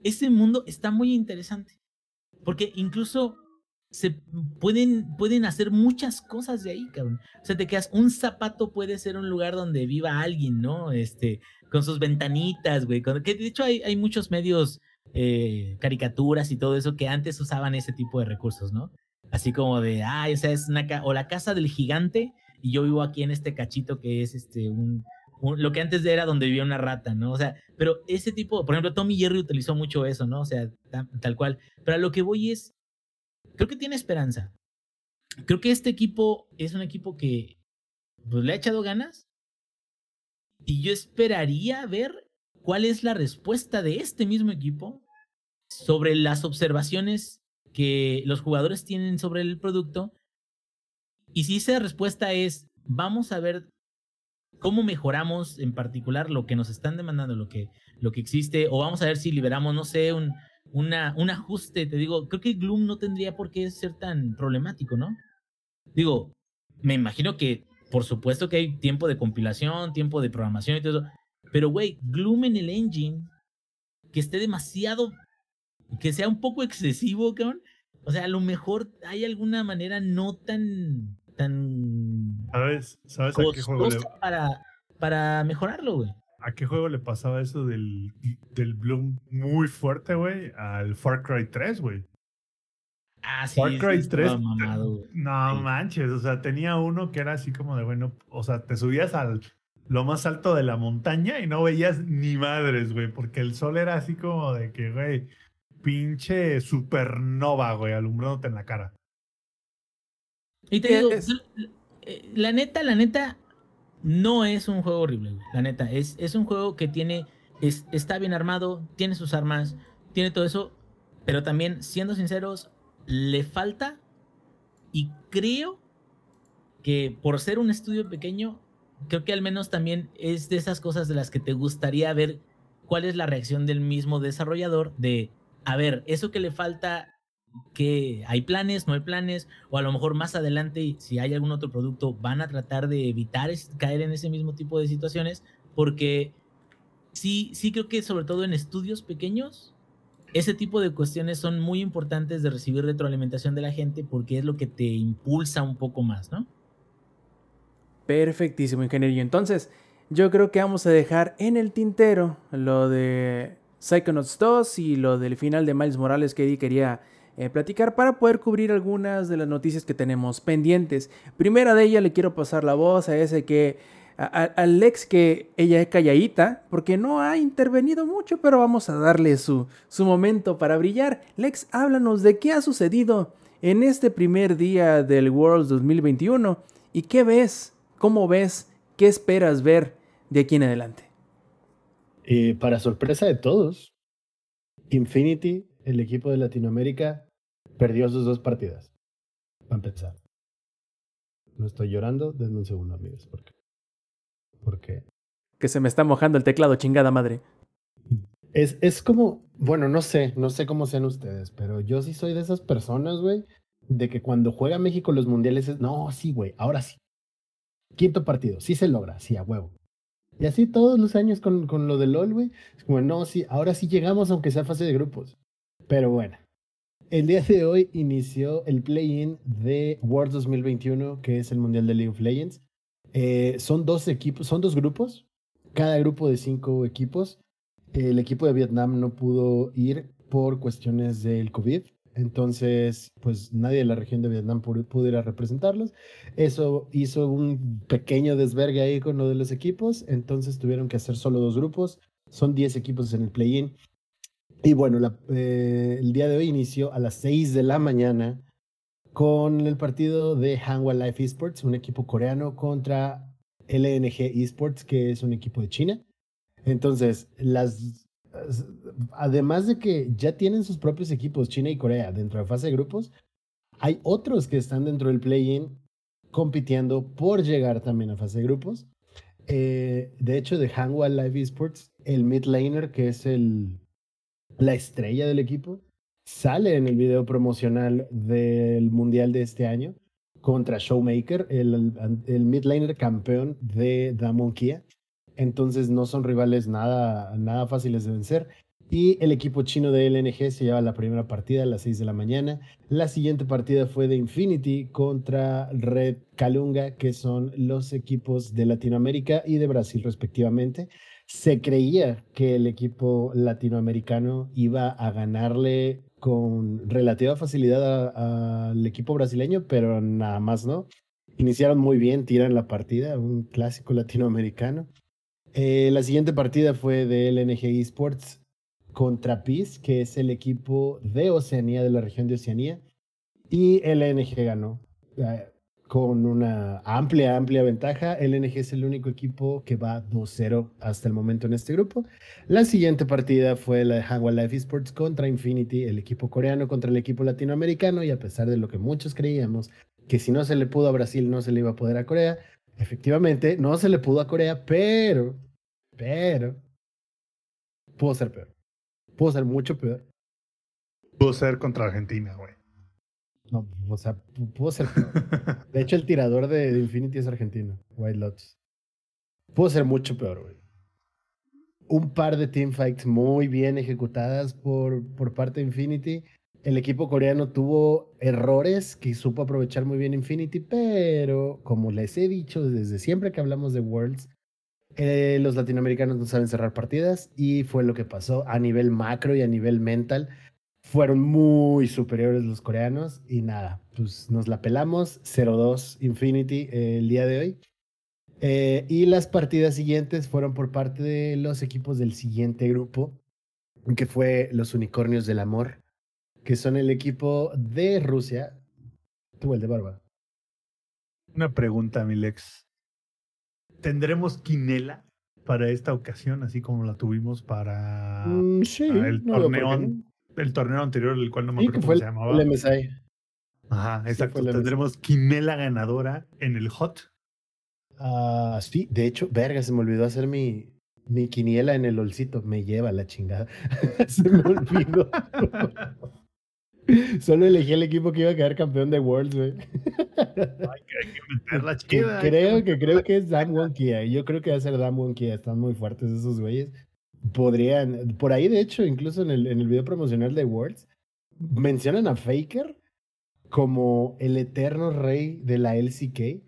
ese mundo está muy interesante. Porque incluso se pueden, pueden hacer muchas cosas de ahí, cabrón. O sea, te quedas, un zapato puede ser un lugar donde viva alguien, ¿no? Este, con sus ventanitas, güey. Que de hecho hay, hay muchos medios, eh, caricaturas y todo eso que antes usaban ese tipo de recursos, ¿no? Así como de, ay, o sea, es una, o la casa del gigante y yo vivo aquí en este cachito que es este un, lo que antes era donde vivía una rata, ¿no? O sea, pero ese tipo, por ejemplo, Tommy Jerry utilizó mucho eso, ¿no? O sea, tal, cual. Pero a lo que voy es, creo que tiene esperanza. Creo que este equipo es un equipo que pues, le ha echado ganas y yo esperaría ver cuál es la respuesta de este mismo equipo sobre las observaciones que los jugadores tienen sobre el producto y si esa respuesta es, vamos a ver cómo mejoramos en particular lo que nos están demandando, lo que, lo que existe, o vamos a ver si liberamos, no sé, un, una, un ajuste. Te digo, creo que Gloom no tendría por qué ser tan problemático, ¿no? Digo, me imagino que, por supuesto que hay tiempo de compilación, tiempo de programación y todo eso, pero güey, Gloom en el engine, que esté demasiado, que sea un poco excesivo, cabrón. O sea, a lo mejor hay alguna manera no tan tan ¿Sabes, ¿sabes a qué juego le... para, para mejorarlo, güey. ¿A qué juego le pasaba eso del, del Bloom muy fuerte, güey? Al Far Cry 3, güey. Ah, sí. Far Cry sí, 3. mamado, no Sí. manches, o sea, tenía uno que era así como de, bueno, o sea, te subías al lo más alto de la montaña y no veías ni madres, güey, porque el sol era así como de que, güey, pinche supernova, güey, alumbrándote en la cara. Y te digo, Es- eh, la neta, la neta, no es un juego horrible, güey. La neta, es, es un juego que tiene, es, está bien armado, tiene sus armas, tiene todo eso, pero también, siendo sinceros, le falta y creo que por ser un estudio pequeño, creo que al menos también es de esas cosas de las que te gustaría ver cuál es la reacción del mismo desarrollador de, a ver, eso que le falta, que hay planes, no hay planes, o a lo mejor más adelante, si hay algún otro producto, van a tratar de evitar caer en ese mismo tipo de situaciones, porque sí, sí creo que sobre todo en estudios pequeños, ese tipo de cuestiones son muy importantes de recibir retroalimentación de la gente porque es lo que te impulsa un poco más, ¿no? Perfectísimo, ingeniero. Entonces, yo creo que vamos a dejar en el tintero lo de Psychonauts 2 y lo del final de Miles Morales que Eddie quería eh, platicar para poder cubrir algunas de las noticias que tenemos pendientes. Primera de ellas le quiero pasar la voz a ese que... al Lex que ella es calladita porque no ha intervenido mucho, pero vamos a darle su, su momento para brillar. Lex, háblanos de qué ha sucedido en este primer día del Worlds 2021 y qué ves, cómo ves, qué esperas ver de aquí en adelante. Eh, para sorpresa de todos, Infinity, el equipo de Latinoamérica, perdió sus dos partidas. Para empezar. No estoy llorando, denme un segundo, amigos. ¿Por qué? Porque Que se me está mojando el teclado, chingada madre. es, es como, bueno, no sé, no sé cómo sean ustedes, pero yo sí soy de esas personas, güey, de que cuando juega México los mundiales es, no, sí, güey, ahora sí. Quinto partido, sí se logra, sí, a huevo. Y así todos los años con, con lo de LOL, güey. Es como, no, sí, ahora sí llegamos aunque sea fase de grupos. Pero bueno, el día de hoy inició el play-in de World 2021, que es el Mundial de League of Legends. Eh, son dos equipos, son dos grupos, cada grupo de cinco equipos. El equipo de Vietnam no pudo ir por cuestiones del COVID. Entonces, pues nadie de la región de Vietnam pudo, pudo ir a representarlos. Eso hizo un pequeño desvergue ahí con lo de los equipos. Entonces tuvieron que hacer solo dos grupos. Son 10 equipos en el play-in. Y bueno, eh, el día de hoy inició a las 6 de la mañana con el partido de Hanwha Life Esports, un equipo coreano contra LNG Esports, que es un equipo de China. Entonces, las además de que ya tienen sus propios equipos, China y Corea, dentro de fase de grupos, hay otros que están dentro del play-in compitiendo por llegar también a fase de grupos. Eh, de hecho, de Hanwha Live Esports, el mid laner, que es el, la estrella del equipo, sale en el video promocional del Mundial de este año contra Showmaker, el, el mid laner campeón de Damon Kia. Entonces no son rivales nada, nada fáciles de vencer. Y el equipo chino de LNG se lleva la primera partida a las 6 de la mañana. La siguiente partida fue de Infinity contra Red Calunga, que son los equipos de Latinoamérica y de Brasil respectivamente. Se creía que el equipo latinoamericano iba a ganarle con relativa facilidad al equipo brasileño, pero nada más no. Iniciaron muy bien, tiran la partida, un clásico latinoamericano. Eh, la siguiente partida fue de LNG Esports contra PIS, que es el equipo de Oceanía, de la región de Oceanía. Y LNG ganó eh, con una amplia, amplia ventaja. LNG es el único equipo que va 2-0 hasta el momento en este grupo. La siguiente partida fue la de Hanwha Life Esports contra Infinity, el equipo coreano contra el equipo latinoamericano. Y a pesar de lo que muchos creíamos, que si no se le pudo a Brasil, no se le iba a poder a Corea. Efectivamente, no se le pudo a Corea, pero, pero, pudo ser peor. Pudo ser mucho peor. Pudo ser contra Argentina, güey. No, o sea, pu- pudo ser peor. De hecho, el tirador de, de Infinity es argentino, White Lotus. Pudo ser mucho peor, güey. Un par de teamfights muy bien ejecutadas por, por parte de Infinity. El equipo coreano tuvo errores que supo aprovechar muy bien Infinity, pero como les he dicho desde siempre que hablamos de Worlds, eh, los latinoamericanos no saben cerrar partidas y fue lo que pasó a nivel macro y a nivel mental. Fueron muy superiores los coreanos y nada, pues nos la pelamos 0-2 Infinity eh, el día de hoy. Eh, y las partidas siguientes fueron por parte de los equipos del siguiente grupo, que fue los Unicornios del Amor, que son el equipo de Rusia. Tú, el de Barba. Una pregunta, Milex. ¿Tendremos quinela para esta ocasión, así como la tuvimos para Mm, sí, el no torneo no. el torneo anterior, el cual no me Sí, acuerdo que cómo fue se llamaba? el MSI. Ajá, sí, exacto. Tendremos quinela ganadora en el hot. Ah, sí, de hecho, verga, se me olvidó hacer mi, mi quiniela en el olcito. Me lleva la chingada. [laughs] se me olvidó. [laughs] Solo elegí el equipo que iba a quedar campeón de Worlds, güey. Hay que, que meterla Que chida. hay creo que creo que es Dam Wonkia. Yo creo que va a ser Dam Wonkia. Están muy fuertes esos güeyes. Podrían, por ahí de hecho, incluso en el, en el video promocional de Worlds, mencionan a Faker como el eterno rey de la LCK.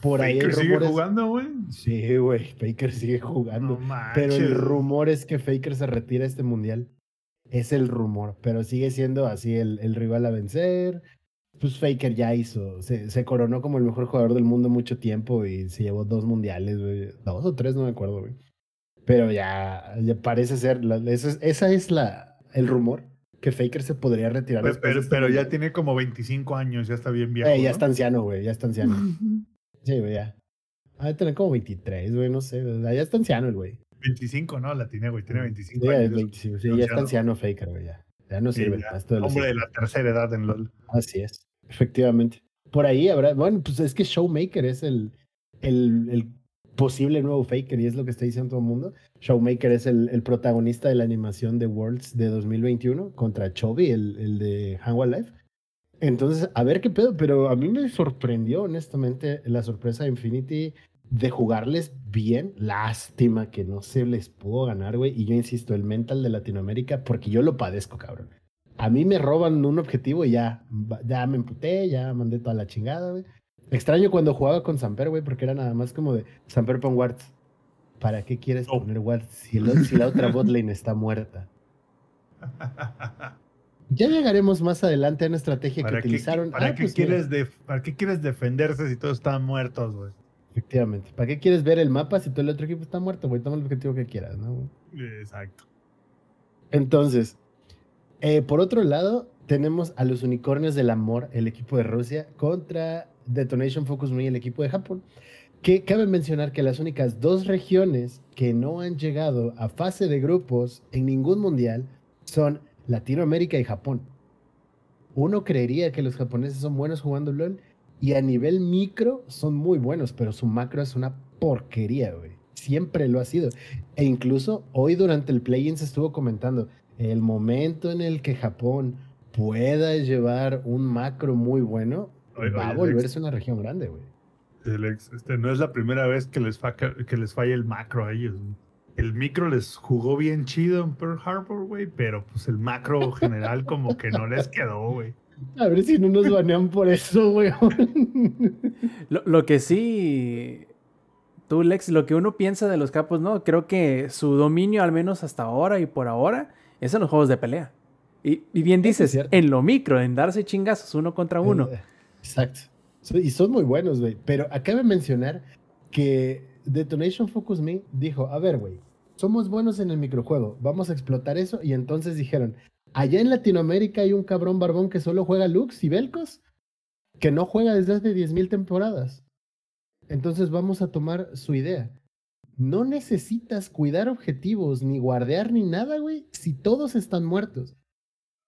Por ahí Faker sigue rumores. jugando, güey. Sí, güey, Faker sigue jugando. No pero el rumor es que Faker se retira este mundial. Es el rumor, pero sigue siendo así el, el rival a vencer. Pues Faker ya hizo, se, se coronó como el mejor jugador del mundo mucho tiempo y se llevó dos mundiales, güey. Dos o tres, no me acuerdo, güey. Pero ya, ya parece ser, la- esa es, esa es la, el rumor, que Faker se podría retirar. Pero, pero, de este pero ya mundial. tiene como 25 años, ya está bien viejo. Eh, ya ¿no? está anciano, güey, ya está anciano. [laughs] Sí, güey, ya. Ha de tener como 23, güey, no sé. Ya está anciano el güey. 25, no, la tiene, güey. Tiene 25 Sí, años. es 25, sí, ya está anciano Faker, güey, ya. Ya no Sí, sirve ya. Hombre de la tercera edad en LOL. Así es, efectivamente. Por ahí habrá, bueno, pues es que Showmaker es el, el, el posible nuevo Faker y es lo que está diciendo todo el mundo. Showmaker es el, el protagonista de la animación de Worlds de 2021 contra Chovy, el, el de Hanwha Life. Entonces, a ver qué pedo, pero a mí me sorprendió honestamente la sorpresa de Infinity de jugarles bien. Lástima que no se les pudo ganar, güey. Y yo insisto, el mental de Latinoamérica, porque yo lo padezco, cabrón. A mí me roban un objetivo y ya, ya me emputé, ya mandé toda la chingada, güey. Extraño cuando jugaba con Samper, güey, porque era nada más como de Samper pon wards. ¿Para qué quieres Oh. poner wards si, si la otra botlane está muerta? [laughs] Ya llegaremos más adelante a una estrategia que ¿Para qué, utilizaron. para Ah, qué pues quieres ¿Para qué quieres defenderse si todos están muertos, güey? Efectivamente. ¿Para qué quieres ver el mapa si todo el otro equipo está muerto, güey? Toma el objetivo que quieras, ¿no? Exacto. Entonces, eh, por otro lado, tenemos a los unicornios del amor, el equipo de Rusia, contra Detonation Focus Me, el equipo de Japón. Que cabe mencionar que las únicas dos regiones que no han llegado a fase de grupos en ningún mundial son Latinoamérica y Japón. Uno creería que los japoneses son buenos jugando LOL y a nivel micro son muy buenos, pero su macro es una porquería, güey. Siempre lo ha sido. E incluso hoy durante el play-in se estuvo comentando el momento en el que Japón pueda llevar un macro muy bueno, Oye, va a volverse una región grande, güey. Este, no es la primera vez que les, faca- que les falla el macro a ellos. güey. El micro les jugó bien chido en Pearl Harbor, güey, pero pues el macro general como que no les quedó, güey. A ver si no nos banean por eso, güey. Lo, lo que sí, tú, Lex, lo que uno piensa de los capos, ¿no? Creo que su dominio, al menos hasta ahora y por ahora, es en los juegos de pelea. Y, y bien es dices, en lo micro, en darse chingazos uno contra uno. Exacto. So- Y son muy buenos, güey. Pero acaba de mencionar que Detonation Focus Me dijo, a ver, güey, somos buenos en el microjuego, vamos a explotar eso. Y entonces dijeron, allá en Latinoamérica hay un cabrón barbón que solo juega Lux y Belcos, que no juega desde hace 10.000 temporadas. Entonces vamos a tomar su idea. No necesitas cuidar objetivos, ni guardear, ni nada, güey, si todos están muertos.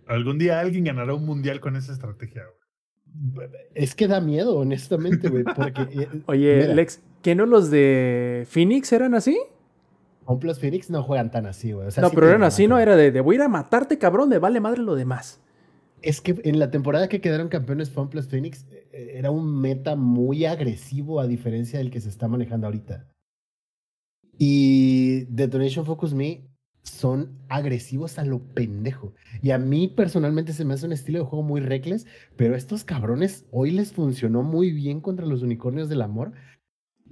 Algún día alguien ganará un mundial con esa estrategia, güey. Es que da miedo, honestamente, güey, porque... eh, [laughs] Oye, mira, Lex, ¿que no los de Phoenix eran así? Homeplus Phoenix no juegan tan así, güey. O sea, no, sí pero eran así, ¿no? Era de, de voy a ir a matarte, cabrón, me vale madre lo demás. Es que en la temporada que quedaron campeones Homeplus Phoenix eh, era un meta muy agresivo a diferencia del que se está manejando ahorita. Y Detonation Focus Me son agresivos a lo pendejo. Y a mí personalmente se me hace un estilo de juego muy reckless, pero a estos cabrones hoy les funcionó muy bien contra los unicornios del amor.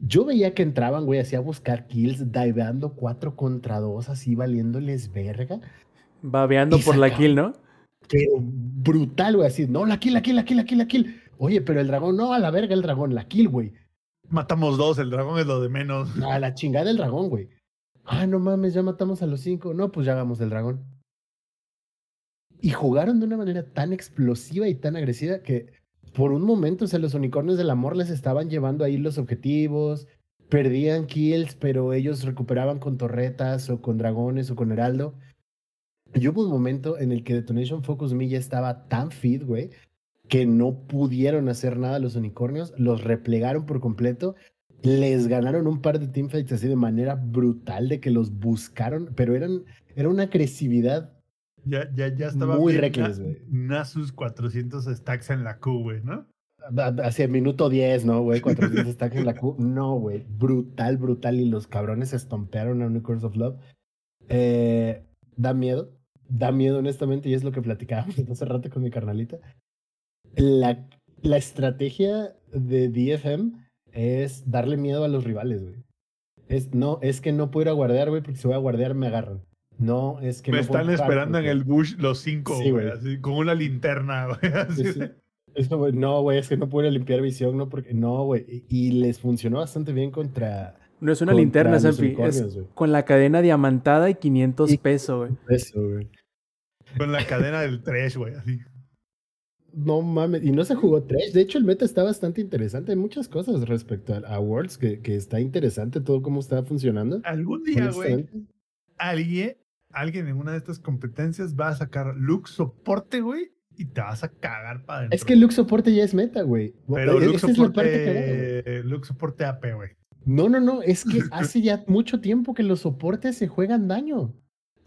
Yo veía que entraban, güey, así a buscar kills, diveando 4 contra 2, así valiéndoles verga. Babeando por la kill, ¿no? Pero brutal, güey, así, no, la kill, la kill, la kill, la kill, la kill. Oye, pero el dragón, no, a la verga el dragón, la kill, güey. Matamos dos, el dragón es lo de menos. A la chingada el dragón, güey. Ah, no mames, ya matamos a los cinco. No, pues ya hagamos el dragón. Y jugaron de una manera tan explosiva y tan agresiva que por un momento, o sea, los unicornios del amor les estaban llevando ahí los objetivos, perdían kills, pero ellos recuperaban con torretas o con dragones o con heraldo. Y hubo un momento en el que Detonation Focus Me ya estaba tan fit, güey, que no pudieron hacer nada los unicornios, los replegaron por completo, les ganaron un par de teamfights así de manera brutal, de que los buscaron, pero eran, era una agresividad Ya, ya, ya estaba Muy reckless, güey. Nasus 400 stacks en la Q, güey, ¿no? hacia minuto 10, ¿no, güey? [laughs] 400 stacks en la Q. No, güey, brutal, brutal, y los cabrones estompearon a Unicorns of Love. Eh, da miedo, da miedo honestamente, y es lo que platicábamos [laughs] hace rato con mi carnalita. La, la estrategia de DFM es darle miedo a los rivales, güey. Es, no, es que no puedo ir a guardear, güey, porque si voy a guardear me agarran. No, es que Me no están esperando en el bush los cinco, Sí, güey, así, con una linterna, [laughs] güey. así. Sí, sí. Es como, no, güey, es que no a limpiar visión, no, porque, no, güey. Y, y les funcionó bastante bien contra No es una linterna, Sanfi. Es güey. con la cadena diamantada y 500 Y- pesos, güey. eso, güey. Con la cadena del trash, güey, así. No mames, y no se jugó trash. De hecho, el meta está bastante interesante. Hay muchas cosas respecto a, Worlds que, que está interesante todo cómo está funcionando. Algún día, güey, alguien, alguien en una de estas competencias va a sacar Lux soporte, güey, y te vas a cagar para adentro. Es que Lux soporte ya es meta, güey. Pero E- Lux es cagada, güey. soporte, Lux soporte AP, güey. No, no, no, es que [laughs] hace ya mucho tiempo que los soportes se juegan daño.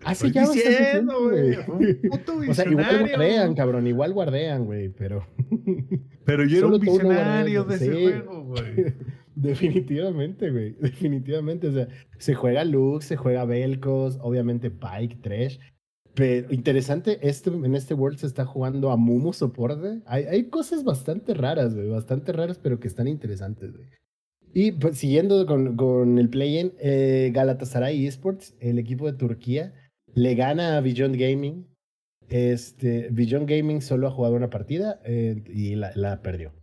Hace ya bastante diciendo, tiempo, güey, O sea, igual guardean, cabrón, igual guardean, güey, pero... [laughs] Pero yo era un visionario de ese sí. juego, güey. [laughs] Definitivamente, güey. [laughs] Definitivamente. O sea, se juega Lux, se juega Velcos, obviamente Pike, Trash. Pero interesante, este, en este World se está jugando a Mumu soporte. Hay, hay cosas bastante raras, güey. Bastante raras, pero que están interesantes, güey. Y pues, siguiendo con, con el play-in, eh, Galatasaray Esports, el equipo de Turquía, le gana a Beyond Gaming. Este, Beyond Gaming solo ha jugado una partida eh, y la, perdió.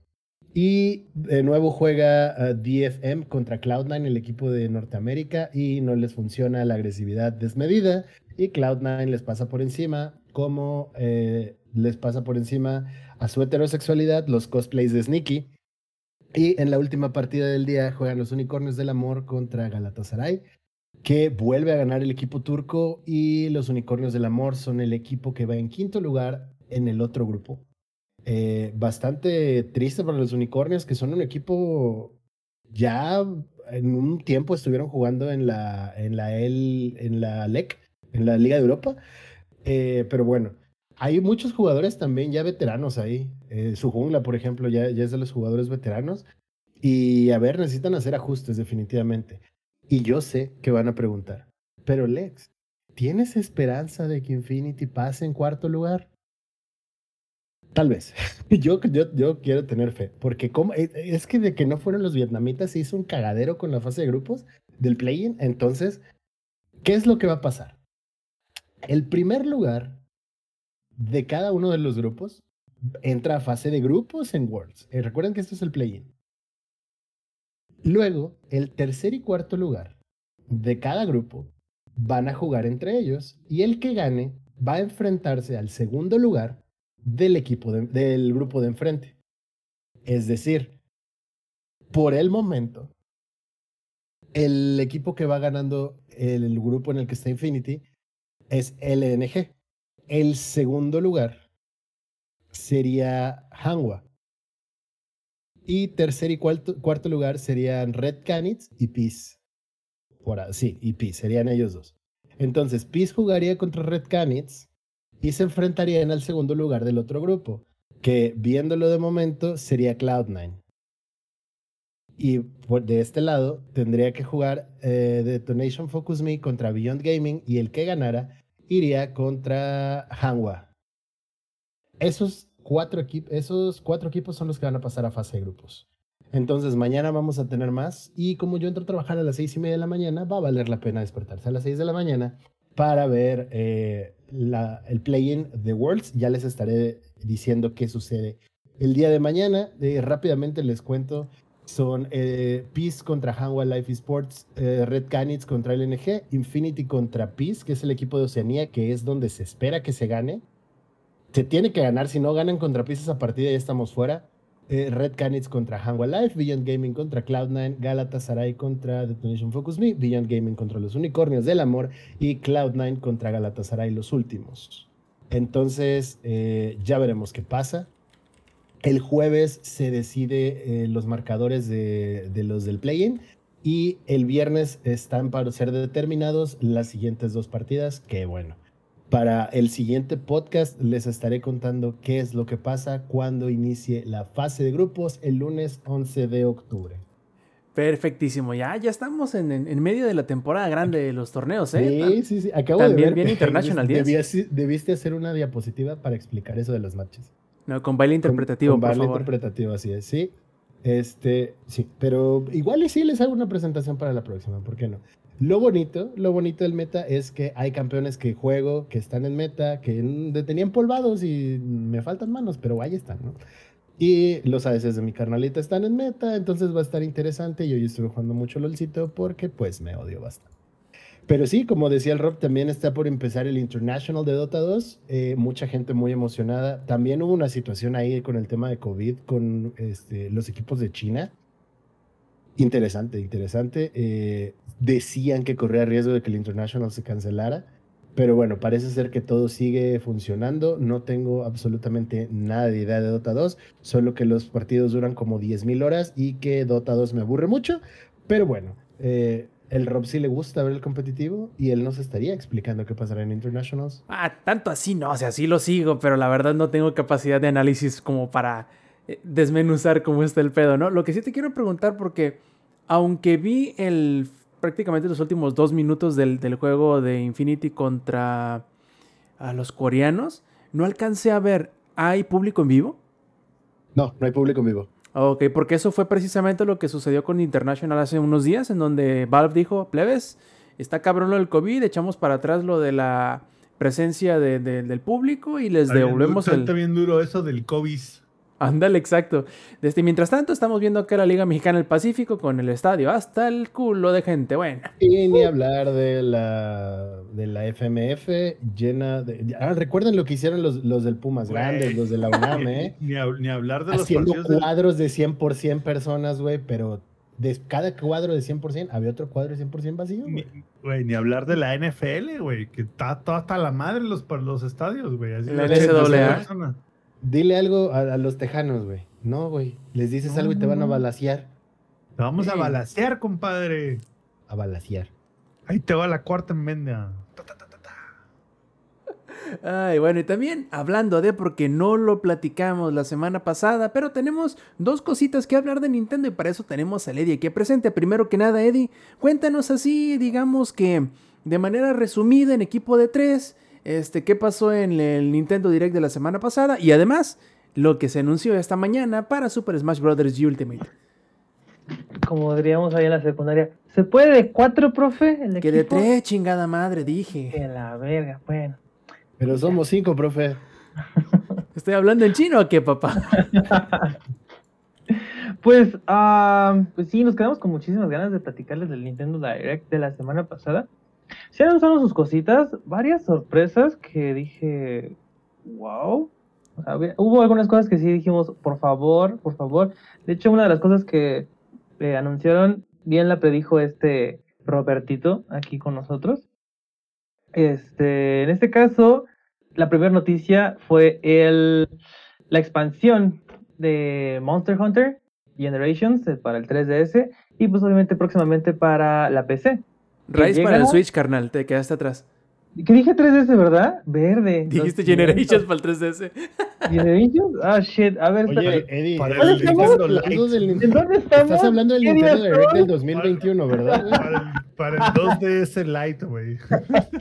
Y de nuevo juega uh, DFM contra Cloud9, el equipo de Norteamérica, y no les funciona la agresividad desmedida. Y Cloud9 les pasa por encima, como eh, les pasa por encima a su heterosexualidad los cosplays de Sneaky. Y en la última partida del día juegan los Unicornios del Amor contra Galatasaray, que vuelve a ganar el equipo turco. Y los Unicornios del Amor son el equipo que va en quinto lugar en el otro grupo. Eh, bastante triste para los unicornios, que son un equipo ya en un tiempo estuvieron jugando en la, en la, el, en la LEC, en la Liga de Europa. Eh, pero bueno, hay muchos jugadores también ya veteranos ahí. Eh, su jungla, por ejemplo, ya, ya es de los jugadores veteranos. Y a ver, necesitan hacer ajustes definitivamente. Y yo sé que van a preguntar, pero Lex, ¿tienes esperanza de que Infinity pase en cuarto lugar? Tal vez. [laughs] Yo, yo, yo quiero tener fe. Porque como, es que de que no fueron los vietnamitas se hizo un cagadero con la fase de grupos del play-in. Entonces, ¿qué es lo que va a pasar? El primer lugar de cada uno de los grupos entra a fase de grupos en Worlds. Eh, recuerden que esto es el play-in. Luego, el tercer y cuarto lugar de cada grupo van a jugar entre ellos y el que gane va a enfrentarse al segundo lugar del equipo de, del grupo de enfrente. Es decir, por el momento, el equipo que va ganando el grupo en el que está Infinity es LNG. El segundo lugar sería Hanwha. Y tercer y cuarto, cuarto lugar serían Red Canids y Peace. Por, sí, y Peace, serían ellos dos. Entonces, Peace jugaría contra Red Canids y se enfrentarían al segundo lugar del otro grupo, que viéndolo de momento sería Cloud9. Y por, de este lado tendría que jugar eh, Detonation Focus Me contra Beyond Gaming y el que ganara iría contra Hanwha. Esos cuatro, esos cuatro equipos son los que van a pasar a fase de grupos. Entonces mañana vamos a tener más y como yo entro a trabajar a las seis y media de la mañana, va a valer la pena despertarse a las seis de la mañana para ver eh, la, el play-in de Worlds. Ya les estaré diciendo qué sucede el día de mañana. Eh, rápidamente les cuento. Son eh, Peace contra Hanwha Life Esports, eh, Red Canids contra LNG, Infinity contra Peace, que es el equipo de Oceanía, que es donde se espera que se gane. Se tiene que ganar, si no ganan contra Peace esa partida ya estamos fuera. Eh, Red Canids contra Hanwha Life, Beyond Gaming contra Cloud9, Galatasaray contra Detonation Focus Me, Beyond Gaming contra los Unicornios del Amor y Cloud9 contra Galatasaray los últimos. Entonces, eh, ya veremos qué pasa. El jueves se decide eh, los marcadores de, los del play-in y el viernes están para ser determinados las siguientes dos partidas, que bueno. Para el siguiente podcast les estaré contando qué es lo que pasa cuando inicie la fase de grupos el lunes 11 de octubre. Perfectísimo, ya, ya estamos en, en, medio de la temporada grande de los torneos, ¿eh? Sí, sí, sí. Acabo También de ver que International 10. debías- debiste hacer una diapositiva para explicar eso de los matches. No, con baile interpretativo, con, con por baile favor. interpretativo, así es, sí. Este, sí, pero igual y sí les hago una presentación para la próxima, ¿por qué no? Lo bonito, lo bonito del meta es que hay campeones que juego, que están en meta, que tenían polvados y me faltan manos, pero ahí están, ¿no? Y los ADCs de mi carnalita están en meta, entonces va a estar interesante. Yo hoy estuve jugando mucho LOLcito porque pues me odio bastante. Pero sí, como decía el Rob, también está por empezar el International de Dota 2. eh, mucha gente muy emocionada. También hubo una situación ahí con el tema de COVID con este, los equipos de China. Interesante, interesante. Eh, decían que corría riesgo de que el International se cancelara. Pero bueno, parece ser que todo sigue funcionando. No tengo absolutamente nada de idea de Dota 2. Solo que los partidos duran como 10.000 horas y que Dota 2 me aburre mucho. Pero bueno, eh, el Rob sí le gusta ver el competitivo y él nos estaría explicando qué pasará en Internationals. Ah, tanto así no, o sea, sí lo sigo, pero la verdad no tengo capacidad de análisis como para eh, desmenuzar cómo está el pedo, ¿no? Lo que sí te quiero preguntar porque aunque vi el prácticamente los últimos dos minutos del, del juego de Infinity contra a los coreanos, no alcancé a ver, ¿hay público en vivo? No, no hay público en vivo. Ok, porque eso fue precisamente lo que sucedió con International hace unos días, en donde Valve dijo, plebes, está cabrón lo del COVID, echamos para atrás lo de la presencia de- de- del público y les devolvemos el... Está bien duro eso del COVID. Ándale, exacto. Desde mientras tanto, estamos viendo que la Liga Mexicana del Pacífico con el estadio hasta el culo de gente. Bueno, Y ni hablar de la, de la FMF llena de... Ah, recuerden lo que hicieron los, los del Pumas Güey. grandes, los de la UNAM, ¿eh? [laughs] Ni, hab- ni hablar de los Haciendo partidos del- cuadros de 100% personas, güey, pero de cada cuadro de 100% había otro cuadro de 100% vacío, Ni, güey. güey, ni hablar de la NFL, güey, que está toda hasta la madre los, los estadios, güey. así La de. Dile algo a, a los tejanos, güey. No, güey. Les dices No, algo y te van a balasear. Te vamos a balasear, compadre. A balasear. Ahí te va la cuarta enmienda. Ay, bueno, y también hablando de porque no lo platicamos la semana pasada, pero tenemos dos cositas que hablar de Nintendo y para eso tenemos a Eddie aquí presente. Primero que nada, Eddie, cuéntanos así, digamos que de manera resumida en equipo de tres, este, qué pasó en el Nintendo Direct de la semana pasada y además lo que se anunció esta mañana para Super Smash Bros. Ultimate. Como diríamos ahí en la secundaria. ¿Se puede de cuatro, profe? El Que de tres, chingada madre, dije. Que la verga, bueno. Pero somos cinco, profe. [laughs] ¿Estoy hablando en chino o qué, papá? [laughs] Pues, ah, pues sí, nos quedamos con muchísimas ganas de platicarles del Nintendo Direct de la semana pasada. Se anunciaron sus cositas, varias sorpresas que dije, wow. Hubo algunas cosas que sí dijimos, por favor, por favor. De hecho, una de las cosas que eh, anunciaron, bien la predijo este Robertito aquí con nosotros. Este, en este caso, la primera noticia fue el, la expansión de Monster Hunter Generations eh, para el 3DS y pues obviamente próximamente para la PC. Raíz para el Switch, carnal, te quedaste atrás. ¿Qué dije 3DS, verdad? Verde. [laughs] Dijiste. Generations para el 3DS. Generations? Ah, shit. A ver, Oye. Eddie, Para ¿estás el Nintendo hablando Lite. del ¿En Nintendo- dónde estamos? Estás hablando del ¿Qué Nintendo Direct del 2021, ¿verdad? Para el, para el 2DS Lite, güey.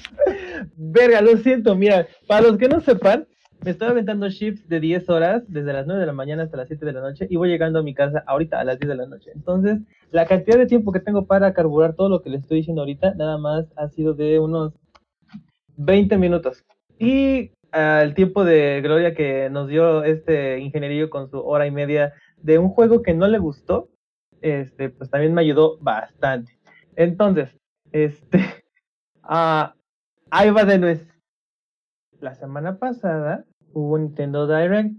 [laughs] Verga, lo siento. Mira, para los que no sepan, me estoy aventando shifts de 10 horas, desde las 9 de la mañana hasta las 7 de la noche, y voy llegando a mi casa ahorita a las 10 de la noche. Entonces, la cantidad de tiempo que tengo para carburar todo lo que le estoy diciendo ahorita, nada más ha sido de unos 20 minutos. Y el tiempo de gloria que nos dio este ingenierillo con su hora y media de un juego que no le gustó, este, pues también me ayudó bastante. Entonces, este, [laughs] ah, ahí va de nuez. La semana pasada hubo Nintendo Direct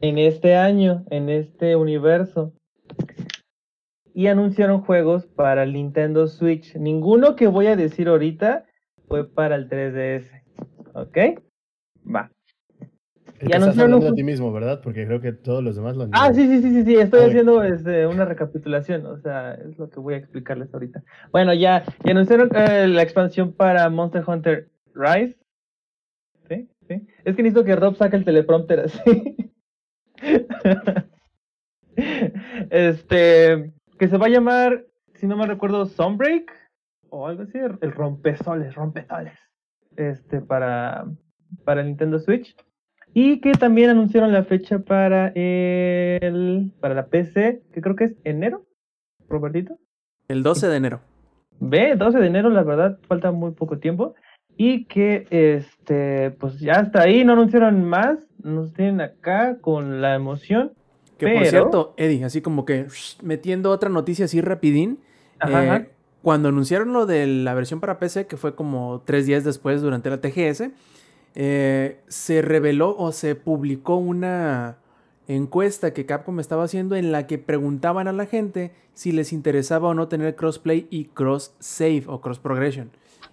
en este año, en este universo. Y anunciaron juegos para el Nintendo Switch. Ninguno que voy a decir ahorita fue para el 3DS. ¿Ok? Va. Y estás hablando a ti mismo, ¿verdad? Porque creo que todos los demás lo han Ah, sí, sí, sí, sí, sí, estoy haciendo este, una recapitulación, o sea, es lo que voy a explicarles ahorita. Bueno, ya, ya anunciaron eh, la expansión para Monster Hunter Rise. Es que necesito que Rob saque el teleprompter así. [laughs] este, que se va a llamar, si no me recuerdo, Sunbreak o algo así, el rompesoles, rompesoles. Este, para, para Nintendo Switch. Y que también anunciaron la fecha para el para la PC, que creo que es enero, Robertito. El 12 de enero. Ve, 12 de enero, la verdad, falta muy poco tiempo. Y que este, pues ya hasta ahí no anunciaron más. Nos tienen acá con la emoción. Que por cierto, Eddie, así como que shh, metiendo otra noticia así rapidín. Ajá, eh, ajá. Cuando anunciaron lo de la versión para PC, que fue como tres días después durante la TGS, eh, se reveló o se publicó una encuesta que Capcom estaba haciendo en la que preguntaban a la gente si les interesaba o no tener crossplay y cross save o cross progression.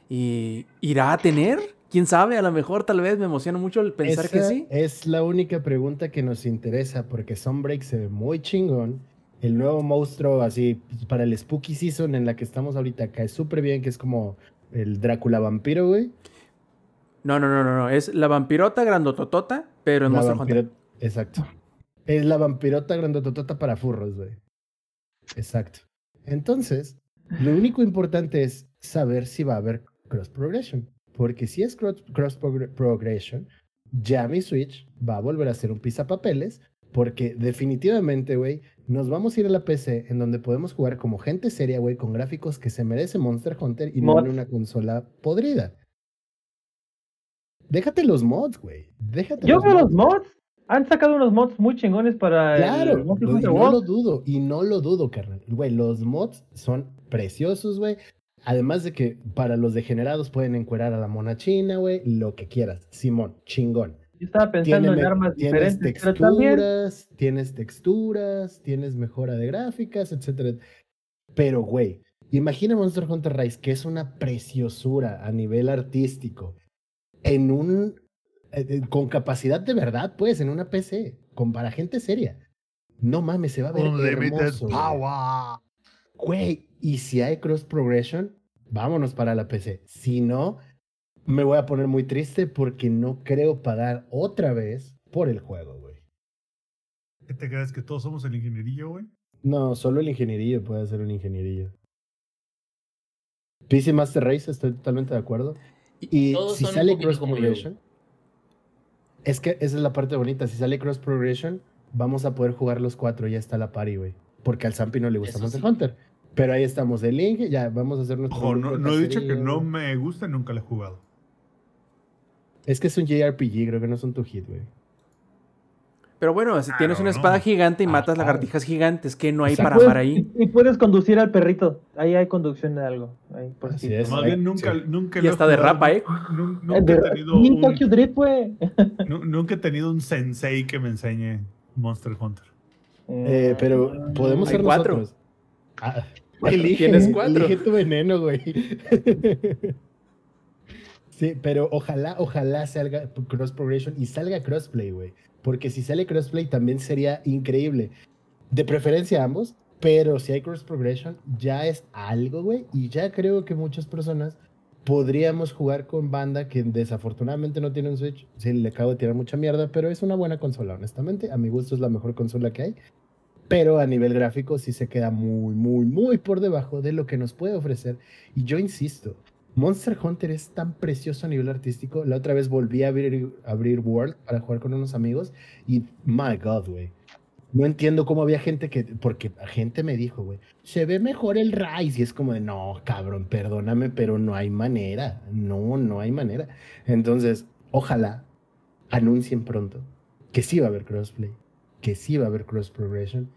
¿Y irá a tener? ¿Quién sabe? A lo mejor tal vez me emociona mucho el pensar que sí. Es la única pregunta que nos interesa porque Sunbreak se ve muy chingón. El nuevo monstruo, así, pues, para el Spooky Season en la que estamos ahorita, cae súper bien, que es como el Drácula vampiro, güey. No, no, no, no, no. Es la vampirota grandototota, pero en La Monster Hunter. Exacto. Es la vampirota grandototota para furros, güey. Exacto. Entonces, lo único importante es saber si va a haber cross progression. Porque si es cross, cross progr- progression, ya mi Switch va a volver a ser un pisapapeles. Porque definitivamente, güey, nos vamos a ir a la PC en donde podemos jugar como gente seria, güey, con gráficos que se merece Monster Hunter y no en una consola podrida. Déjate los mods, güey. Déjate Yo los veo mods. los mods. Han sacado unos mods muy chingones para Claro, el Monster lo- y no lo dudo, y no lo dudo, carnal. Güey, los mods son preciosos, güey. Además de que para los degenerados pueden encuerar a la mona china, güey, lo que quieras. Simón, chingón. Yo estaba pensando Tiene en armas tienes diferentes, pero también texturas, tienes texturas, tienes mejora de gráficas, etcétera. Pero, güey, imagina Monster Hunter Rise, que es una preciosura a nivel artístico, en un. eh, eh, con capacidad de verdad, pues, en una PC, con para gente seria. No mames, se va a ver Unlimited hermoso. power. Güey, y si hay cross progression, vámonos para la PC. Si no, me voy a poner muy triste porque no creo pagar otra vez por el juego, güey. ¿Qué te crees que todos somos el ingenierillo, güey? No, solo el ingenierillo puede hacer un ingenierillo. PC Master Race, estoy totalmente de acuerdo. Y si sale cross progression, es que esa es la parte bonita. Si sale cross progression, vamos a poder jugar los cuatro. Ya está la party, güey. Porque al Zampi no le gusta Eso Monster sí. Hunter. Pero ahí estamos, el link, ya vamos a hacer nuestro. Ojo, no, he dicho que no me gusta, nunca lo he jugado. Es que es un JRPG, creo que no es un tu hit, güey. Pero bueno, si tienes una no. espada gigante y matas Ajá. lagartijas gigantes, que no hay Exacto. para amar ahí? Y, puedes conducir al perrito. Ahí hay conducción de algo. Ahí, por Así si- es. Más sí. bien nunca, nunca Y lo he hasta de rapa, ¿eh? Nun- Nunca de- he tenido Ni un, Tokyo Drift, güey. [laughs] nu- nunca he tenido un sensei que me enseñe Monster Hunter. Eh, pero podemos Hay ser cuatro. nosotros. Ah, elige, Tienes cuatro. elige tu veneno, güey. [laughs] sí, pero ojalá, ojalá salga cross progression y salga crossplay, güey. Porque si sale crossplay también sería increíble. De preferencia ambos, pero si hay cross progression ya es algo, güey. Y ya creo que muchas personas podríamos jugar con banda que desafortunadamente no tiene un Switch. Sí, le acabo de tirar mucha mierda, pero es una buena consola, honestamente. A mi gusto es la mejor consola que hay. Pero a nivel gráfico sí se queda muy, muy, muy por debajo de lo que nos puede ofrecer. Y yo insisto, Monster Hunter es tan precioso a nivel artístico. La otra vez volví a abrir, abrir World para jugar con unos amigos y, my God, güey. No entiendo cómo había gente que, porque gente me dijo, güey, se ve mejor el Rise. Y es como de, no, cabrón, perdóname, pero no hay manera. No, no hay manera. Entonces, ojalá anuncien pronto que sí va a haber crossplay, que sí va a haber cross progression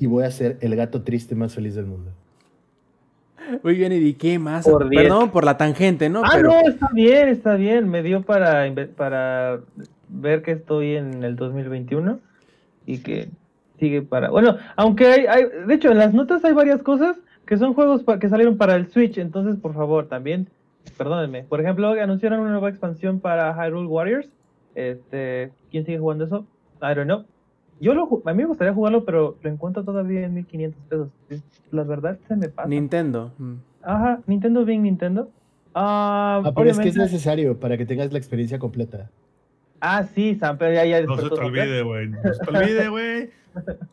y voy a ser el gato triste más feliz del mundo. Muy bien, ¿y qué más? Por diez. Perdón por la tangente, ¿no? Ah, Pero no, está bien, está bien. Me dio para, para ver que estoy en el 2021 y que sigue para... Bueno, aunque hay, hay- de hecho, en las notas hay varias cosas que son juegos que salieron para el Switch, entonces, por favor, también, perdónenme. Por ejemplo, anunciaron una nueva expansión para Hyrule Warriors. Este, ¿Quién sigue jugando eso? I don't know. Yo lo, a mí me gustaría jugarlo, pero lo encuentro todavía en 1500 pesos. Es- La verdad se me pasa. Nintendo. mm. Ajá, Nintendo bien Nintendo. Ah, Ah, pero es que es necesario para que tengas la experiencia completa. Ah, sí, Sam, pero ya, ya No se te olvide, güey. No se te olvide, güey.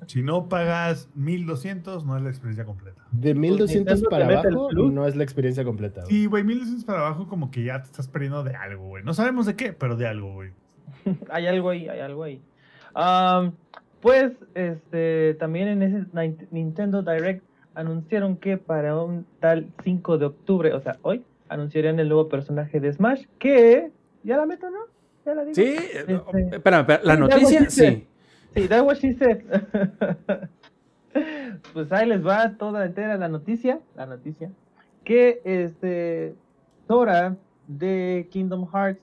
Si no pagas 1200, no es la experiencia completa. De 1200 Nintendo te para abajo no es la experiencia completa. güey. Sí, güey, 1200 para abajo, como que ya te estás perdiendo de algo, güey. No sabemos de qué, pero de algo, güey. [laughs] Hay algo ahí, hay algo ahí. Pues, este, también en ese Nin- Nintendo Direct anunciaron que para un tal 5 de octubre, o sea, hoy, anunciarían el nuevo personaje de Smash, que, ¿ya la meto, no? ¿Ya la digo? Sí, Este- espérame, espérame, la noticia, sí. Sí, that's what she said. pues ahí les va toda entera la noticia, la noticia, que este Sora de Kingdom Hearts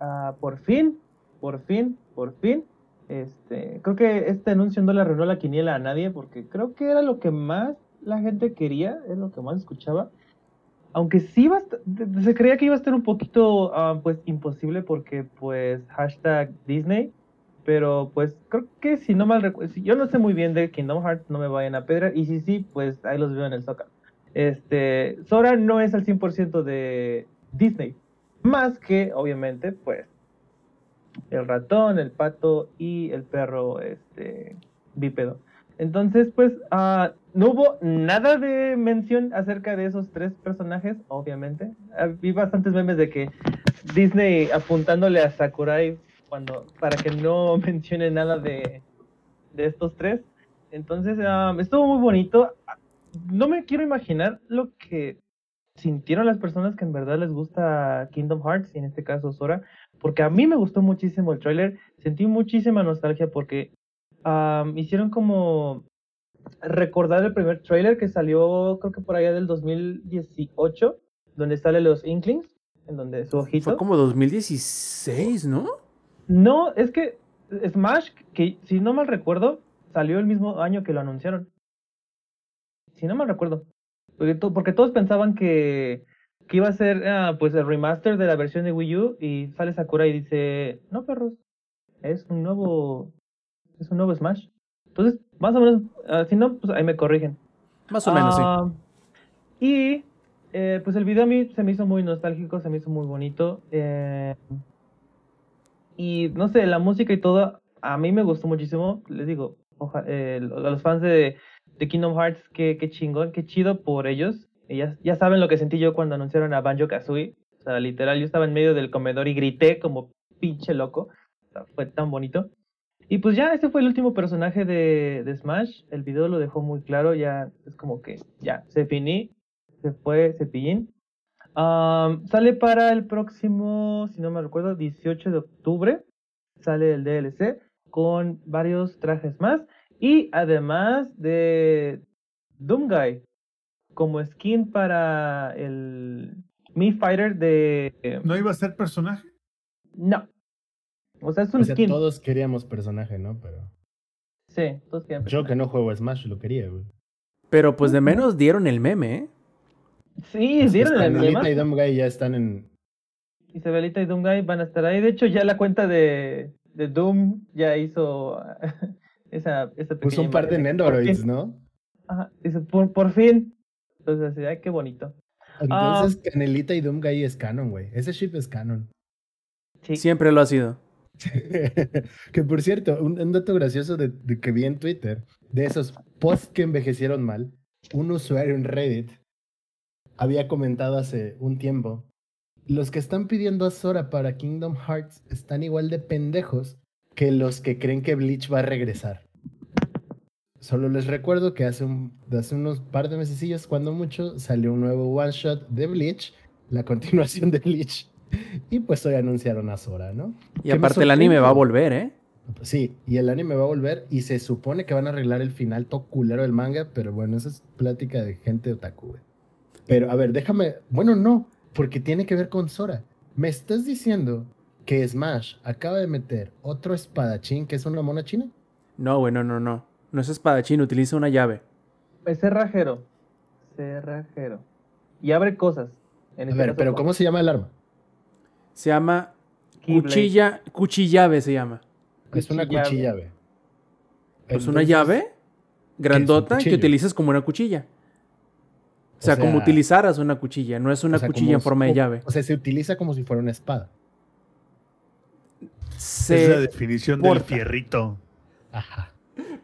ah, por fin, por fin, por fin, este, creo que este anuncio no le arruinó la quiniela a nadie porque creo que era lo que más la gente quería, es lo que más escuchaba. Aunque sí iba a se creía que iba a estar un poquito ah, pues imposible porque pues hashtag Disney pero pues creo que si no mal recuerdo, si yo no sé muy bien de Kingdom Hearts, no me vayan a pedrar. Y si sí, pues ahí los veo en el Zócalo. Este, Sora no es al 100% de Disney. Más que, obviamente, pues, el ratón, el pato y el perro este, bípedo. Entonces, pues, ah, no hubo nada de mención acerca de esos tres personajes, obviamente. Ah, Vi bastantes memes de que Disney apuntándole a Sakurai cuando, para que no [laughs] mencione nada de, de estos tres. Entonces, ah, estuvo muy bonito. No me quiero imaginar lo que sintieron las personas que en verdad les gusta Kingdom Hearts, y en este caso Sora, porque a mí me gustó muchísimo el tráiler, sentí muchísima nostalgia porque am, hicieron como recordar el primer tráiler que salió creo que por allá del 2018, donde sale los Inklings, en donde su ojito. Fue como 2016, ¿no? No, es que Smash, que si no mal recuerdo, salió el mismo año que lo anunciaron. Si no mal recuerdo. Porque, to- porque todos pensaban que, que iba a ser ah, pues el remaster de la versión de Wii U y sale Sakura y dice, no perros, es un nuevo, es un nuevo Smash. Entonces, más o menos, ah, si no, pues ahí me corrigen. Más o menos, sí. Ah, Y eh, pues el video a mí se me hizo muy nostálgico, se me hizo muy bonito. eh, y no sé, la música y todo, a mí me gustó muchísimo. Les digo, oja- eh, a los fans de, de Kingdom Hearts, qué, qué chingón, qué chido por ellos. Y ya, ya saben lo que sentí yo cuando anunciaron a Banjo Kazooie. O sea, literal, yo estaba en medio del comedor y grité como pinche loco. O sea, fue tan bonito. Y pues ya, ese fue el último personaje de, de Smash. El video lo dejó muy claro. Ya es como que ya se finí. Se fue Cepillín. Am, sale para el próximo, si no me recuerdo, 18 de octubre. Sale el DLC con varios trajes más. Y además de Doomguy como skin para el Mi Fighter de. ¿No iba a ser personaje? No. O sea, es un O sea, skin. todos queríamos personaje, ¿no? Pero Sí, todos quieren yo que personaje. no juego Smash lo quería, güey. Pero pues de menos dieron el meme, ¿eh? Sí, dieron el meme. y Doomguy ya están en... Isabelita y Doomguy van a estar ahí. De hecho, ya la cuenta de, de Doom ya hizo [laughs] esa, esa Puso pequeña un par de Nendoroids. ¿no? Ajá, dice, por, por fin. Entonces, así, ay, qué bonito. Ah. Entonces, Canelita y Doomguy es canon, güey. Ese ship es canon. Sí. Siempre lo ha sido. [laughs] que por cierto, un, un dato gracioso de, de que vi en Twitter, de esos posts que envejecieron mal, un usuario en Reddit había comentado hace un tiempo, los que están pidiendo a Sora para Kingdom Hearts están igual de pendejos que los que creen que Bleach va a regresar. Solo les recuerdo que hace, un, hace unos par de mesecillos, cuando mucho, salió un nuevo one shot de Bleach, la [laughs] continuación de Bleach. Y pues hoy anunciaron a Sora, ¿no? Y aparte el anime va a volver, ¿eh? Sí, y el anime va a volver y se supone que van a arreglar el final todo culero del manga, pero bueno, esa es plática de gente otaku, güey. Pero a ver, déjame, bueno, no, porque tiene que ver con Sora. ¿Me estás diciendo que Smash acaba de meter otro espadachín que es una mona china? No, güey, no, no, no. Es espadachín, utiliza una llave. Es cerrajero. Cerrajero. Y abre cosas. En A este ver, caso, pero ¿cómo se llama el arma? Se llama Keyblade. cuchilla, cuchillave se llama. Es una Cuchillave. Pues una llave grandota que cuchillo? utilizas como una cuchilla. O O sea, como utilizaras una cuchilla, no es una o sea, cuchilla en forma de llave. O sea, se utiliza como si fuera una espada. Se- Es la definición del fierrito. Ajá.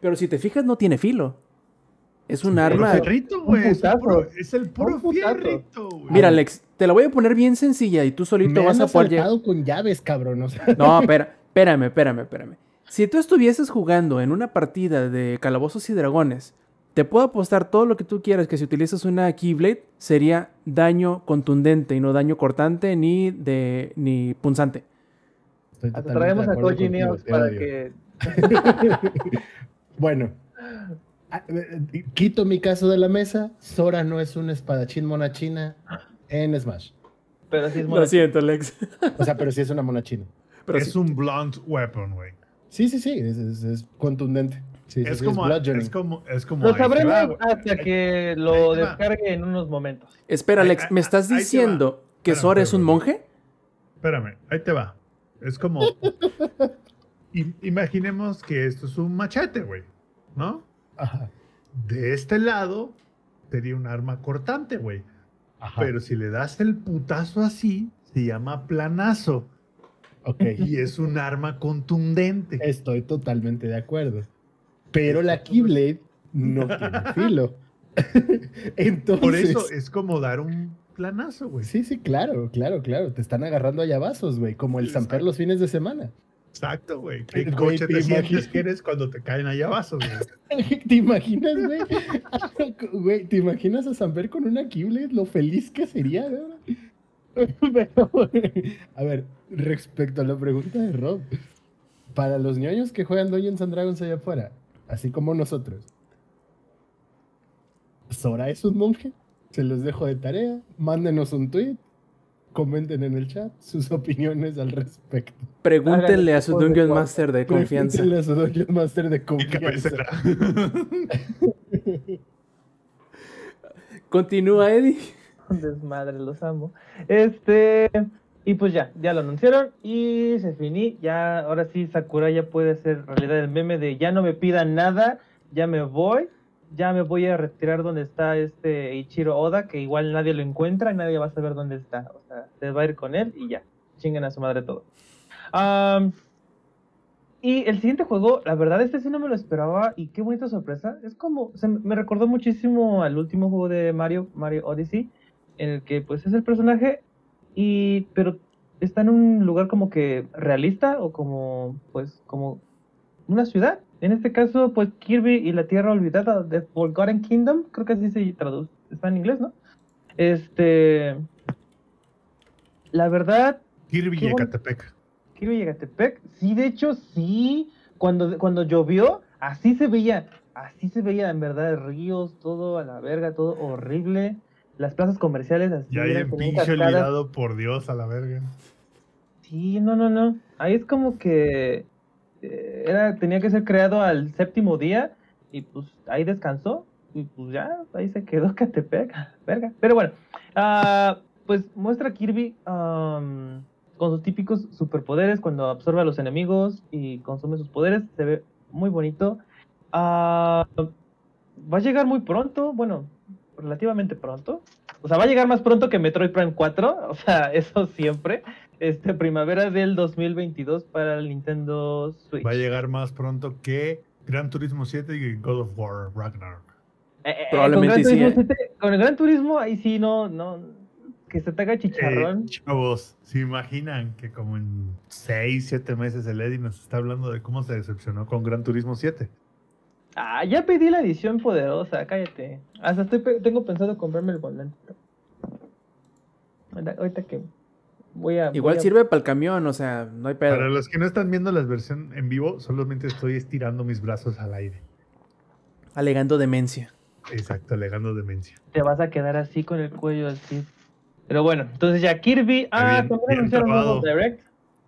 Pero si te fijas, no tiene filo. Es un Puro arma. fierrito, güey. Es, el putazo. puro- es el puro fierrito, güey. Mira, Alex, te la voy a poner bien sencilla y tú solito Me vas han a poder. llegar- con llaves, cabrón. O sea, No, espera, espérame, espérame, espérame. Si tú estuvieses jugando en una partida de calabozos y dragones, te puedo apostar todo lo que tú quieras que si utilizas una Keyblade sería daño contundente y no daño cortante ni de ni punzante. traemos a Koji para que. [laughs] Bueno, ah, eh, quito mi caso de la mesa. Sora no es un espadachín mona china en Smash. Pero sí es Lo mono. siento, Alex. O sea, pero sí es una mona china. Pero es sí. un blunt weapon, güey. Sí, sí, sí, es, es- es contundente. Sí, Es sí, como, es como, es como. Lo sabremos hasta que lo descargue en unos momentos. Espera, Alex, ¿me estás diciendo que Espérame, Sora es un monje? Espérame, ahí te va. Es como. [laughs] im- imaginemos que esto es un machete, güey. ¿No? Ajá, De este lado sería un arma cortante, güey. Pero si le das el putazo así, se llama planazo. Ok, Y es un arma contundente. estoy totalmente de acuerdo. Pero la Keyblade no [laughs] tiene filo. Entonces. Por eso es como dar un planazo, güey. Sí, sí, claro, claro, claro. Te están agarrando a llavazos, güey. Como el Samper los fines de semana. Exacto, güey. ¿Qué Güey, coche te te sientes imaginas- que eres cuando te caen allá güey? [laughs] ¿Te imaginas, güey? [laughs] Güey, ¿te imaginas a Samper con una Keyblade? Lo feliz que sería, ¿verdad? [laughs] Pero, a ver, respecto a la pregunta de Rob, para los ñoños que juegan Dungeons and Dragons allá afuera, así como nosotros, ¿Sora es un monje? Se los dejo de tarea. Mándenos un tweet. Comenten en el chat sus [laughs] opiniones al respecto. Pregúntenle Háganle a su Dungeon. Master de confianza. Pregúntenle a su Dungeon Master de confianza. Continúa, Eddie. [laughs] Desmadre, los amo. Este, y pues ya, ya lo anunciaron y se finí. Ya, ahora sí, Sakura ya puede hacer realidad el meme de ya no me pidan nada, ya me voy, ya me voy a retirar donde está este Ichiro Oda, que igual nadie lo encuentra y nadie va a saber dónde está. O sea, se va a ir con él y ya, chinguen a su madre todo. Am, y el siguiente juego, la verdad, este sí no me lo esperaba y qué bonita sorpresa. Es como, me recordó muchísimo al último juego de Mario, Mario Odyssey, en el que pues es el personaje y pero está en un lugar como que realista o como pues como una ciudad. En este caso, pues Kirby y la Tierra Olvidada de Forgotten Kingdom, creo que así se traduce, está en inglés, ¿no? Este, la verdad, Kirby y. Ecatepec. Kirby y Ecatepec, sí, de hecho, sí. Cuando, cuando llovió, así se veía. Así se veía, en verdad, ríos, todo a la verga, todo horrible. Las plazas comerciales así. Ya hay en pinche olvidado, por Dios, a la verga. Sí, no, no, no. Ahí es como que era, tenía que ser creado al séptimo día y pues ahí descansó y pues ya, ahí se quedó [laughs] Catepec, verga. Pero bueno, ah, pues muestra a Kirby am, con sus típicos superpoderes cuando absorbe a los enemigos y consume sus poderes, se ve muy bonito. Ah, va a llegar muy pronto, bueno, relativamente pronto. O sea, va a llegar más pronto que Metroid Prime 4, [laughs] o sea, eso siempre. Este, primavera del 2022 para el Nintendo Switch. Va a llegar más pronto que Gran Turismo 7 y God of War Ragnarok. Eh, eh, Probablemente con sí, Turismo ¿eh? 7 Con el Gran Turismo, ahí sí, no, no, que se te haga chicharrón. Eh, chavos, ¿se imaginan que como en 6, 7 meses el Eddie nos está hablando de cómo se decepcionó con Gran Turismo 7? Ah, ya pedí la edición poderosa, cállate. Hasta estoy pe- tengo pensado comprarme el volante. Ahorita- Ahorita que voy a... Igual voy a- sirve para el camión, o sea, no hay pedo. Para los que no están viendo la versión en vivo, solamente estoy estirando mis brazos al aire. Alegando demencia. Exacto, alegando demencia. Te vas a quedar así con el cuello así. Pero bueno, entonces ya Kirby. Ah, bien- también bien anunciaron un nuevo. Direct.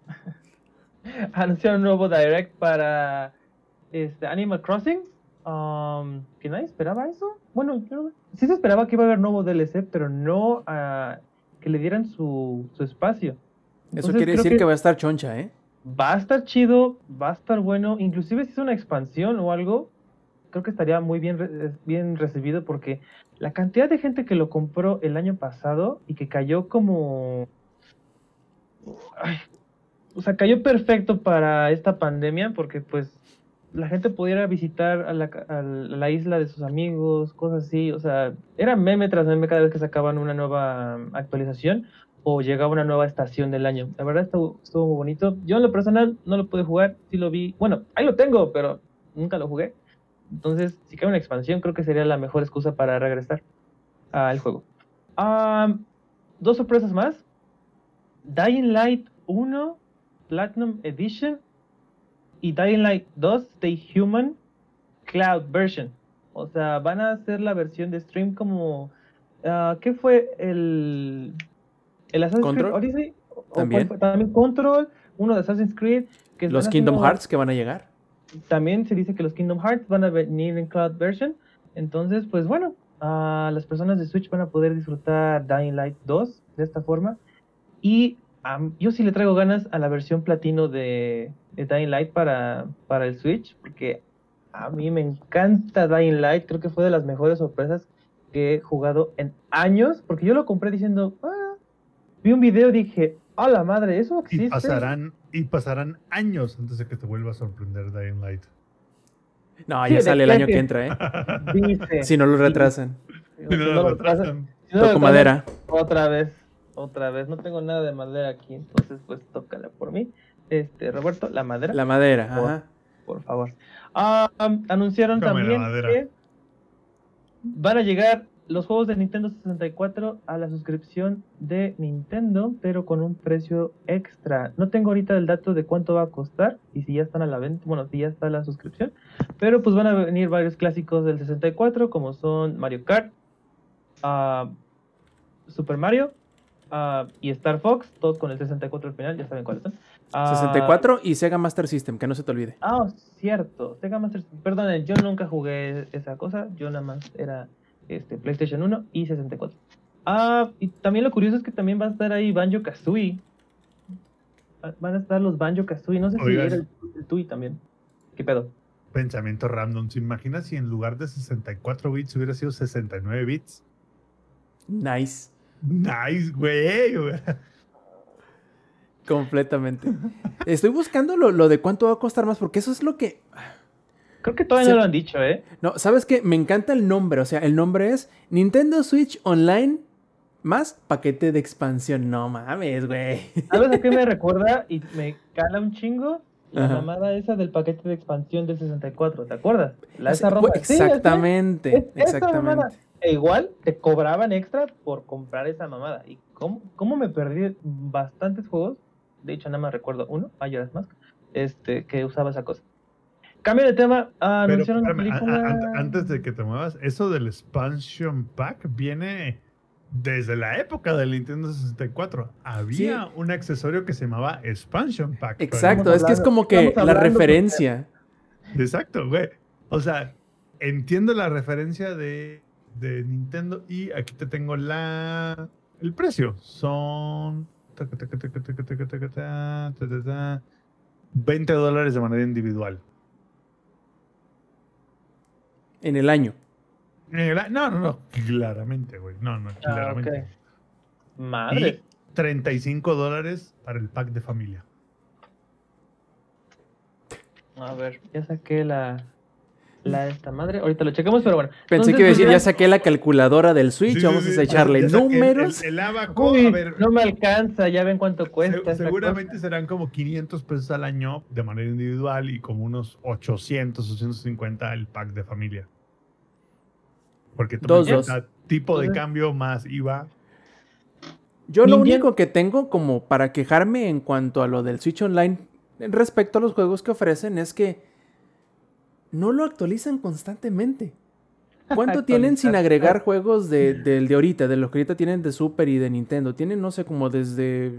[laughs] anunciaron un nuevo Direct para este, Animal Crossing. um, que nadie esperaba eso. Bueno, yo sí se esperaba que iba a haber nuevo DLC, pero no ah, que le dieran su, su espacio. Eso quiere decir que... va a estar choncha, ¿eh? va a estar chido, va a estar bueno, inclusive si es una expansión o algo, creo que estaría muy bien, re- bien recibido porque la cantidad de gente que lo compró el año pasado y que cayó como... Ay, o sea, cayó perfecto para esta pandemia porque pues la gente pudiera visitar a la, a la isla de sus amigos, cosas así, o sea, era meme tras meme cada vez que sacaban una nueva um, actualización o llegaba una nueva estación del año. La verdad estuvo, estuvo muy bonito. Yo en lo personal no lo pude jugar, sí lo vi. Bueno, ahí lo tengo, pero nunca lo jugué. Entonces, si cae una expansión, creo que sería la mejor excusa para regresar al juego. Ah, dos sorpresas más. Dying Light 1 Platinum Edition y Dying Light 2 Stay Human Cloud Version. O sea, van a hacer la versión de stream como... ah, ¿Qué fue el... El Assassin's Creed ¿Control? Odyssey? ¿O cuál También. fue? También Control, uno de Assassin's Creed. Que Los Kingdom haciendo- Hearts que van a llegar. también se dice que los Kingdom Hearts van a venir en Cloud Version. Entonces, pues bueno, ah, las personas de Switch van a poder disfrutar Dying Light 2 de esta forma. Y yo sí le traigo ganas a la versión platino de, de Dying Light para, para el Switch, porque a mí me encanta Dying Light. Creo que fue de las mejores sorpresas que he jugado en años, porque yo lo compré diciendo, ah, vi un video y dije, a la madre, eso Y existe. pasarán, y pasarán años antes de que te vuelva a sorprender Dying Light. No, ya sale el año que entra, ¿eh? [laughs] Dice. Si no lo retrasan. Si no lo retrasan. retrasan- si no lo Toco madera. Otra vez, otra vez. No tengo nada de madera aquí, entonces pues tócala por mí. Este, Roberto, la madera, La madera, Por- ajá. por favor. Ah, anunciaron también que van a llegar los juegos de Nintendo 64 a la suscripción de Nintendo, pero con un precio extra. No tengo ahorita el dato de cuánto va a costar y si ya están a la venta, bueno, si ya está la suscripción, pero pues van a venir varios clásicos del 64 como son Mario Kart, ah, Super Mario ah, y Star Fox, todos con el 64 al final, ya saben cuáles son. Ah, 64 y Sega Master System, que no se te olvide. Ah, cierto. Sega Master Perdonen, yo nunca jugué esa cosa. Yo nada más era este, PlayStation 1 y 64. Ah, y también lo curioso es que también va a estar ahí Banjo Kazooie. Van a estar los Banjo Kazooie. No sé Oigan. si era el, el Tui también. ¿Qué pedo? Pensamiento random. ¿Se imagina si en lugar de 64 bits hubiera sido 69 bits? Nice. Nice, güey. güey. Completamente. Estoy buscando lo, lo de cuánto va a costar más, porque eso es lo que. Creo que todavía no lo han dicho, ¿eh? No, ¿sabes qué? Me encanta el nombre. O sea, el nombre es Nintendo Switch Online más paquete de expansión. No mames, güey. ¿Sabes a qué me [laughs] recuerda? Y me cala un chingo. La Ajá. mamada esa del paquete de expansión del 64, ¿te acuerdas? La esa roja. pues, Sí, exactamente, Es- exactamente. Igual te cobraban extra por comprar esa mamada. ¿Y cómo, cómo me perdí bastantes juegos? De hecho, nada más recuerdo uno, Majora's Mask, este, que usaba esa cosa. Cambio de tema, ah, Pero anunciaron espérame, a- película... an- antes de que te muevas, eso del expansion pack viene desde la época del Nintendo 64. Había un accesorio que se llamaba expansion pack. Exacto, es que es como que la referencia. Exacto, güey. O sea, entiendo la referencia de, de Nintendo y aquí te tengo la el precio. Son taca, taca, taca, taca, taca, taca, ta, ta, ta, ta, 20 dólares de manera individual. En el año. No, no, no. Claramente, güey. No, no, Ah, claramente. ok. Madre. Y 35 dólares para el pack de familia. A ver, ya saqué la... La de esta madre. Ahorita lo checamos, pero bueno. Pensé Entonces, que iba a decir, pues, ya saqué la calculadora del Switch, Sí, vamos sí, a echarle saqué el- números. El, el abaco, Uy, a ver, no me alcanza, ya ven cuánto cuesta. Se- esta seguramente cosa. serán como 500 pesos al año de manera individual y como unos 800, 850 el pack de familia. Porque toma Dos, tipo de cambio más IVA. Yo lo único que tengo como para quejarme en cuanto a lo del Switch Online respecto a los juegos que ofrecen es que no lo actualizan constantemente. ¿Cuánto [laughs] tienen sin agregar juegos de, del de ahorita, de los que ahorita tienen de Super y de Nintendo? Tienen, no sé, como desde...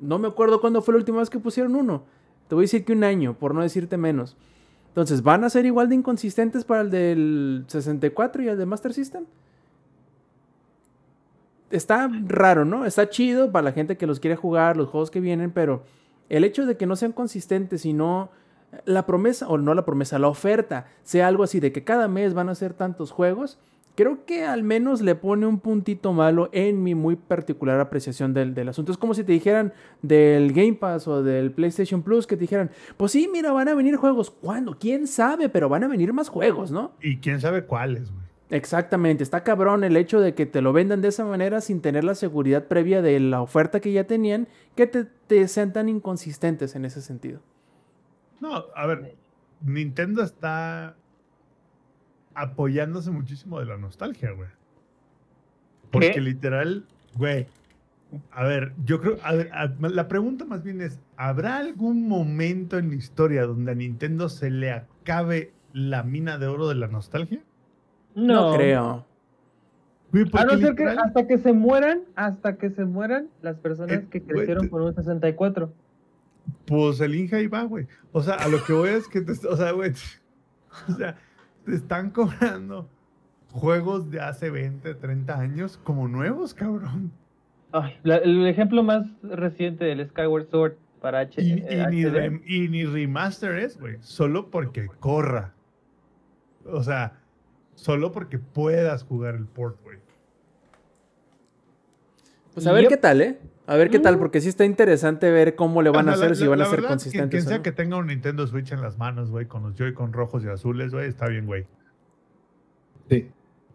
No me acuerdo cuándo fue la última vez que pusieron uno. Te voy a decir que un año, por no decirte menos. Entonces, ¿van a ser igual de inconsistentes para el del 64 y el de Master System? Está raro, ¿no? Está chido para la gente que los quiere jugar, los juegos que vienen, pero el hecho de que no sean consistentes y no la promesa, o no la promesa, la oferta sea algo así de que cada mes van a ser tantos juegos, creo que al menos le pone un puntito malo en mi muy particular apreciación del, del asunto. Es como si te dijeran del Game Pass o del PlayStation Plus, que te dijeran, pues sí, mira, van a venir juegos. ¿Cuándo? ¿Quién sabe? Pero van a venir más juegos, ¿no? Y quién sabe cuáles, güey. Exactamente, está cabrón el hecho de que te lo vendan de esa manera sin tener la seguridad previa de la oferta que ya tenían, que te, te sean tan inconsistentes en ese sentido. No, a ver, Nintendo está apoyándose muchísimo de la nostalgia, güey. Porque ¿Qué? literal, güey. A ver, yo creo, a ver, a- la pregunta más bien es, ¿habrá algún momento en la historia donde a Nintendo se le acabe la mina de oro de la nostalgia? No, creo. Güey, A no ser que hasta que se mueran, hasta que se mueran las personas Eh, que güey, crecieron te- con un 64. Pues el Inja ahí va, güey. O sea, a lo que voy es que, te, o sea, güey, [laughs] o sea, te están cobrando juegos de hace 20, 30 años como nuevos, cabrón. Ay, la- el ejemplo más reciente del Skyward Sword para H Y, eh, y ni, rem- y ni remaster es, güey. Solo porque corra. O sea, solo porque puedas jugar el port, güey. Pues a ver Yep. qué tal, ¿eh? A ver qué tal, Mm. porque sí está interesante ver cómo le van a sea, hacer, la- si la- van a ser verdad, consistentes. Quien sea no. que tenga un Nintendo Switch en las manos, güey, con los Joy-Con rojos y azules, güey, está bien, güey. Sí,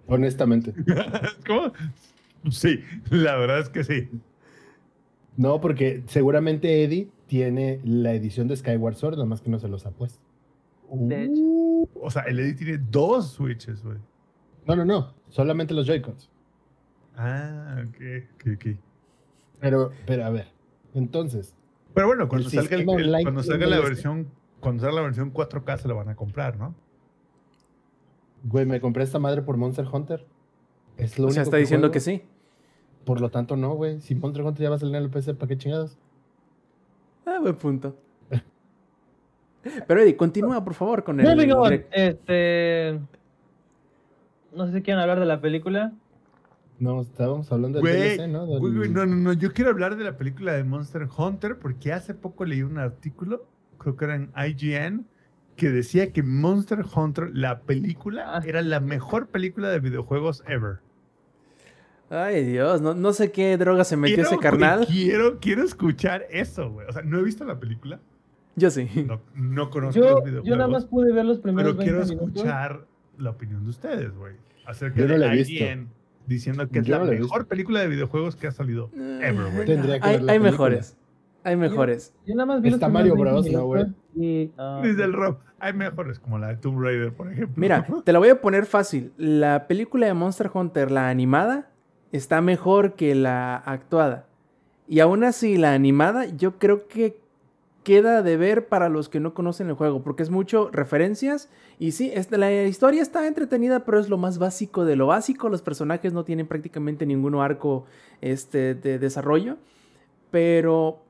honestamente. [laughs] ¿Cómo? Sí, la verdad es que sí. No, porque seguramente Eddie tiene la edición de Skyward Sword, nada más que no se los ha puesto. De hecho. Uh, o sea, el Eddie tiene dos Switches, güey. No, no, no. Solamente los Joy-Cons. Ah, ok, ok, ok. Pero, pero a ver. Entonces, Pero bueno, cuando El salga, el- cuando salga la este. versión, cuando salga la versión 4K se la van a comprar, ¿no? güey, me compré esta madre por Monster Hunter. Es lo O sea, único está diciendo juego. que sí. Por lo tanto, no, güey. Si Monster Hunter ya va a salir en el PC, ¿para qué chingados? Ah, buen punto. Pero Eddie, continúa por favor con el. Este. No sé si quieren hablar de la película. No, estábamos hablando del DLC, ¿no? Del- no, no, no, yo quiero hablar de la película de Monster Hunter porque hace poco leí un artículo, creo que era en IGN, que decía que Monster Hunter, la película, Ah. era la mejor película de videojuegos ever. Ay, Dios, no, no sé qué droga se metió Quiero, ese carnal. quiero, quiero escuchar eso, güey. O sea, no he visto la película, Yo sí. no, no conozco Yo, los yo videojuegos, nada más pude ver los primeros pero quiero 20 minutos. escuchar la opinión de ustedes, güey. Acerca Yo no de la he visto. Diciendo que es Yo la mejor visto. película de videojuegos que ha salido ever, güey. Tendría que hay hay mejores. Hay mejores. Yo nada más vi Está Mario Bros, 20 ¿no, güey? y, ah, Dice el Rob, hay mejores como la de Tomb Raider, por ejemplo. Mira, [laughs] te la voy a poner fácil. La película de Monster Hunter, la animada, está mejor que la actuada. Y aún así, la animada, yo creo que queda de ver para los que no conocen el juego, porque es mucho referencias. Y sí, este, la historia está entretenida, pero es lo más básico de lo básico. Los personajes no tienen prácticamente ningún arco este, de desarrollo. Pero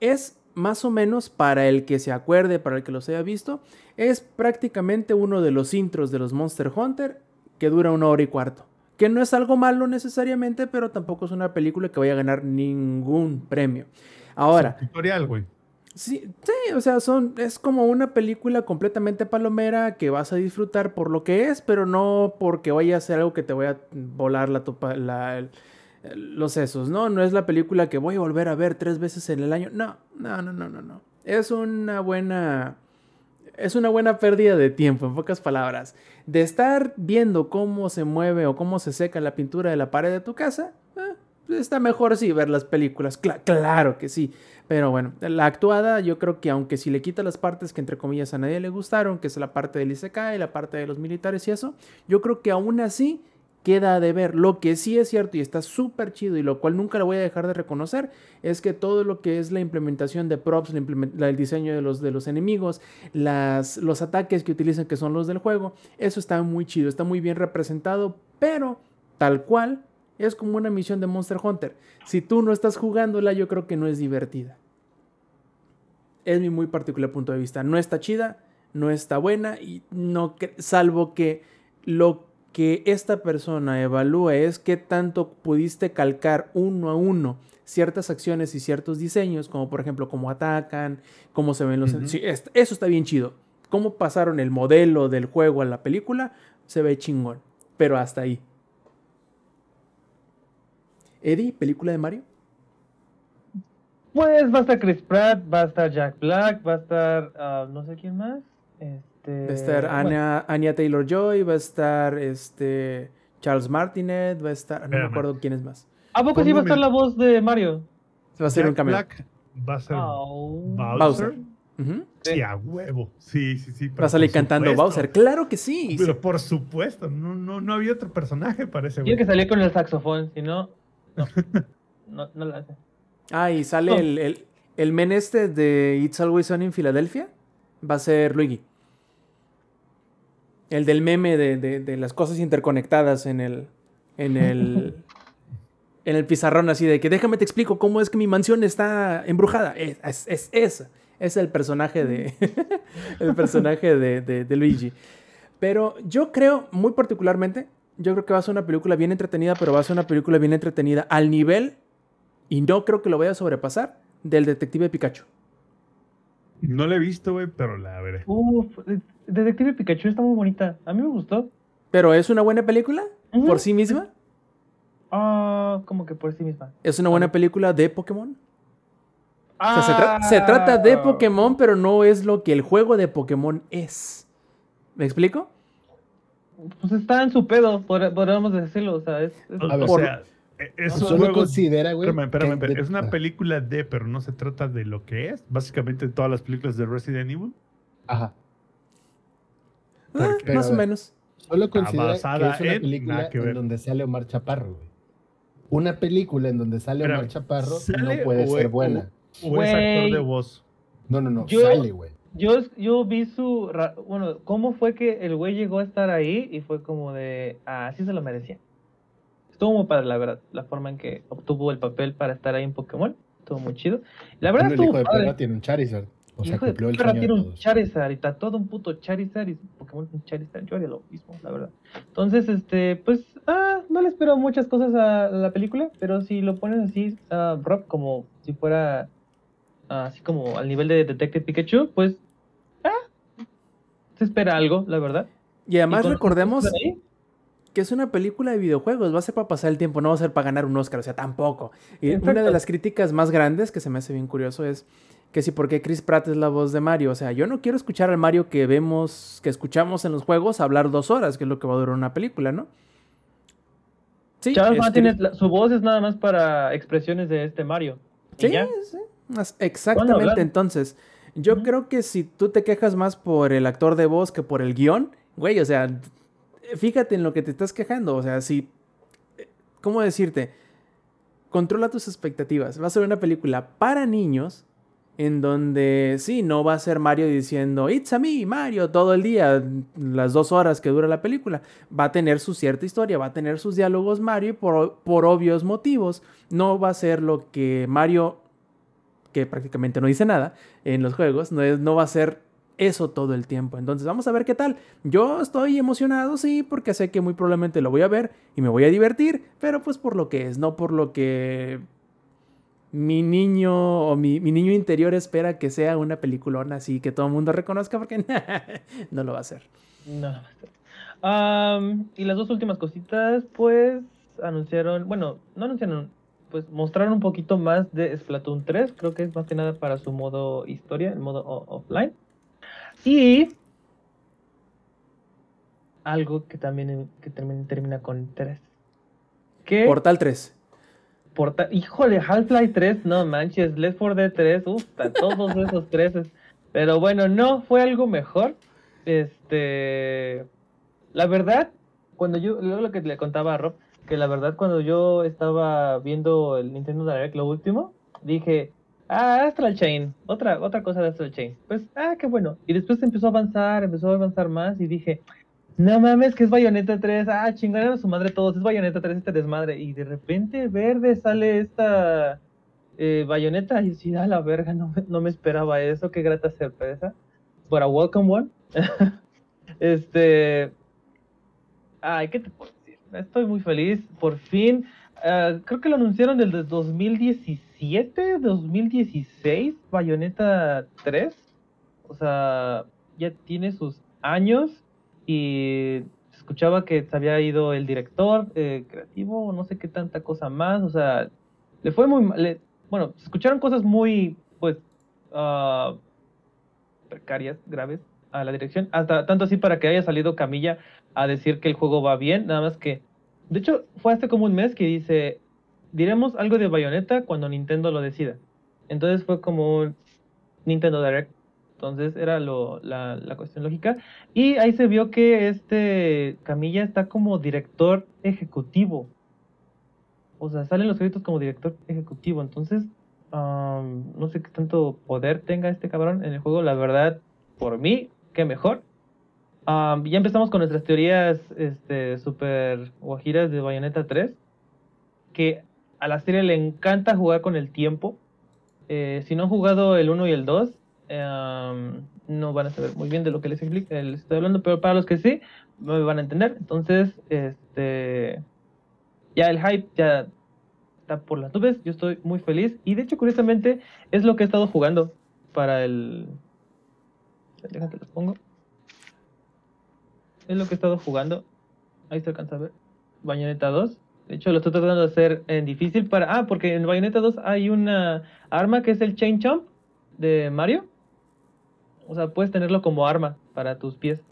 es más o menos para el que se acuerde, para el que los haya visto, es prácticamente uno de los intros de los Monster Hunter que dura una hora y cuarto. Que no es algo malo necesariamente, pero tampoco es una película que vaya a ganar ningún premio. Ahora, Tutorial, güey. Sí, sí, o sea, son, es como una película completamente palomera que vas a disfrutar por lo que es, pero no porque vaya a ser algo que te vaya a volar la topa, los sesos, ¿no? No es la película que voy a volver a ver tres veces en el año. No, no, no, no, no, no. Es una buena, es una buena pérdida de tiempo, en pocas palabras. De estar viendo cómo se mueve o cómo se seca la pintura de la pared de tu casa, eh, está mejor sí ver las películas. Cla- claro que sí. Pero bueno, la actuada yo creo que aunque si le quita las partes que entre comillas a nadie le gustaron, que es la parte del Isekai, la parte de los militares y eso, yo creo que aún así queda de ver. Lo que sí es cierto y está súper chido y lo cual nunca lo voy a dejar de reconocer es que todo lo que es la implementación de props, el diseño de los, de los enemigos, las, los ataques que utilizan que son los del juego, eso está muy chido, está muy bien representado, pero tal cual es como una misión de Monster Hunter. Si tú no estás jugándola, yo creo que no es divertida. Es mi muy particular punto de vista. No está chida, no está buena y no salvo que lo que esta persona evalúa es qué tanto pudiste calcar uno a uno ciertas acciones y ciertos diseños, como por ejemplo cómo atacan, cómo se ven los... Sí, es- eso está bien chido. Cómo pasaron el modelo del juego a la película, se ve chingón. Pero hasta ahí. Eddie, película de Mario. Pues va a estar Chris Pratt, va a estar Jack Black, va a estar ah, no sé quién más. Este, Va a estar bueno, Anya, Taylor Joy, va a estar este Charles Martinet, va a estar. No me acuerdo quién es más. ¿A poco Por sí va a estar la voz de Mario? Va a ser Jack un cameo. Black va a ser Oh. Bowser. Sí, a huevo. Sí, sí, sí. Va a salir cantando supuesto. Bowser. Claro que sí. Pero por supuesto, no, no, no había otro personaje para ese Tiene que salir con el saxofón, si no. No, no, no lo hace. Ah, y sale el, el, el men este de It's Always Sunny en Filadelfia. Va a ser Luigi. El del meme de, de- de las cosas interconectadas en el. En el. [laughs] en el pizarrón, así de que déjame te explico cómo es que mi mansión está embrujada. Es, es, es. Es el personaje de. [laughs] el personaje de- de Luigi. Pero yo creo, muy particularmente, yo creo que va a ser una película bien entretenida, pero va a ser una película bien entretenida al nivel, y no creo que lo vaya a sobrepasar, del Detective Pikachu. No la he visto, güey, pero la veré. Uf, Detective Pikachu está muy bonita. A mí me gustó. Pero es una buena película por sí misma. Ah, como que por sí misma. Es una buena película de Pokémon. O sea, se, tra- se trata de Ah, Pokémon, pero no es lo que el juego de Pokémon es. ¿Me explico? Pues está en su pedo, pod- podríamos decirlo. O sea, es. es- O, A ver, o sea, e- es Solo considera, güey. Espérame, espérame, Es una ah, película de, pero no se trata de lo que es. Básicamente todas las películas de Resident Evil. Ajá. Ah, más o menos. Solo considera que basada es una en película que en donde sale Omar Chaparro, güey. Una película en donde sale Omar Chaparro ¿sale no puede o ser es- buena. O es actor de voz. No, no, no. Yo- Sale, güey. Yo, yo vi su. Bueno, ¿cómo fue que el güey llegó a estar ahí? Y fue como de. Ah, sí se lo merecía. Estuvo muy padre, la verdad. La forma en que obtuvo el papel para estar ahí en Pokémon. Estuvo muy chido. La verdad Bueno, el estuvo hijo de padre. perra tiene un Charizard. O sea, Hijo de el perra tiene un. Charizard y está todo un puto Charizard y Pokémon un Charizard. Yo haría lo mismo, la verdad. Entonces, este, pues, ah, no le espero muchas cosas a la película, pero si lo pones así, ah, Rob, como si fuera ah, así como al nivel de Detective Pikachu, pues, se espera algo, la verdad. Y además Y recordemos que es una película de videojuegos, va a ser para pasar el tiempo, no va a ser para ganar un Oscar, o sea, tampoco. Y una de las críticas más grandes que se me hace bien curioso es que si por qué Chris Pratt es la voz de Mario, o sea, yo no quiero escuchar al Mario que vemos, que escuchamos en los juegos hablar dos horas, que es lo que va a durar una película, ¿no? Sí, Charles es Martin la- su voz es nada más para expresiones de este Mario. Sí, sí. Exactamente, entonces, yo creo que si tú te quejas más por el actor de voz que por el guion, güey, o sea, fíjate en lo que te estás quejando, o sea, si, ¿cómo decirte? Controla tus expectativas, va a ser una película para niños en donde sí, no va a ser Mario diciendo, It's a me, Mario, todo el día, las dos horas que dura la película. Va a tener su cierta historia, va a tener sus diálogos Mario y por, por obvios motivos. No va a ser lo que Mario, que prácticamente no dice nada en los juegos, no, es, no va a ser eso todo el tiempo. Entonces vamos a ver qué tal. Yo estoy emocionado, sí, porque sé que muy probablemente lo voy a ver y me voy a divertir, pero pues por lo que es, no por lo que mi niño o mi, mi niño interior espera que sea una peliculona así que todo el mundo reconozca porque [laughs] no lo va a hacer. No, no va a. Am, y las dos últimas cositas, pues anunciaron, bueno, no anunciaron, pues mostraron un poquito más de Splatoon 3, creo que es más que nada para su modo historia, el modo offline. Y algo que también que termina, termina con 3. Que Portal 3. porta- híjole, Half-Life 3, no manches, Left 4 Dead 3, uff, todos esos tres. Pero bueno, no, fue algo mejor. Este, la verdad, cuando yo, luego lo que le contaba a Rob, que la verdad cuando yo estaba viendo el Nintendo Direct, lo último, dije, ah, Astral Chain, otra, otra cosa de Astral Chain. Pues, ah, qué bueno. Y después empezó a avanzar, empezó a avanzar más y dije, no mames, que es Bayonetta 3, ah, chingar a su madre todos, es Bayonetta 3 este desmadre. Y de repente verde sale esta eh, Bayonetta y sí, a la verga, no, no me esperaba eso, qué grata sorpresa. Para Welcome One. [laughs] este. Ay, ¿qué te puedo? Estoy muy feliz, por fin. ah, creo que lo anunciaron desde 2017, 2016, Bayonetta 3. O sea, ya tiene sus años y escuchaba que se había ido el director eh, creativo, no sé qué tanta cosa más, o sea, le fue muy mal, bueno, se escucharon cosas muy, pues, ah, precarias, graves a la dirección, hasta tanto así para que haya salido Camilla a decir que el juego va bien, nada más que, de hecho, fue hace como un mes que dice, diremos algo de Bayonetta cuando Nintendo lo decida. Entonces fue como un Nintendo Direct. Entonces era lo, la, la cuestión lógica. Y ahí se vio que este Camilla está como director ejecutivo. O sea, salen los créditos como director ejecutivo. Entonces, am, no sé qué tanto poder tenga este cabrón en el juego. La verdad, por mí, qué mejor. Am, ya empezamos con nuestras teorías este, super guajiras de Bayonetta 3. Que a la serie le encanta jugar con el tiempo. Eh, si no han jugado el 1 y el 2, em, no van a saber muy bien de lo que les, expli- eh, les estoy hablando, pero para los que sí, me van a entender. Entonces, este ya el hype ya está por las nubes. Yo estoy muy feliz. Y de hecho, curiosamente, es lo que he estado jugando para el. Déjate, los pongo. Es lo que he estado jugando. Ahí se alcanza a ver. Bayonetta 2. De hecho, lo estoy tratando de hacer en difícil para... Ah, porque en Bayonetta 2 hay una arma que es el Chain Chomp de Mario. O sea, puedes tenerlo como arma para tus pies.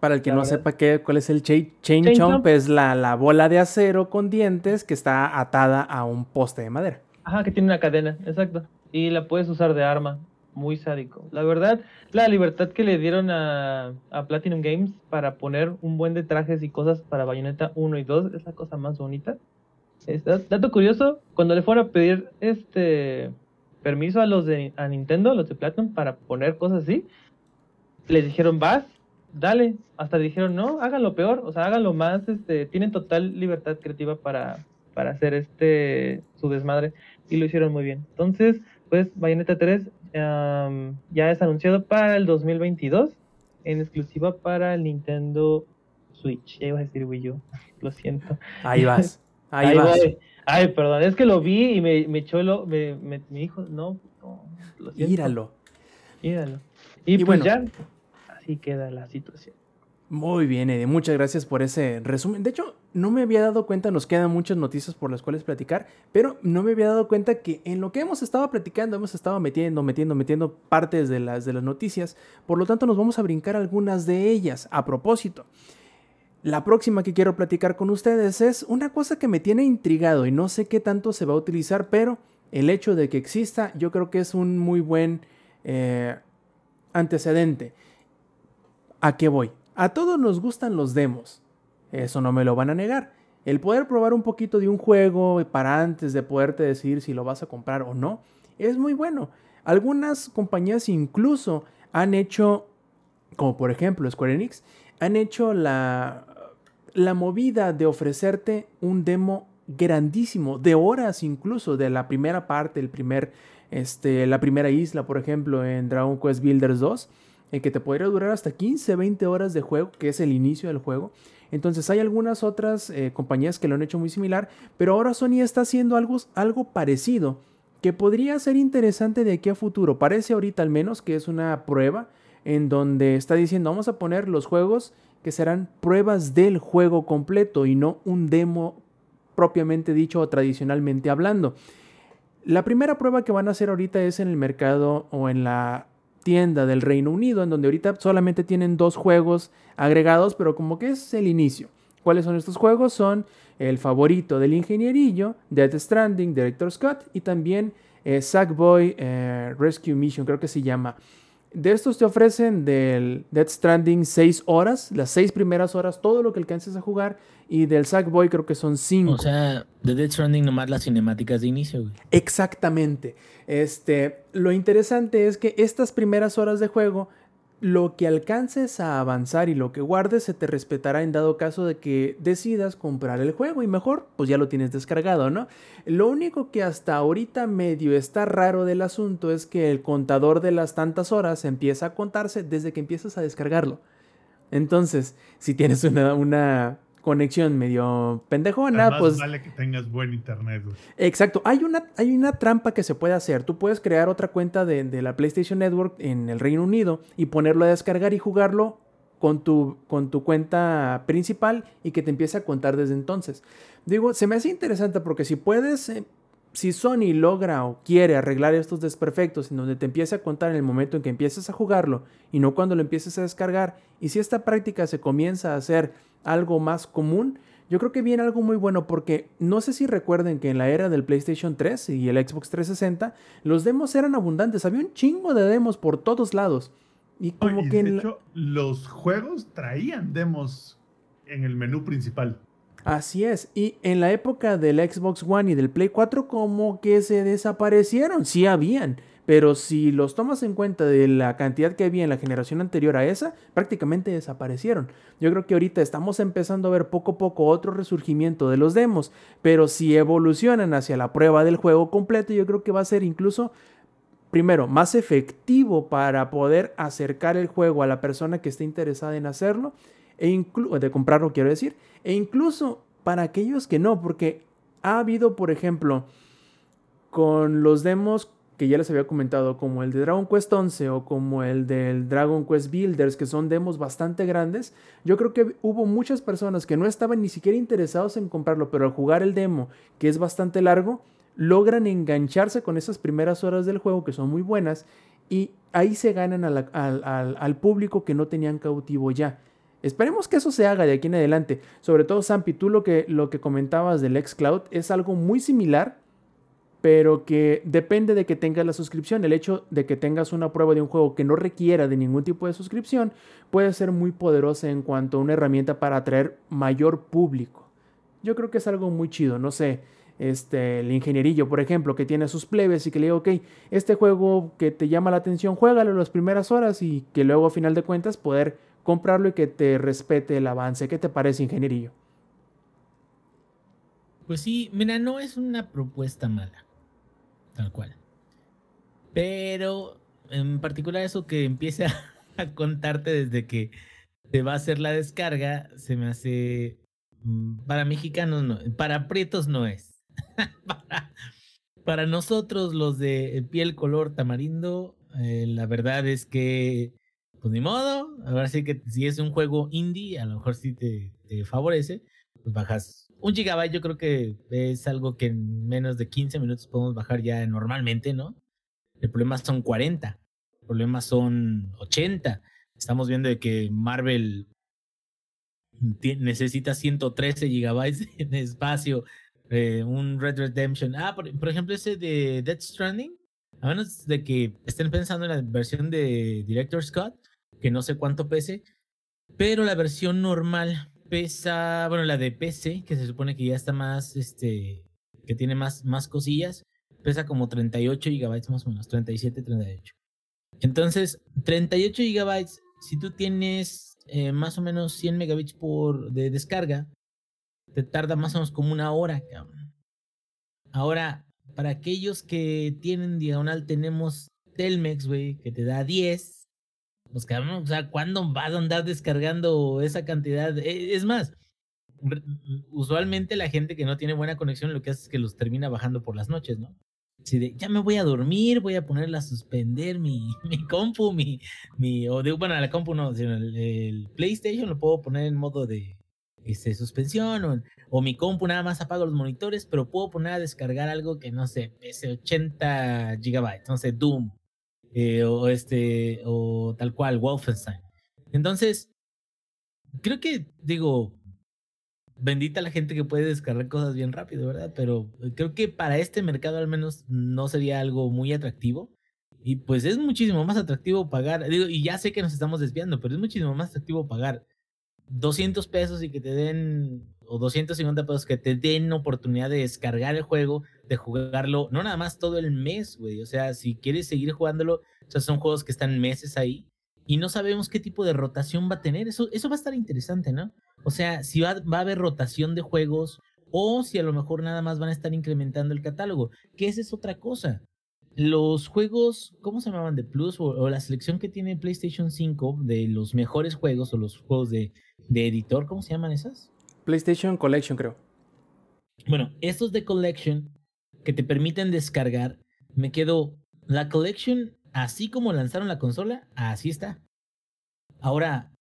Para el que La no verdad. sepa qué, cuál es el chain, chain Chain chomp, chomp. es la, la bola de acero con dientes que está atada a un poste de madera. Ajá, que tiene una cadena, exacto. Y la puedes usar de arma. Muy sádico. La verdad, la libertad que le dieron a, a Platinum Games para poner un buen de trajes y cosas para Bayonetta 1 y 2 es la cosa más bonita. Es- dat- dato curioso, cuando le fueron a pedir este permiso a los de a Nintendo, los de Platinum, para poner cosas así, les dijeron, vas, dale. Hasta dijeron, no, háganlo peor, o sea, háganlo más, este, tienen total libertad creativa para, para hacer este su desmadre y lo hicieron muy bien. Entonces, pues Bayonetta 3 ya es anunciado para el 2022 en exclusiva para el Nintendo Switch. Ya iba a decir Wii U, [laughs] lo siento. Ahí vas. [laughs] Ahí, Ahí vas. voy. Ay, perdón, es que lo vi y me, me echó lo, me, me- mi hijo, no, no, lo siento. Míralo. Míralo. Y, Y pues bueno. ya, así queda la situación. Muy bien, Eddie. Muchas gracias por ese resumen. De hecho, no me había dado cuenta, nos quedan muchas noticias por las cuales platicar, pero no me había dado cuenta que en lo que hemos estado platicando, hemos estado metiendo, metiendo, metiendo partes de las, de las noticias. Por lo tanto, nos vamos a brincar algunas de ellas. A propósito, la próxima que quiero platicar con ustedes es una cosa que me tiene intrigado y no sé qué tanto se va a utilizar, pero el hecho de que exista, yo creo que es un muy buen eh, antecedente. ¿A qué voy? A todos nos gustan los demos. Eso no me lo van a negar. El poder probar un poquito de un juego para antes de poderte decidir si lo vas a comprar o no es muy bueno. Algunas compañías incluso han hecho, como por ejemplo Square Enix, han hecho la, la movida de ofrecerte un demo grandísimo, de horas incluso, de la primera parte, el primer, este, la primera isla, por ejemplo, en Dragon Quest Builders 2 en que te podría durar hasta 15, 20 horas de juego, que es el inicio del juego. Entonces hay algunas otras eh, compañías que lo han hecho muy similar, pero ahora Sony está haciendo algo, algo parecido, que podría ser interesante de aquí a futuro. Parece ahorita al menos que es una prueba en donde está diciendo vamos a poner los juegos que serán pruebas del juego completo y no un demo propiamente dicho o tradicionalmente hablando. La primera prueba que van a hacer ahorita es en el mercado o en la tienda del Reino Unido, en donde ahorita solamente tienen dos juegos agregados, pero como que es el inicio. ¿Cuáles son estos juegos? Son el favorito del ingenierillo, Death Stranding, Director Scott, y también eh, Sackboy eh, Rescue Mission, creo que se llama. De estos te ofrecen del Death Stranding 6 horas, las 6 primeras horas, todo lo que alcances a jugar, y del Sackboy creo que son 5. O sea, de Death Stranding nomás las cinemáticas de inicio, güey. Exactamente. Este, lo interesante es que estas primeras horas de juego, lo que alcances a avanzar y lo que guardes se te respetará en dado caso de que decidas comprar el juego y mejor, pues ya lo tienes descargado, ¿no? Lo único que hasta ahorita medio está raro del asunto es que el contador de las tantas horas empieza a contarse desde que empiezas a descargarlo. Entonces, si tienes una, una conexión medio pendejona, Además, pues vale que tengas buen internet, güey. Exacto, hay una, hay una trampa que se puede hacer. Tú puedes crear otra cuenta de, de la PlayStation Network en el Reino Unido y ponerlo a descargar y jugarlo con tu, con tu cuenta principal y que te empiece a contar desde entonces. Digo, se me hace interesante porque si puedes, eh, si Sony logra o quiere arreglar estos desperfectos en donde te empiece a contar en el momento en que empieces a jugarlo y no cuando lo empieces a descargar, y si esta práctica se comienza a hacer algo más común, yo creo que viene algo muy bueno porque no sé si recuerden que en la era del PlayStation 3 y el Xbox 360 los demos eran abundantes, había un chingo de demos por todos lados. Y como y que de la- hecho, los juegos traían demos en el menú principal. Así es, y en la época del Xbox One y del Play 4 como que se desaparecieron, sí habían, pero si los tomas en cuenta de la cantidad que había en la generación anterior a esa, prácticamente desaparecieron. Yo creo que ahorita estamos empezando a ver poco a poco otro resurgimiento de los demos, pero si evolucionan hacia la prueba del juego completo, yo creo que va a ser incluso primero, más efectivo para poder acercar el juego a la persona que esté interesada en hacerlo, e de comprarlo quiero decir, e incluso para aquellos que no, porque ha habido, por ejemplo, con los demos que ya les había comentado, como el de Dragon Quest 11 o como el del Dragon Quest Builders, que son demos bastante grandes, yo creo que hubo muchas personas que no estaban ni siquiera interesados en comprarlo, pero al jugar el demo, que es bastante largo, logran engancharse con esas primeras horas del juego que son muy buenas y ahí se ganan al, al, público que no tenían cautivo ya. Esperemos que eso se haga de aquí en adelante. Sobre todo, Sampi, tú lo que, lo que comentabas del xCloud es algo muy similar pero que depende de que tengas la suscripción. El hecho de que tengas una prueba de un juego que no requiera de ningún tipo de suscripción puede ser muy poderosa en cuanto a una herramienta para atraer mayor público. Yo creo que es algo muy chido, no sé. Este, el ingenierillo, por ejemplo, que tiene sus plebes y que le digo, ok, este juego que te llama la atención, juégalo las primeras horas y que luego a final de cuentas poder comprarlo y que te respete el avance. ¿Qué te parece, ingenierillo? Pues sí, mira, no es una propuesta mala tal cual. Pero en particular eso que empiece a, [laughs] contarte desde que te va a hacer la descarga, se me hace... Mm, para mexicanos no, para prietos no es. [laughs] para, nosotros los de piel color tamarindo, eh, la verdad es que, pues ni modo, ahora sí que si es un juego indie, a lo mejor sí te, favorece, pues bajas un gigabyte yo creo que es algo que en menos de 15 minutos podemos bajar ya normalmente, ¿no? El problema son 40, el problema son 80. Estamos viendo que Marvel necesita 113 gigabytes de espacio, eh, un Red Redemption. Ah, por, por, ejemplo, ese de Death Stranding, a menos de que estén pensando en la versión de Director Scott, que no sé cuánto pese, pero la versión normal pesa, bueno, la de PC, que se supone que ya está más, este, que tiene más, más cosillas, pesa como 38 gigabytes más o menos, 37, 38. Entonces, 38 gigabytes, si tú tienes eh, más o menos 100 megabits por de descarga, te tarda más o menos como una hora, Ahora, para aquellos que tienen diagonal, tenemos Telmex, güey, que te da 10 pues cabrón, o sea, ¿cuándo vas a andar descargando esa cantidad? E, es más, usualmente la gente que no tiene buena conexión lo que hace es que los termina bajando por las noches, ¿no? Si de, ya me voy a dormir, voy a ponerla a suspender mi, [laughs] mi compu, mi, mi, o de, bueno, la compu no, sino el, PlayStation lo puedo poner en modo de este, suspensión, o, mi compu nada más apago los monitores, pero puedo poner a descargar algo que no sé, pese 80 gigabytes, no sé, Doom, eh, o este, o tal cual, Wolfenstein. Entonces, creo que, digo, bendita la gente que puede descargar cosas bien rápido, ¿verdad? Pero creo que para este mercado al menos no sería algo muy atractivo. Y pues es muchísimo más atractivo pagar, digo, y ya sé que nos estamos desviando, pero es muchísimo más atractivo pagar 200 pesos y que te den, o 250 pesos que te den oportunidad de descargar el juego, de jugarlo, no nada más todo el mes, güey. O sea, si quieres seguir jugándolo, o sea, son juegos que están meses ahí y no sabemos qué tipo de rotación va a tener. Eso, eso va a estar interesante, ¿no? O sea, si va, va a haber rotación de juegos o si a lo mejor nada más van a estar incrementando el catálogo, que esa es otra cosa. Los juegos, ¿cómo se llamaban? De Plus o, la selección que tiene PlayStation 5 de los mejores juegos o los juegos de, de editor, ¿cómo se llaman esas? PlayStation Collection, creo. Bueno, estos de Collection que te permiten descargar, me quedo, la Collection, así como lanzaron la consola, así está. Ahora,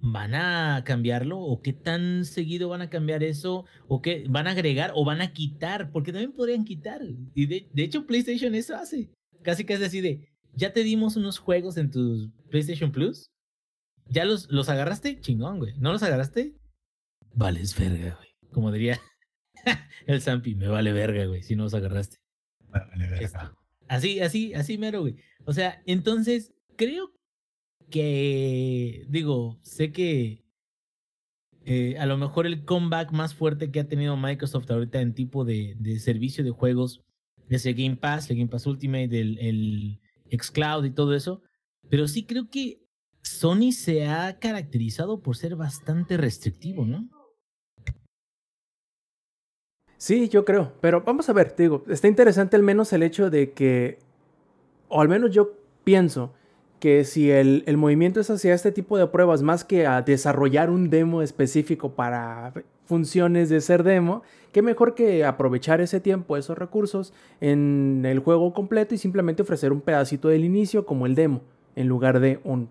¿van a cambiarlo? ¿O qué tan seguido van a cambiar eso? ¿O qué van a agregar o van a quitar? Porque también podrían quitar. Y de, hecho, PlayStation eso hace. Casi casi así de, ya te dimos unos juegos en tu PlayStation Plus. ¿Ya los, los agarraste? Chingón, güey. ¿No los agarraste? Vales verga, güey. Como diría [laughs] el Zampi, me vale verga, güey, si no os agarraste. vale verga. Así, así, así mero, güey. O sea, entonces, creo que, digo, sé que eh, a lo mejor el comeback más fuerte que ha tenido Microsoft ahorita en tipo de, de servicio de juegos es el Game Pass, el Game Pass Ultimate, el, el Xcloud y todo eso. Pero sí creo que Sony se ha caracterizado por ser bastante restrictivo, ¿no? Sí, yo creo, pero vamos a ver, digo, está interesante al menos el hecho de que, o al menos yo pienso que si el, el movimiento es hacia este tipo de pruebas más que a desarrollar un demo específico para funciones de ser demo, qué mejor que aprovechar ese tiempo, esos recursos en el juego completo y simplemente ofrecer un pedacito del inicio como el demo, en lugar de un,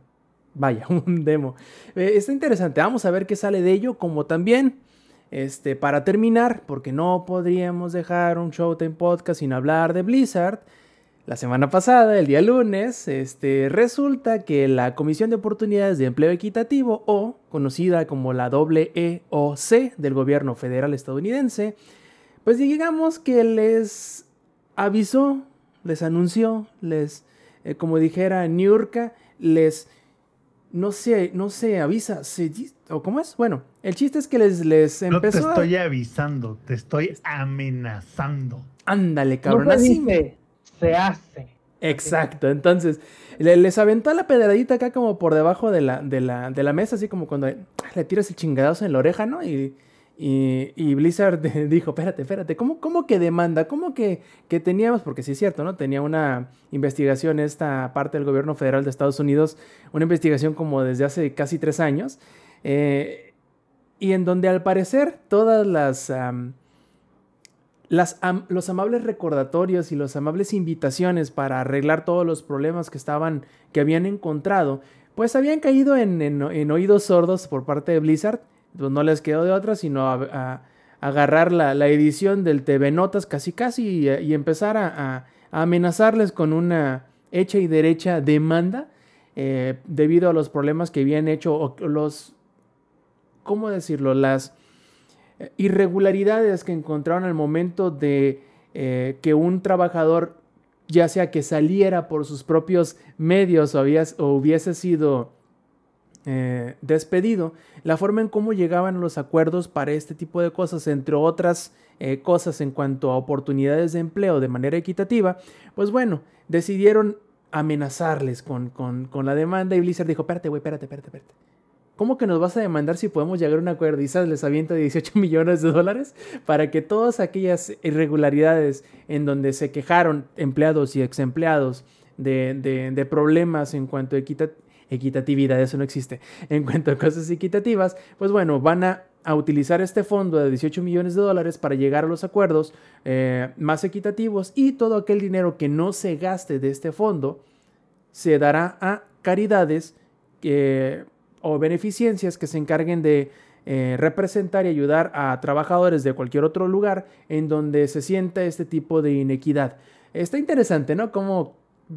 vaya, [laughs] un demo. Eh, está interesante, vamos a ver qué sale de ello, como también, este, para terminar, porque no podríamos dejar un Showtime Podcast sin hablar de Blizzard. La semana pasada, el día lunes, este, resulta que la Comisión de Oportunidades de Empleo Equitativo, o conocida como la EEOC del gobierno federal estadounidense, pues digamos que les avisó, les anunció, les, eh, como dijera Niurka, les, no sé, no se avisa, se, o cómo es, bueno, el chiste es que les, les No te a- estoy avisando, te estoy amenazando. ándale, cabrón, no se así dice, se hace. Exacto, entonces le- les aventó la pedradita acá como por debajo de la, de la, de la mesa, así como cuando le tiras el chingadazo en la oreja, ¿no? Y, y, Blizzard [laughs] dijo, espérate, espérate, ¿cómo, cómo que demanda? ¿Cómo que, que teníamos? Porque sí es cierto, ¿no? Tenía una investigación esta parte del gobierno federal de Estados Unidos, una investigación como desde hace casi tres años, eh, y en donde al parecer todas las am- los amables recordatorios y las amables invitaciones para arreglar todos los problemas que estaban, que habían encontrado, pues habían caído en, en- en oídos sordos por parte de Blizzard. Pues no les quedó de otra sino a, agarrar la, la edición del TV Notas casi casi y, empezar a, amenazarles con una hecha y derecha demanda eh, debido a los problemas que habían hecho o los, ¿cómo decirlo? Las eh, irregularidades que encontraron al momento de eh, que un trabajador, ya sea que saliera por sus propios medios o hubiese sido eh, despedido, la forma en cómo llegaban los acuerdos para este tipo de cosas, entre otras eh, cosas en cuanto a oportunidades de empleo de manera equitativa, pues bueno, decidieron amenazarles con, con- la demanda y Blizzard dijo, espérate, güey, espérate, espérate, espérate. ¿Cómo que nos vas a demandar si podemos llegar a un acuerdo? Y les avienta 18 [laughs] millones de dólares para que todas aquellas irregularidades en donde se quejaron empleados y ex empleados de, de- de problemas en cuanto a equita- equitatividad, eso no existe, en cuanto a cosas equitativas, pues bueno, van a, a utilizar este fondo de 18 millones de dólares para llegar a los acuerdos eh, más equitativos y todo aquel dinero que no se gaste de este fondo se dará a caridades eh, o beneficencias que se encarguen de eh, representar y ayudar a trabajadores de cualquier otro lugar en donde se sienta este tipo de inequidad. Está interesante, ¿no?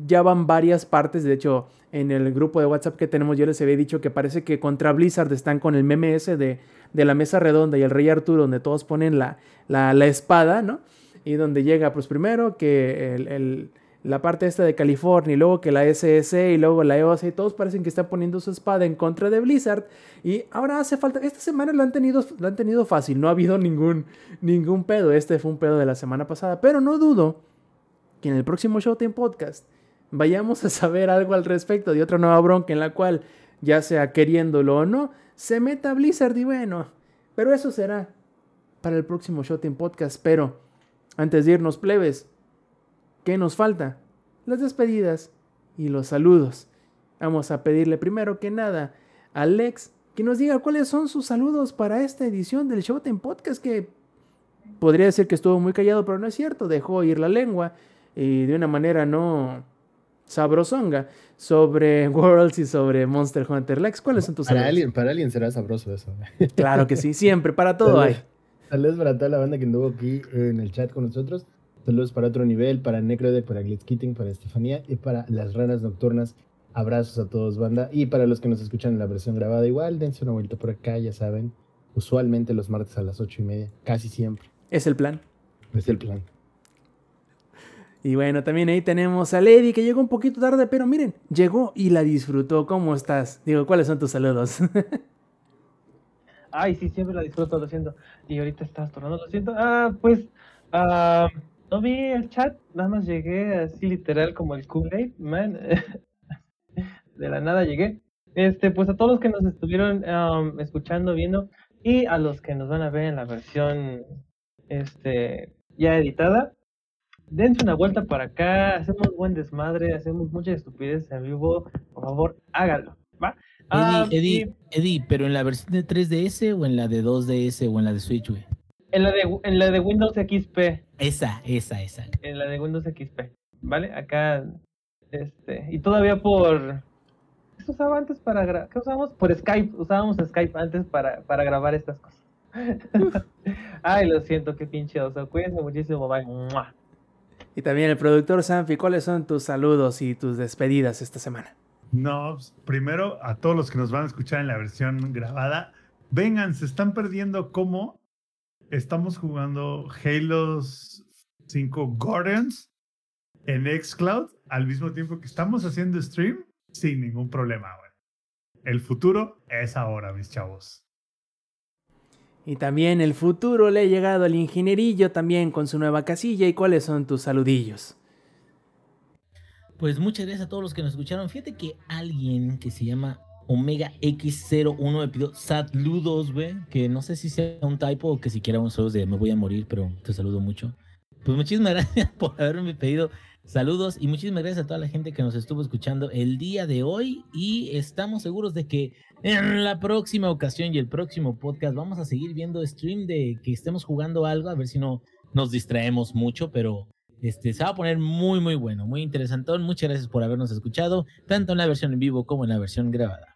Ya van varias partes, de hecho, en el grupo de WhatsApp que tenemos yo les había dicho que parece que contra Blizzard están con el meme ese de, de la mesa redonda y el rey Arturo, donde todos ponen la, la, la espada, ¿no? Y donde llega, pues primero que el, el- la parte esta de California y luego que la SS y luego la EOS y todos parecen que están poniendo su espada en contra de Blizzard y ahora hace falta, esta semana lo han tenido, lo han tenido fácil, no ha habido ningún, ningún pedo, este fue un pedo de la semana pasada, pero no dudo que en el próximo Showtime Podcast vayamos a saber algo al respecto de otra nueva bronca en la cual, ya sea queriéndolo o no, se meta Blizzard y bueno, pero eso será para el próximo Showtime Podcast, pero antes de irnos plebes, ¿qué nos falta? Las despedidas y los saludos. Vamos a pedirle primero que nada a Alex que nos diga cuáles son sus saludos para esta edición del Showtime Podcast que podría decir que estuvo muy callado, pero no es cierto, dejó ir la lengua y de una manera no sabrosonga sobre [laughs] Worlds y sobre Monster Hunter. Lex, ¿cuáles son tus Para para alguien será sabroso eso. [laughs] Claro que sí, siempre, para todo hay. Saludos para toda la banda que anduvo aquí en el chat con nosotros. Saludos para otro nivel, para Necrodeck, para Glitzkitting, para Estefanía y para las ranas nocturnas. Abrazos a todos, banda. Y para los que nos escuchan en la versión grabada, igual, dense una vuelta por acá, ya saben. Usualmente los martes a las ocho y media, casi siempre. Es el plan. Es el plan. Y bueno, también ahí tenemos a Lady que llegó un poquito tarde, pero miren, llegó y la disfrutó. ¿Cómo estás? Digo, ¿cuáles son tus saludos? Ay, sí, siempre la disfruto, lo siento. Y ahorita estás tornando, lo siento. Ah, pues, ah, no vi el chat, nada más llegué así literal como el Kool-Aid, man. [laughs] De la nada llegué. Este, pues a todos los que nos estuvieron am, escuchando, viendo, y a los que nos van a ver en la versión, este, ya editada. Dense una vuelta para acá, hacemos buen desmadre, hacemos muchas estupideces en vivo, por favor, hágalo, ¿va? Ah, Eddie, y Eddie, Eddie, pero en la versión de 3DS o en la de 2DS o en la de Switch, güey. en la de en la de Windows XP, Esa, esa, esa. en la de Windows XP, ¿vale? Acá, este, y todavía por... ¿Qué usaba antes para grabar? ¿Qué usábamos? Por Skype, usábamos Skype antes para, para grabar estas cosas. [laughs] Ay, lo siento, qué pinche oso. Cuídense muchísimo, bye. Y también el productor Sanfi, ¿cuáles son tus saludos y tus despedidas esta semana? No, pues, primero a todos los que nos van a escuchar en la versión grabada, vengan, se están perdiendo cómo estamos jugando Halo 5 Guardians en Xcloud al mismo tiempo que estamos haciendo stream sin ningún problema, güey. El futuro es ahora, mis chavos. Y también el futuro le ha llegado al ingenierillo también con su nueva casilla. ¿Y cuáles son tus saludillos? Pues muchas gracias a todos los que nos escucharon. Fíjate que alguien que se llama Omega X01 me pidió saludos, güey. Que no sé si sea un typo o que siquiera un saludo de me voy a morir, pero te saludo mucho. Pues muchísimas [laughs] gracias por haberme pedido saludos y muchísimas gracias a toda la gente que nos estuvo escuchando el día de hoy. Y estamos seguros de que en la próxima ocasión y el próximo podcast vamos a seguir viendo stream de que estemos jugando algo, a ver si no nos distraemos mucho, pero este, se va a poner muy, muy bueno, muy interesantón. Muchas gracias por habernos escuchado, tanto en la versión en vivo como en la versión grabada.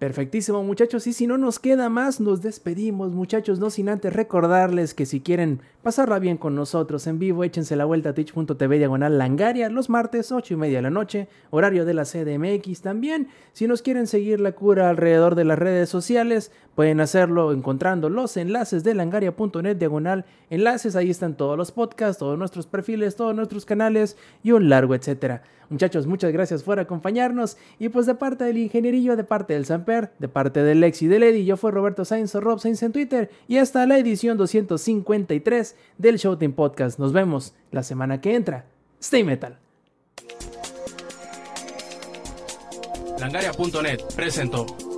Perfectísimo muchachos y si no nos queda más nos despedimos muchachos no sin antes recordarles que si quieren pasarla bien con nosotros en vivo échense la vuelta a twitch.tv diagonal langaria los martes 8 y media de la noche horario de la CDMX también. Si nos quieren seguir la cura alrededor de las redes sociales pueden hacerlo encontrando los enlaces de langaria.net diagonal enlaces. Ahí están todos los podcasts todos nuestros perfiles todos nuestros canales y un largo etcétera muchachos muchas gracias por acompañarnos. Y pues de parte del ingenierillo de parte del Samper de parte del Lex y del Eddie yo fui Roberto Sainz o Rob Sainz en Twitter. Y hasta la edición 253 del Showtime Podcast. Nos vemos la semana que entra. Stay metal. Langaria.net presentó.